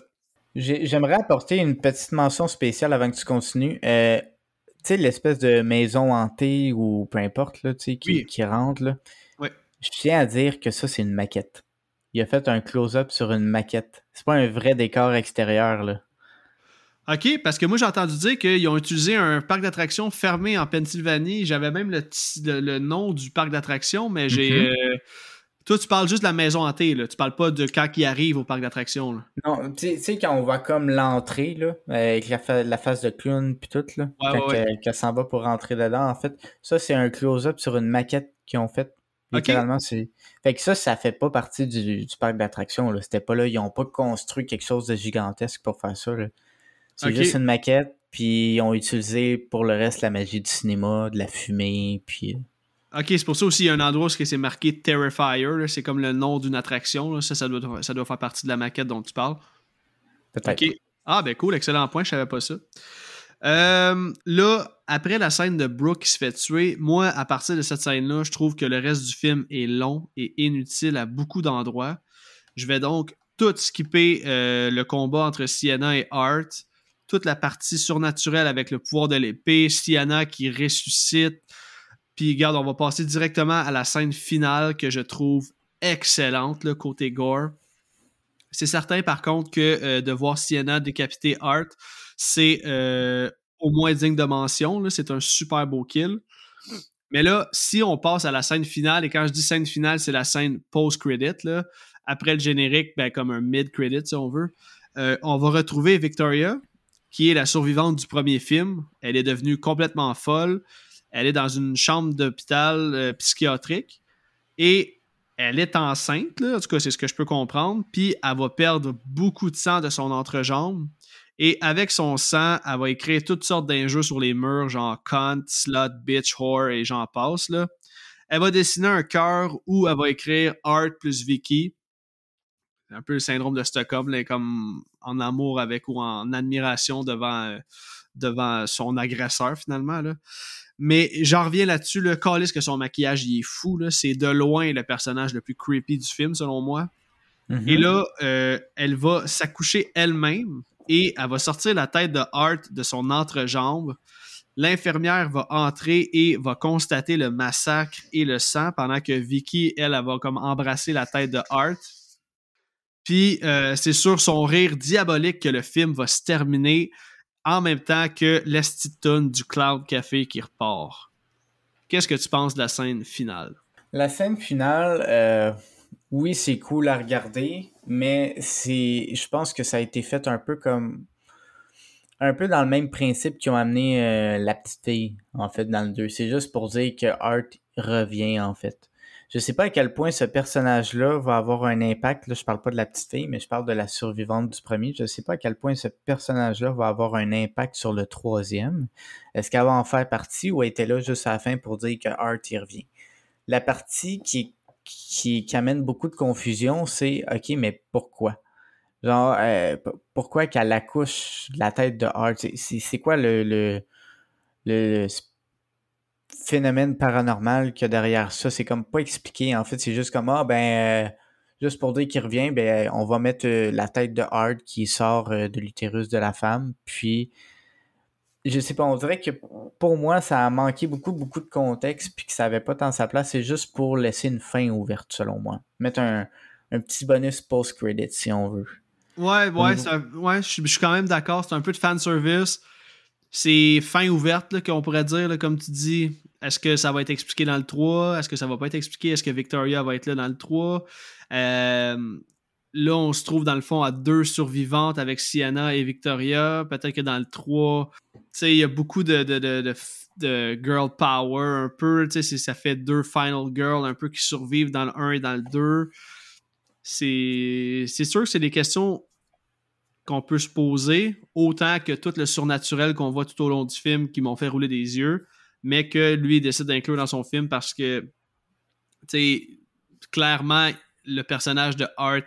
J'ai- J'aimerais apporter une petite mention spéciale avant que tu continues. Euh, tu sais, l'espèce de maison hantée ou peu importe, là, tu sais, qui, Oui. qui rentre, là. Ouais. Je tiens à dire que ça, c'est une maquette. Il a fait un close-up sur une maquette. C'est pas un vrai décor extérieur, là. OK, parce que moi, j'ai entendu dire qu'ils ont utilisé un parc d'attractions fermé en Pennsylvanie. J'avais même le, ti- le, le nom du parc d'attractions, mais j'ai. Mhm. euh, Toi, tu parles juste de la maison hantée, là. Tu parles pas de quand il arrive au parc d'attractions. Non, tu sais- quand on voit comme l'entrée, là, avec la, fa- la face de clown puis tout, là, Ouais, quand ouais, s'en va pour rentrer dedans, en fait, ça, c'est un close-up sur une maquette qu'ils ont faite. Littéralement, c'est. Fait que ça, ça fait pas partie du, du parc d'attractions, là. C'était pas là, ils ont pas construit quelque chose de gigantesque pour faire ça. C'est juste une maquette, puis ils ont utilisé pour le reste la magie du cinéma, de la fumée, puis. OK, c'est pour ça aussi, il y a un endroit où c'est marqué Terrifier. C'est comme le nom d'une attraction. là. Ça, ça doit, ça doit faire partie de la maquette dont tu parles. Peut-être. Ah, ben cool, excellent point, je savais pas ça. Euh, là, après la scène de Brooke qui se fait tuer, moi, à partir de cette scène-là, je trouve que le reste du film est long et inutile à beaucoup d'endroits. Je vais donc tout skipper euh, le combat entre Sienna et Art, toute la partie surnaturelle avec le pouvoir de l'épée, Sienna qui ressuscite. Puis, regarde, on va passer directement à la scène finale que je trouve excellente, le côté gore. C'est certain, par contre, que euh, de voir Sienna décapiter Art, c'est euh, au moins digne de mention. C'est un super beau kill. Mais là, si on passe à la scène finale, et quand je dis scène finale, c'est la scène post-credit, après le générique, ben, comme un mid-credit, si on veut, euh, on va retrouver Victoria, qui est la survivante du premier film. Elle est devenue complètement folle. Elle est dans une chambre d'hôpital euh, psychiatrique. Et elle est enceinte, là, en tout cas, c'est ce que je peux comprendre. Puis elle va perdre beaucoup de sang de son entrejambe. Et avec son sang, elle va écrire toutes sortes d'injures sur les murs, genre cunt, slut, bitch, whore et j'en passe. Là. Elle va dessiner un cœur où elle va écrire Art plus Vicky. un peu le syndrome de Stockholm, comme en amour avec ou en admiration devant, euh, devant son agresseur finalement. Là. Mais j'en reviens là-dessus, le Callis que son maquillage il est fou. C'est de loin le personnage le plus creepy du film, selon moi. Et là, euh, elle va s'accoucher elle-même et elle va sortir la tête de Art de son entrejambe. L'infirmière va entrer et va constater le massacre et le sang pendant que Vicky, elle, elle va comme embrasser la tête de Art. Puis euh, c'est sur son rire diabolique que le film va se terminer en même temps que l'estitone du Cloud Café qui repart. Qu'est-ce que tu penses de la scène finale? La scène finale, euh, oui, c'est cool à regarder, mais c'est, je pense que ça a été fait un peu comme, un peu dans le même principe qu'ils ont amené euh, la petite en fait, dans le 2. C'est juste pour dire que Art revient, en fait. Je sais pas à quel point ce personnage-là va avoir un impact. Là, je parle pas de la petite fille, mais je parle de la survivante du premier. Je sais pas à quel point ce personnage-là va avoir un impact sur le troisième. Est-ce qu'elle va en faire partie ou elle était là juste à la fin pour dire que Art y revient? La partie qui, qui, amène beaucoup de confusion, c'est OK, mais pourquoi? Genre, euh, pourquoi qu'elle accouche de la tête de Art? C'est quoi le, le, le, phénomène paranormal qu'il y a derrière ça. C'est comme pas expliqué. En fait, c'est juste comme ah ben euh, juste pour dire qu'il revient, ben on va mettre euh, la tête de Hard qui sort euh, de l'utérus de la femme. Puis je sais pas, on dirait que pour moi, ça a manqué beaucoup, beaucoup de contexte, puis que ça avait pas tant sa place. C'est juste pour laisser une fin ouverte, selon moi. Mettre un, un petit bonus post-credit, si on veut. Ouais, ouais, niveau- c'est un- ouais je suis- je suis quand même d'accord. C'est un peu de fanservice. C'est fin ouverte, qu'on pourrait dire, comme tu dis. Est-ce que ça va être expliqué dans le 3? Est-ce que ça va pas être expliqué? Est-ce que Victoria va être là dans le 3? Euh, là, on se trouve dans le fond à deux survivantes avec Sienna et Victoria. Peut-être que dans le 3, tu sais, il y a beaucoup de, de, de, de, girl power un peu. Ça fait deux final girls un peu qui survivent dans le 1 et dans le 2 c'est c'est sûr que c'est des questions qu'on peut se poser, autant que tout le surnaturel qu'on voit tout au long du film qui m'ont fait rouler des yeux, mais que lui décide d'inclure dans son film parce que, tu sais, clairement, le personnage de Art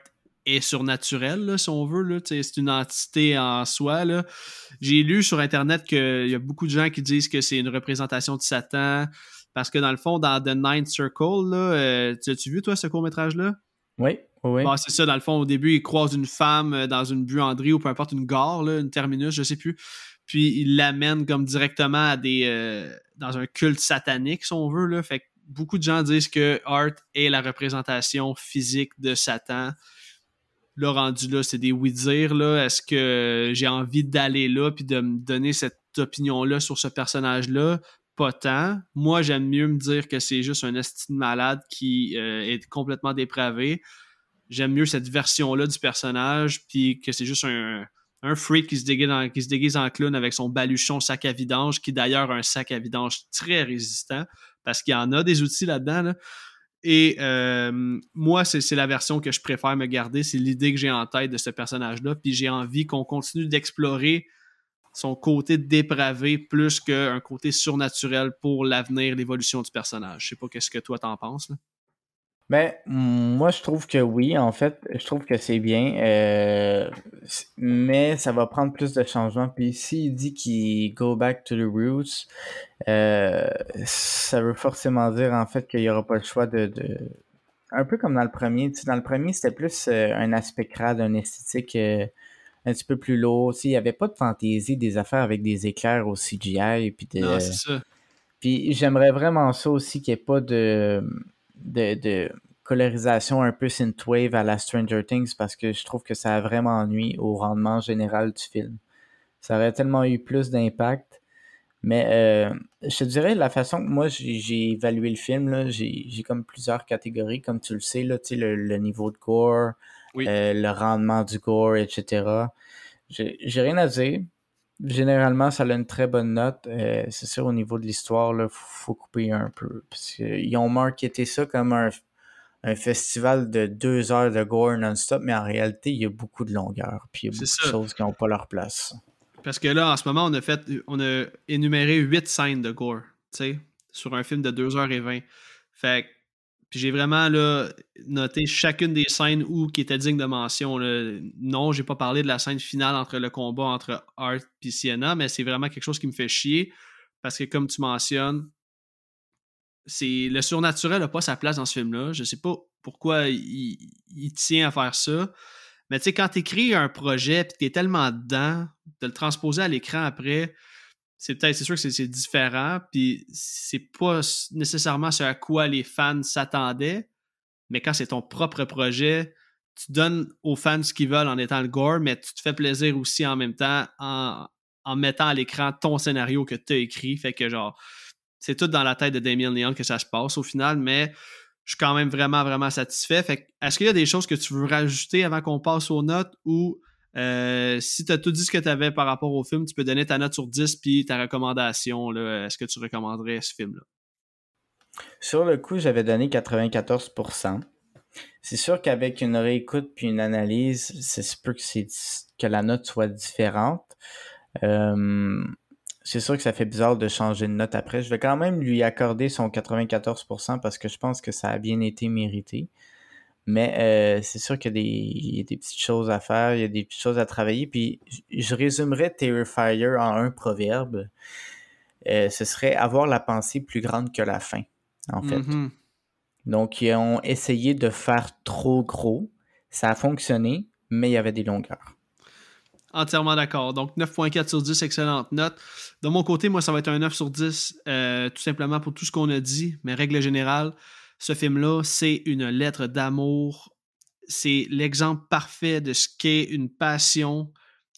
est surnaturel, là, si on veut. C'est une entité en soi. J'ai lu sur Internet qu'il y a beaucoup de gens qui disent que c'est une représentation de Satan. Parce que dans le fond, dans The Ninth Circle, euh, tu as-tu vu, toi, ce court-métrage-là? Oui, oui. Bon, c'est ça, dans le fond, au début, il croise une femme euh, dans une buanderie ou peu importe, une gare, une terminus, je sais plus. Puis il l'amène comme directement à des. euh, dans un culte satanique, si on veut. Là. Fait beaucoup de gens disent que Art est la représentation physique de Satan. Là, rendu là, c'est des oui-dire. Est-ce que j'ai envie d'aller là puis de me donner cette opinion-là sur ce personnage-là? Pas tant. Moi, j'aime mieux me dire que c'est juste un estime malade qui euh, est complètement dépravé j'aime mieux cette version-là du personnage, puis que c'est juste un, un freak qui se, déguise en, clown avec son baluchon sac à vidange, qui d'ailleurs a un sac à vidange très résistant, parce qu'il y en a des outils là-dedans. là. Et euh, moi, c'est la version que je préfère me garder, c'est l'idée que j'ai en tête de ce personnage-là, puis j'ai envie qu'on continue d'explorer son côté dépravé plus qu'un côté surnaturel pour l'avenir, l'évolution du personnage. Je sais pas qu'est-ce que toi t'en penses. Ben, moi, je trouve que oui, en fait, je trouve que c'est bien, euh, mais ça va prendre plus de changements. Puis s'il dit qu'il go back to the roots, euh, ça veut forcément dire, en fait, qu'il n'y aura pas le choix de. Un peu comme dans le premier. Dans le premier, c'était plus euh, un aspect crade, un esthétique un petit peu plus lourd. Il n'y avait pas de fantaisie des affaires avec des éclairs au CGI. Puis de... Non, c'est ça. Puis j'aimerais vraiment ça aussi qu'il n'y ait pas de, de, de colorisation un peu synthwave à la Stranger Things parce que je trouve que ça a vraiment nuit au rendement général du film. Ça aurait tellement eu plus d'impact. Mais euh, je te dirais, la façon que moi j'ai évalué le film, là, j'ai j'ai comme plusieurs catégories, comme tu le sais, là, tu sais, le, le niveau de gore, Oui. euh, le rendement du gore, etc. J'ai rien à dire. Généralement, ça a une très bonne note. Euh, c'est sûr, au niveau de l'histoire, il faut, faut couper un peu. Parce qu'ils ont marketé ça comme un, un festival de deux heures de gore non-stop, mais en réalité, il y a beaucoup de longueur. Puis il y a beaucoup ça. de choses qui n'ont pas leur place. Parce que là, en ce moment, on a fait, on a énuméré 8 scènes de gore, tu sais, sur un film de 2h20. Fait que- J'ai vraiment noté chacune des scènes où qui était digne de mention. Là. Non, j'ai pas parlé de la scène finale entre le combat entre Art et Sienna, mais c'est vraiment quelque chose qui me fait chier parce que comme tu mentionnes, c'est le surnaturel n'a pas sa place dans ce film-là. Je sais pas pourquoi il, tient à faire ça. Mais tu sais, quand tu écris un projet et tu es tellement dedans, de le transposer à l'écran après, c'est peut-être c'est sûr que c'est différent puis c'est pas nécessairement ce à quoi les fans s'attendaient mais quand c'est ton propre projet tu donnes aux fans ce qu'ils veulent en étant le gore mais tu te fais plaisir aussi en même temps en, mettant à l'écran ton scénario que tu as écrit. Fait que genre c'est tout dans la tête de Damien Leon que ça se passe au final mais je suis quand même vraiment vraiment satisfait. Fait est-ce qu'il y a des choses que tu veux rajouter avant qu'on passe aux notes ou euh, si tu as tout dit ce que tu avais par rapport au film, tu peux donner ta note sur 10 puis ta recommandation. Est-ce que tu recommanderais ce film-là? Sur le coup, j'avais donné 94%. C'est sûr qu'avec une réécoute puis une analyse, c'est peu que, la note soit différente. C'est sûr que ça fait bizarre de changer de note après. Je vais quand même lui accorder son 94% parce que je pense que ça a bien été mérité. Mais euh, c'est sûr qu'il y, a des petites choses à faire, il y a des petites choses à travailler. Puis je résumerais Terrifier en un proverbe. Euh, ce serait avoir la pensée plus grande que la fin, en fait. Mm-hmm. Donc, ils ont essayé de faire trop gros. Ça a fonctionné, mais il y avait des longueurs. Entièrement d'accord. Donc 9.4 sur 10, excellente note. De mon côté, moi, ça va être un 9 sur 10, euh, tout simplement pour tout ce qu'on a dit, mais règle générale, ce film-là, c'est une lettre d'amour. C'est l'exemple parfait de ce qu'est une passion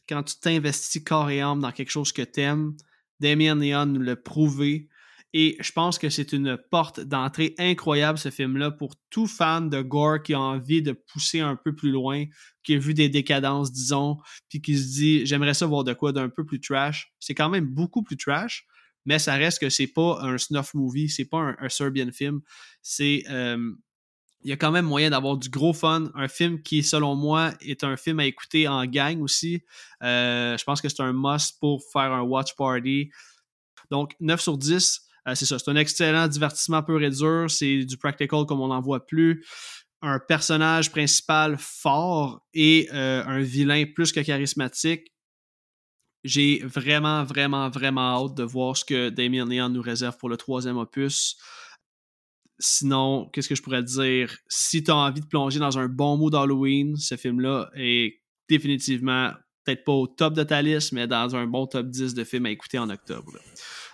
quand tu t'investis corps et âme dans quelque chose que tu aimes. Damien Neon nous l'a prouvé. Et je pense que c'est une porte d'entrée incroyable, ce film-là, pour tout fan de gore qui a envie de pousser un peu plus loin, qui a vu des décadences, disons, puis qui se dit j'aimerais ça voir de quoi d'un peu plus trash. C'est quand même beaucoup plus trash, mais ça reste que c'est pas un snuff movie, c'est pas un, Serbian film. C'est euh, il y a quand même moyen d'avoir du gros fun. Un film qui, selon moi, est un film à écouter en gang aussi. Euh, je pense que c'est un must pour faire un watch party. Donc, 9 sur 10, euh, c'est ça. C'est un excellent divertissement peu et dur. C'est du practical comme on n'en voit plus. Un personnage principal fort et un vilain plus que charismatique. J'ai vraiment, vraiment, vraiment hâte de voir ce que Damien Leon nous réserve pour le troisième opus. Sinon, qu'est-ce que je pourrais dire? Si tu as envie de plonger dans un bon mood d'Halloween, ce film-là est définitivement, peut-être pas au top de ta liste, mais dans un bon top 10 de films à écouter en octobre.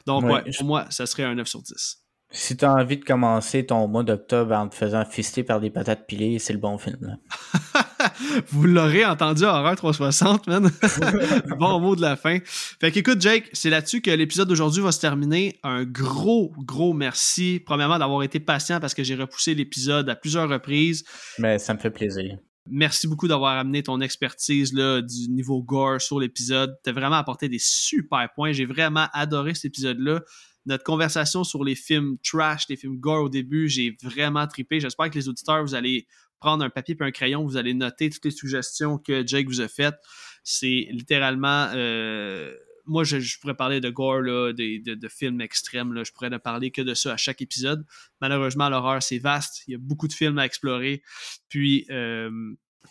Donc, ouais, pour moi, ça serait un 9 sur 10. Si tu as envie de commencer ton mois d'octobre en te faisant fister par des patates pilées, c'est le bon film. Vous l'aurez entendu à Horreur 360, man. bon mot de la fin. Fait qu'écoute, Jake, c'est là-dessus que l'épisode d'aujourd'hui va se terminer. Un gros, gros merci. Premièrement, d'avoir été patient parce que j'ai repoussé l'épisode à plusieurs reprises. Mais ça me fait plaisir. Merci beaucoup d'avoir amené ton expertise là, du niveau gore sur l'épisode. Tu as vraiment apporté des super points. J'ai vraiment adoré cet épisode-là notre conversation sur les films trash, les films gore au début, j'ai vraiment tripé. J'espère que les auditeurs, vous allez prendre un papier et un crayon, vous allez noter toutes les suggestions que Jake vous a faites. C'est littéralement. Euh, moi, je, pourrais parler de gore, de, films extrêmes. Je pourrais ne parler que de ça à chaque épisode. Malheureusement, l'horreur, c'est vaste. Il y a beaucoup de films à explorer. Puis, euh,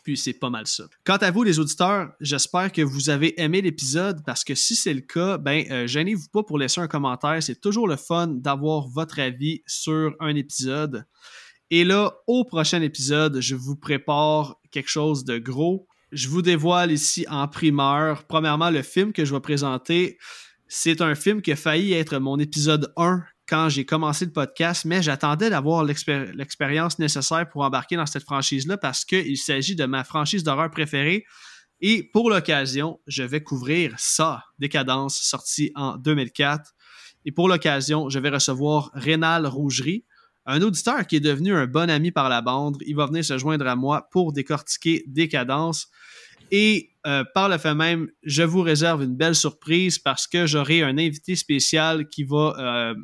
puis c'est pas mal ça. Quant à vous, les auditeurs, j'espère que vous avez aimé l'épisode parce que si c'est le cas, ben euh, gênez-vous pas pour laisser un commentaire. C'est toujours le fun d'avoir votre avis sur un épisode. Et là, au prochain épisode, je vous prépare quelque chose de gros. Je vous dévoile ici en primeur, premièrement, le film que je vais présenter. C'est un film qui a failli être mon épisode 1 quand j'ai commencé le podcast, mais j'attendais d'avoir l'expérience nécessaire pour embarquer dans cette franchise-là parce qu'il s'agit de ma franchise d'horreur préférée. Et pour l'occasion, je vais couvrir ça, Décadence, sorti en 2004. Et pour l'occasion, je vais recevoir Rénal Rougerie, un auditeur qui est devenu un bon ami par la bande. Il va venir se joindre à moi pour décortiquer Décadence. Et euh, par le fait même, je vous réserve une belle surprise parce que j'aurai un invité spécial qui va euh,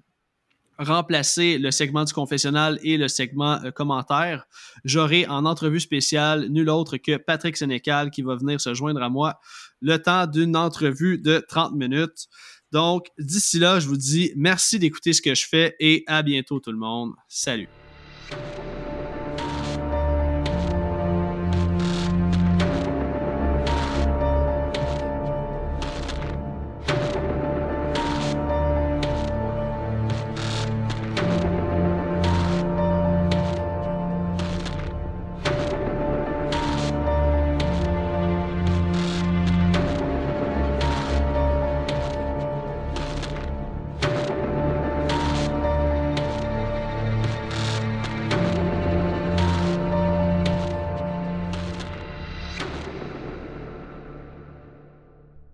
remplacer le segment du confessionnal et le segment euh, commentaire, j'aurai en entrevue spéciale nul autre que Patrick Sénécal qui va venir se joindre à moi le temps d'une entrevue de 30 minutes. Donc, d'ici là, je vous dis merci d'écouter ce que je fais et à bientôt tout le monde. Salut.